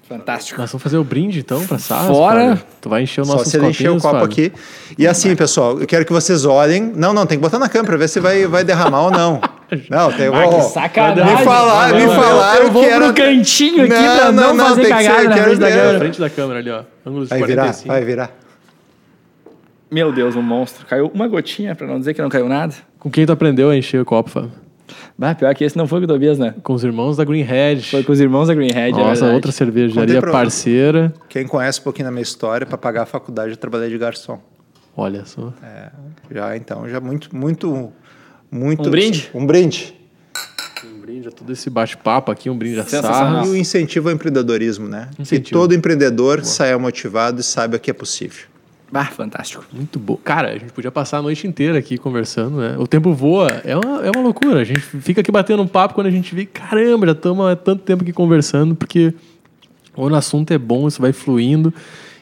Fantástico. Nós vamos fazer o brinde então pra Sarra. Fora. Tu vai encher o Só nosso se ele encher o copo aqui. E assim, pessoal, eu quero que vocês olhem. Não, não, tem que botar na câmera pra ver se vai, vai derramar ou não. Não, tem. Ah, que sacanagem. Me falaram, me Eu- falaram eu vou que era. pro cantinho aqui Não, pra não, não, não, fazer tem que ser, cagada na quero frente da câmera. frente da câmera ali, ó. Ângulo Vai virar, 45. vai virar. Meu Deus, um monstro. Caiu uma gotinha, pra não dizer que não caiu nada. Com quem tu aprendeu a encher o copo, Fábio? Bah, pior que esse não foi com o Tobias, né? Com os irmãos da Greenhead. Foi com os irmãos da Greenhead, é Nossa, verdade. outra cervejaria Contei pra- parceira. Quem conhece um pouquinho da minha história, para pagar a faculdade, eu trabalhei de garçom. Olha só. Já, então, já muito, muito, muito. Um brinde? Um brinde. Um brinde a todo esse bate-papo aqui, um brinde a Sensacional. Sarra. E o incentivo ao empreendedorismo, né? Que Incentivo. todo empreendedor saia motivado e saiba que é possível. Bah, fantástico. Muito bom. Cara, a gente podia passar a noite inteira aqui conversando, né? O tempo voa, é uma, é uma loucura. A gente fica aqui batendo um papo quando a gente vê, caramba, já estamos há tanto tempo aqui conversando, porque o assunto é bom, isso vai fluindo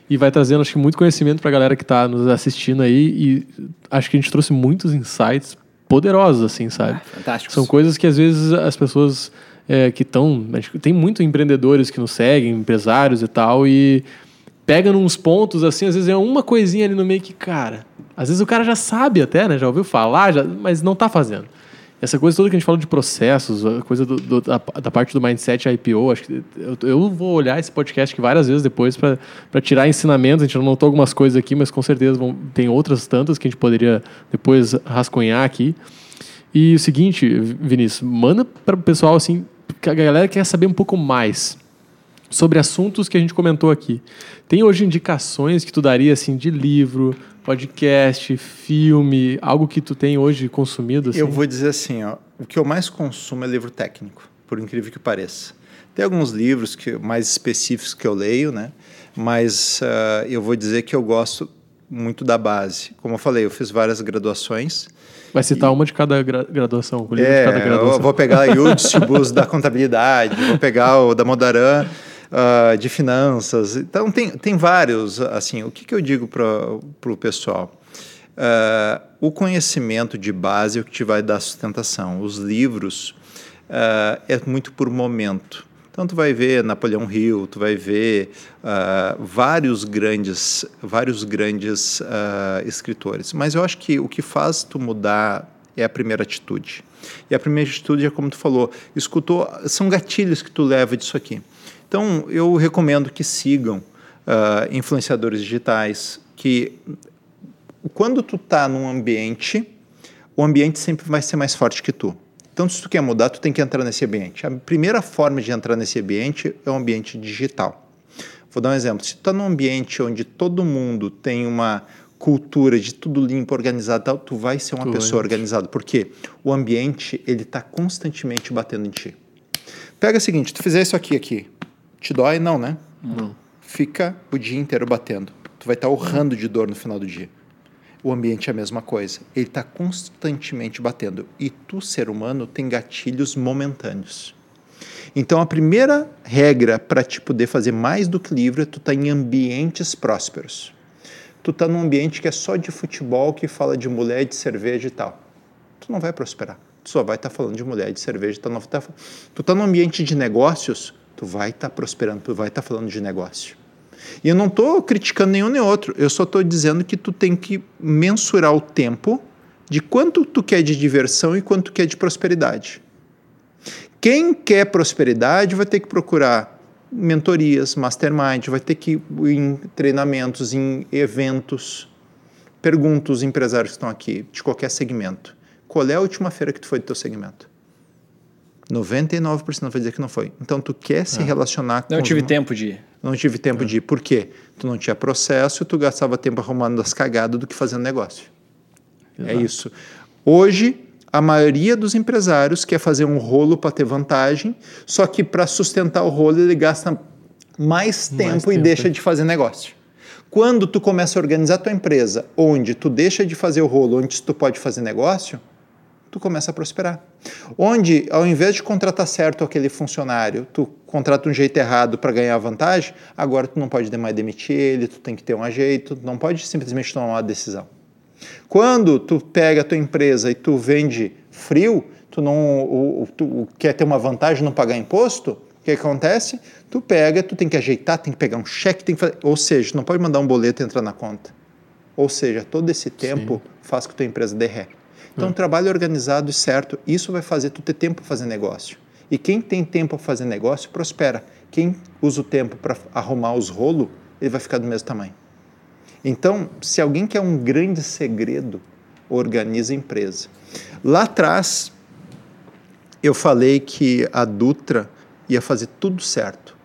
e vai trazendo, acho que, muito conhecimento para a galera que está nos assistindo aí. E acho que a gente trouxe muitos insights poderosos, assim, sabe? Fantástico. São coisas que às vezes as pessoas é, que estão. Tem muito empreendedores que nos seguem, empresários e tal, e pega nos pontos, assim, às vezes é uma coisinha ali no meio que, cara. Às vezes o cara já sabe até, né? Já ouviu falar, já, mas não tá fazendo. Essa coisa toda que a gente fala de processos, a coisa do- do- da, da parte do mindset IPO, acho que eu, eu vou olhar esse podcast várias vezes depois para tirar ensinamentos. A gente anotou algumas coisas aqui, mas com certeza vão, tem outras tantas que a gente poderia depois rascunhar aqui. E o seguinte, Vinícius, manda para o pessoal assim, que a galera quer saber um pouco mais sobre assuntos que a gente comentou aqui. Tem hoje indicações que tu daria assim de livro, podcast, filme, algo que tu tem hoje consumido assim? Eu vou dizer assim, ó, o que eu mais consumo é livro técnico, por incrível que pareça. Tem alguns livros que mais específicos que eu leio, né? Mas ah, eu vou dizer que eu gosto muito da base. Como eu falei, eu fiz várias graduações. Vai citar uma de cada gra- graduação, o livro de cada É, graduação. vou pegar a Yudhishthibus da contabilidade, vou pegar o da Modaran ah, de finanças. Então, tem, tem vários. Assim, o que, que eu digo para o pessoal? Ah, o conhecimento de base é o que te vai dar sustentação. Os livros ah, é muito por momento. Então tu vai ver Napoleão Hill, tu vai ver ah, vários grandes, vários grandes ah, escritores. Mas eu acho que o que faz tu mudar é a primeira atitude. E a primeira atitude é como tu falou, escutou, são gatilhos que tu leva disso aqui. Então eu recomendo que sigam ah, influenciadores digitais, que quando tu tá num ambiente, o ambiente sempre vai ser mais forte que tu. Então, se tu quer mudar, tu tem que entrar nesse ambiente. A primeira forma de entrar nesse ambiente é o ambiente digital. Vou dar um exemplo. Se tu está num ambiente onde todo mundo tem uma cultura de tudo limpo, organizado, tal, tu vai ser uma Tu pessoa vai. organizada. Porque o ambiente ele está constantemente batendo em ti. Pega o seguinte, tu fizer isso aqui, aqui, te dói? Não, né? Não. Fica o dia inteiro batendo. Tu vai estar urrando de dor no final do dia. O ambiente é a mesma coisa. Ele está constantemente batendo. E tu, ser humano, tem gatilhos momentâneos. Então, a primeira regra para te poder fazer mais do que livre é tu estar em ambientes prósperos. Tu tá num ambiente que é só de futebol, que fala de mulher, de cerveja e tal. Tu não vai prosperar. tu só vai estar tá falando de mulher, de cerveja. Tá, tá, tu está num ambiente de negócios, tu vai estar tá prosperando, tu vai estar tá falando de negócio. E eu não estou criticando nenhum nem outro, eu só estou dizendo que tu tem que mensurar o tempo de quanto tu quer de diversão e quanto tu quer de prosperidade. Quem quer prosperidade vai ter que procurar mentorias, mastermind, vai ter que ir em treinamentos, em eventos. Pergunta os empresários que estão aqui, de qualquer segmento. Qual é a última feira que tu foi do teu segmento? 99% vai dizer que não foi. Então, tu quer se ah. relacionar com... Não tive tempo de ir. Não tive tempo ah. de ir. Por quê? Tu não tinha processo, tu gastava tempo arrumando as cagadas do que fazendo negócio. É Exato. É isso. Hoje, a maioria dos empresários quer fazer um rolo para ter vantagem, só que para sustentar o rolo ele gasta mais tempo, mais tempo e deixa de fazer negócio. Quando tu começa a organizar a tua empresa, onde tu deixa de fazer o rolo, onde tu pode fazer negócio, tu começa a prosperar. Onde, ao invés de contratar certo aquele funcionário, tu contrata um jeito errado para ganhar vantagem, agora tu não pode mais demitir ele, tu tem que ter um jeito, tu não pode simplesmente tomar uma decisão. Quando tu pega a tua empresa e tu vende frio, tu não o, tu quer ter uma vantagem não pagar imposto, o que acontece? Tu pega, tu tem que ajeitar, tem que pegar um cheque, tem que fazer, ou seja, tu não pode mandar um boleto entrar na conta. Ou seja, todo esse tempo Sim. faz com que tua empresa dê ré. Então, hum. trabalho organizado e certo, isso vai fazer tu ter tempo para fazer negócio. E quem tem tempo para fazer negócio, prospera. Quem usa o tempo para arrumar os rolos, ele vai ficar do mesmo tamanho. Então, se alguém quer um grande segredo, organiza a empresa. Lá atrás, eu falei que a Dutra ia fazer tudo certo,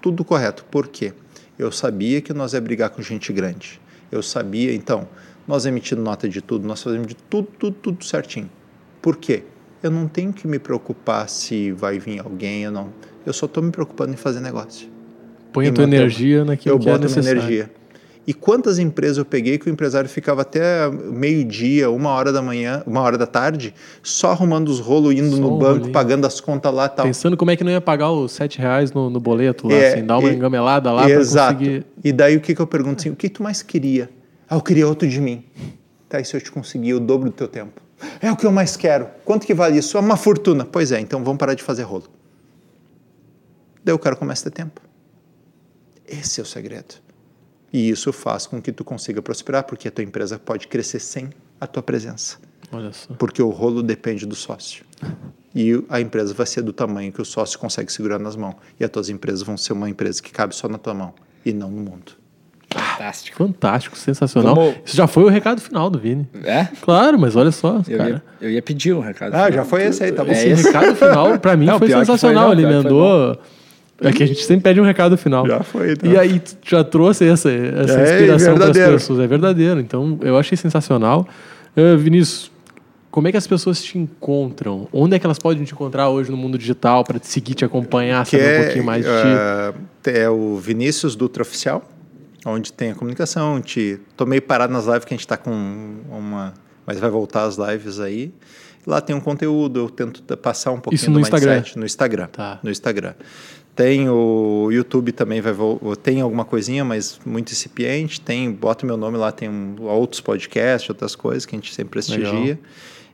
tudo correto. Por quê? Eu sabia que nós ia brigar com gente grande. Eu sabia, então, nós emitimos nota de tudo, nós fazemos de tudo, tudo, tudo certinho. Por quê? Eu não tenho que me preocupar se vai vir alguém ou não. Eu só estou me preocupando em fazer negócio. Põe a tua energia naquilo eu que é necessário. Eu boto minha energia. E quantas empresas eu peguei que o empresário ficava até meio-dia, uma hora da manhã, uma hora da tarde, só arrumando os rolos, indo só no banco, rolinho. pagando as contas lá tal. Pensando como é que não ia pagar os sete reais no, no boleto lá, é, assim, dar uma engamelada lá para conseguir... E daí o que, que eu pergunto assim, o que tu mais queria? Ah, eu queria outro de mim. Tá, e se eu te conseguir o dobro do teu tempo? É o que eu mais quero. Quanto que vale isso? É uma fortuna. Pois é, então vamos parar de fazer rolo. Daí o cara começa a ter tempo. Esse é o segredo. E isso faz com que tu consiga prosperar, porque a tua empresa pode crescer sem a tua presença. Olha só. Porque o rolo depende do sócio. E a empresa vai ser do tamanho que o sócio consegue segurar nas mãos. E as tuas empresas vão ser uma empresa que cabe só na tua mão e não no mundo. Fantástico. Fantástico, sensacional. Como... Isso já foi o recado final do Vini. É? Claro, mas olha só. Eu, cara. Ia, eu ia pedir um recado ah, final. já foi esse aí, tá bom. Esse é recado final, pra mim, não, foi sensacional. Foi, não, Ele emendou é que a gente sempre pede um recado final. Já foi, tá? E aí já trouxe essa, essa é, inspiração para as pessoas. É verdadeiro. Então, eu achei sensacional. Uh, Vinícius, como é que as pessoas te encontram? Onde é que elas podem te encontrar hoje no mundo digital para te seguir, te acompanhar, que saber é, um pouquinho mais de ti? Uh, é o Vinícius Dutra Oficial, onde tem a comunicação. Te, tô meio parado nas lives que a gente está com uma... Mas vai voltar as lives aí. Lá tem um conteúdo, eu tento passar um pouquinho Isso no Instagram? Mindset, no Instagram. Tá. No Instagram. Tem o YouTube também, vai tem alguma coisinha, mas muito incipiente. Tem, bota meu nome lá, tem um, outros podcasts, outras coisas que a gente sempre prestigia. Legal.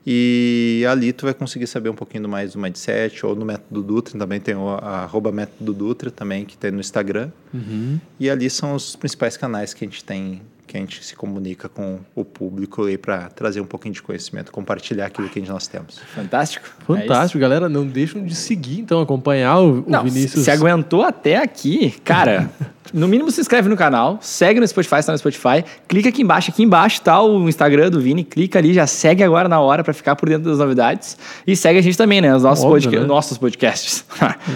E ali tu vai conseguir saber um pouquinho mais do Mindset, ou no Método Dutra, também tem o arroba Método Dutra também, que tem no Instagram. Uhum. E ali são os principais canais que a gente tem que a gente se comunica com o público aí para trazer um pouquinho de conhecimento, compartilhar aquilo que nós temos. Fantástico. Fantástico, é galera. Não deixam de seguir, então, acompanhar o, não, o Vinícius. Se aguentou até aqui, cara. no mínimo se inscreve no canal, segue no Spotify, está no Spotify, clica aqui embaixo, aqui embaixo está o Instagram do Vini, clica ali, já segue agora na hora para ficar por dentro das novidades e segue a gente também, né, os nossos, Óbvio, podca né? nossos podcasts.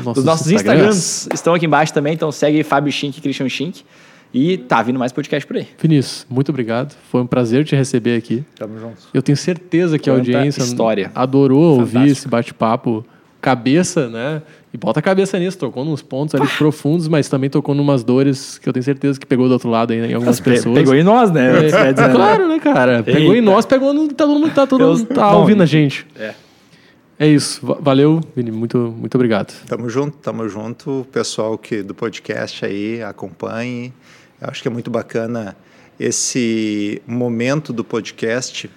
Nossos Os nossos Instagrams estão aqui embaixo também, então segue Fábio Schink e Christian Schink. E tá vindo mais podcast por aí. Vinícius, muito obrigado. Foi um prazer te receber aqui. Tamo junto. Eu tenho certeza que Quanta a audiência história. adorou Fantástico. ouvir esse bate-papo cabeça, né? E bota a cabeça nisso, tocou nos pontos ali ah. profundos, mas também tocou numas dores que eu tenho certeza que pegou do outro lado aí, né, em algumas pessoas. Pegou em nós, né? É, claro, né, cara? Pegou Eita. em nós, pegou no. Tá todo mundo tá, todo mundo tá ouvindo a gente. É. É isso. Valeu, Vini. Muito, muito obrigado. Tamo junto, tamo junto. Pessoal que do podcast aí, acompanhe. Eu acho que é muito bacana esse momento do podcast.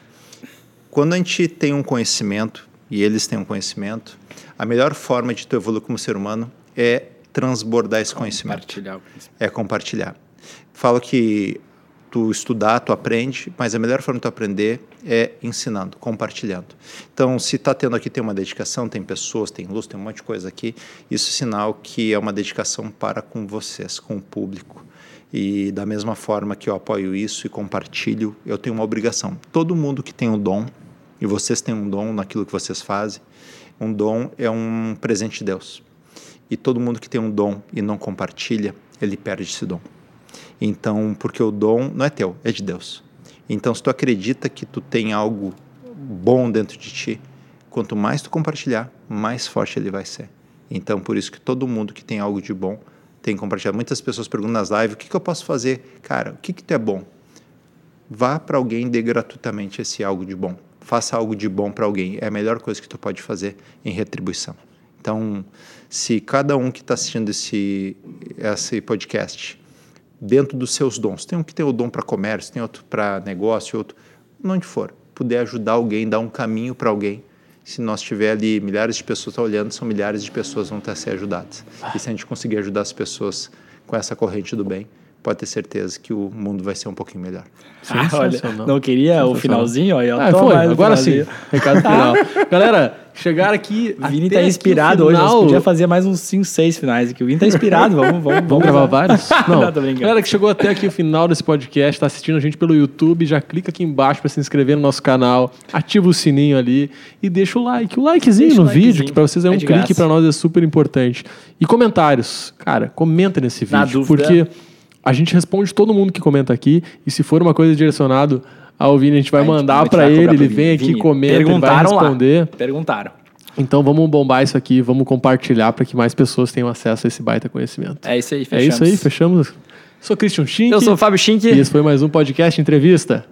Quando a gente tem um conhecimento, e eles têm um conhecimento, a melhor forma de tu evoluir como ser humano é transbordar esse conhecimento. Compartilhar. É compartilhar. Falo que tu estudar, tu aprende, mas a melhor forma de tu aprender é ensinando, compartilhando. Então, se está tendo aqui, tem uma dedicação, tem pessoas, tem luz, tem um monte de coisa aqui, isso é sinal que é uma dedicação para com vocês, com o público. E da mesma forma que eu apoio isso e compartilho, eu tenho uma obrigação. Todo mundo que tem um dom, e vocês têm um dom naquilo que vocês fazem, um dom é um presente de Deus. E todo mundo que tem um dom e não compartilha, ele perde esse dom. Então, porque o dom não é teu, é de Deus. Então, se tu acredita que tu tem algo bom dentro de ti, quanto mais tu compartilhar, mais forte ele vai ser. Então, por isso que todo mundo que tem algo de bom tem que compartilhar. Muitas pessoas perguntam nas lives, o que, que eu posso fazer? Cara, o que que tu é bom? Vá para alguém dê gratuitamente esse algo de bom. Faça algo de bom para alguém. É a melhor coisa que tu pode fazer em retribuição. Então, se cada um que está assistindo esse, esse podcast dentro dos seus dons. Tem um que tem o dom para comércio, tem outro para negócio, outro onde for. Puder ajudar alguém, dar um caminho para alguém. Se nós tiver ali milhares de pessoas tá olhando, são milhares de pessoas vão estar a ser ajudadas. E se a gente conseguir ajudar as pessoas com essa corrente do bem, pode ter certeza que o mundo vai ser um pouquinho melhor. Ah, olha, não queria o finalzinho, ó. eu Ah, foi, agora sim. Recado final. Galera, chegaram aqui. O Vini tá o inspirado hoje. Nós podia fazer mais uns 5, 6 finais aqui. O Vini tá inspirado. Vamos, vamos, Vamos gravar vários? Não. Não, tô brincando. Galera que chegou até aqui o final desse podcast, está assistindo a gente pelo YouTube, já clica aqui embaixo para se inscrever no nosso canal, ativa o sininho ali e deixa o like. O likezinho Deixa o no vídeo, likezinho. que para vocês é um É de clique para nós é super importante. E comentários. Cara, comenta nesse Na vídeo, dúvida. porque a gente responde todo mundo que comenta aqui e se for uma coisa direcionado ao Vini, a gente vai A gente- mandar para ele, ele vem aqui, Vini, comenta, vai perguntaram lá. responder. Perguntaram. Então vamos bombar isso aqui, vamos compartilhar para que mais pessoas tenham acesso a esse baita conhecimento. É isso aí, É fechamos. isso aí, fechamos. Sou Christian Schink. Eu sou o Fábio Schink. E esse foi mais um podcast entrevista.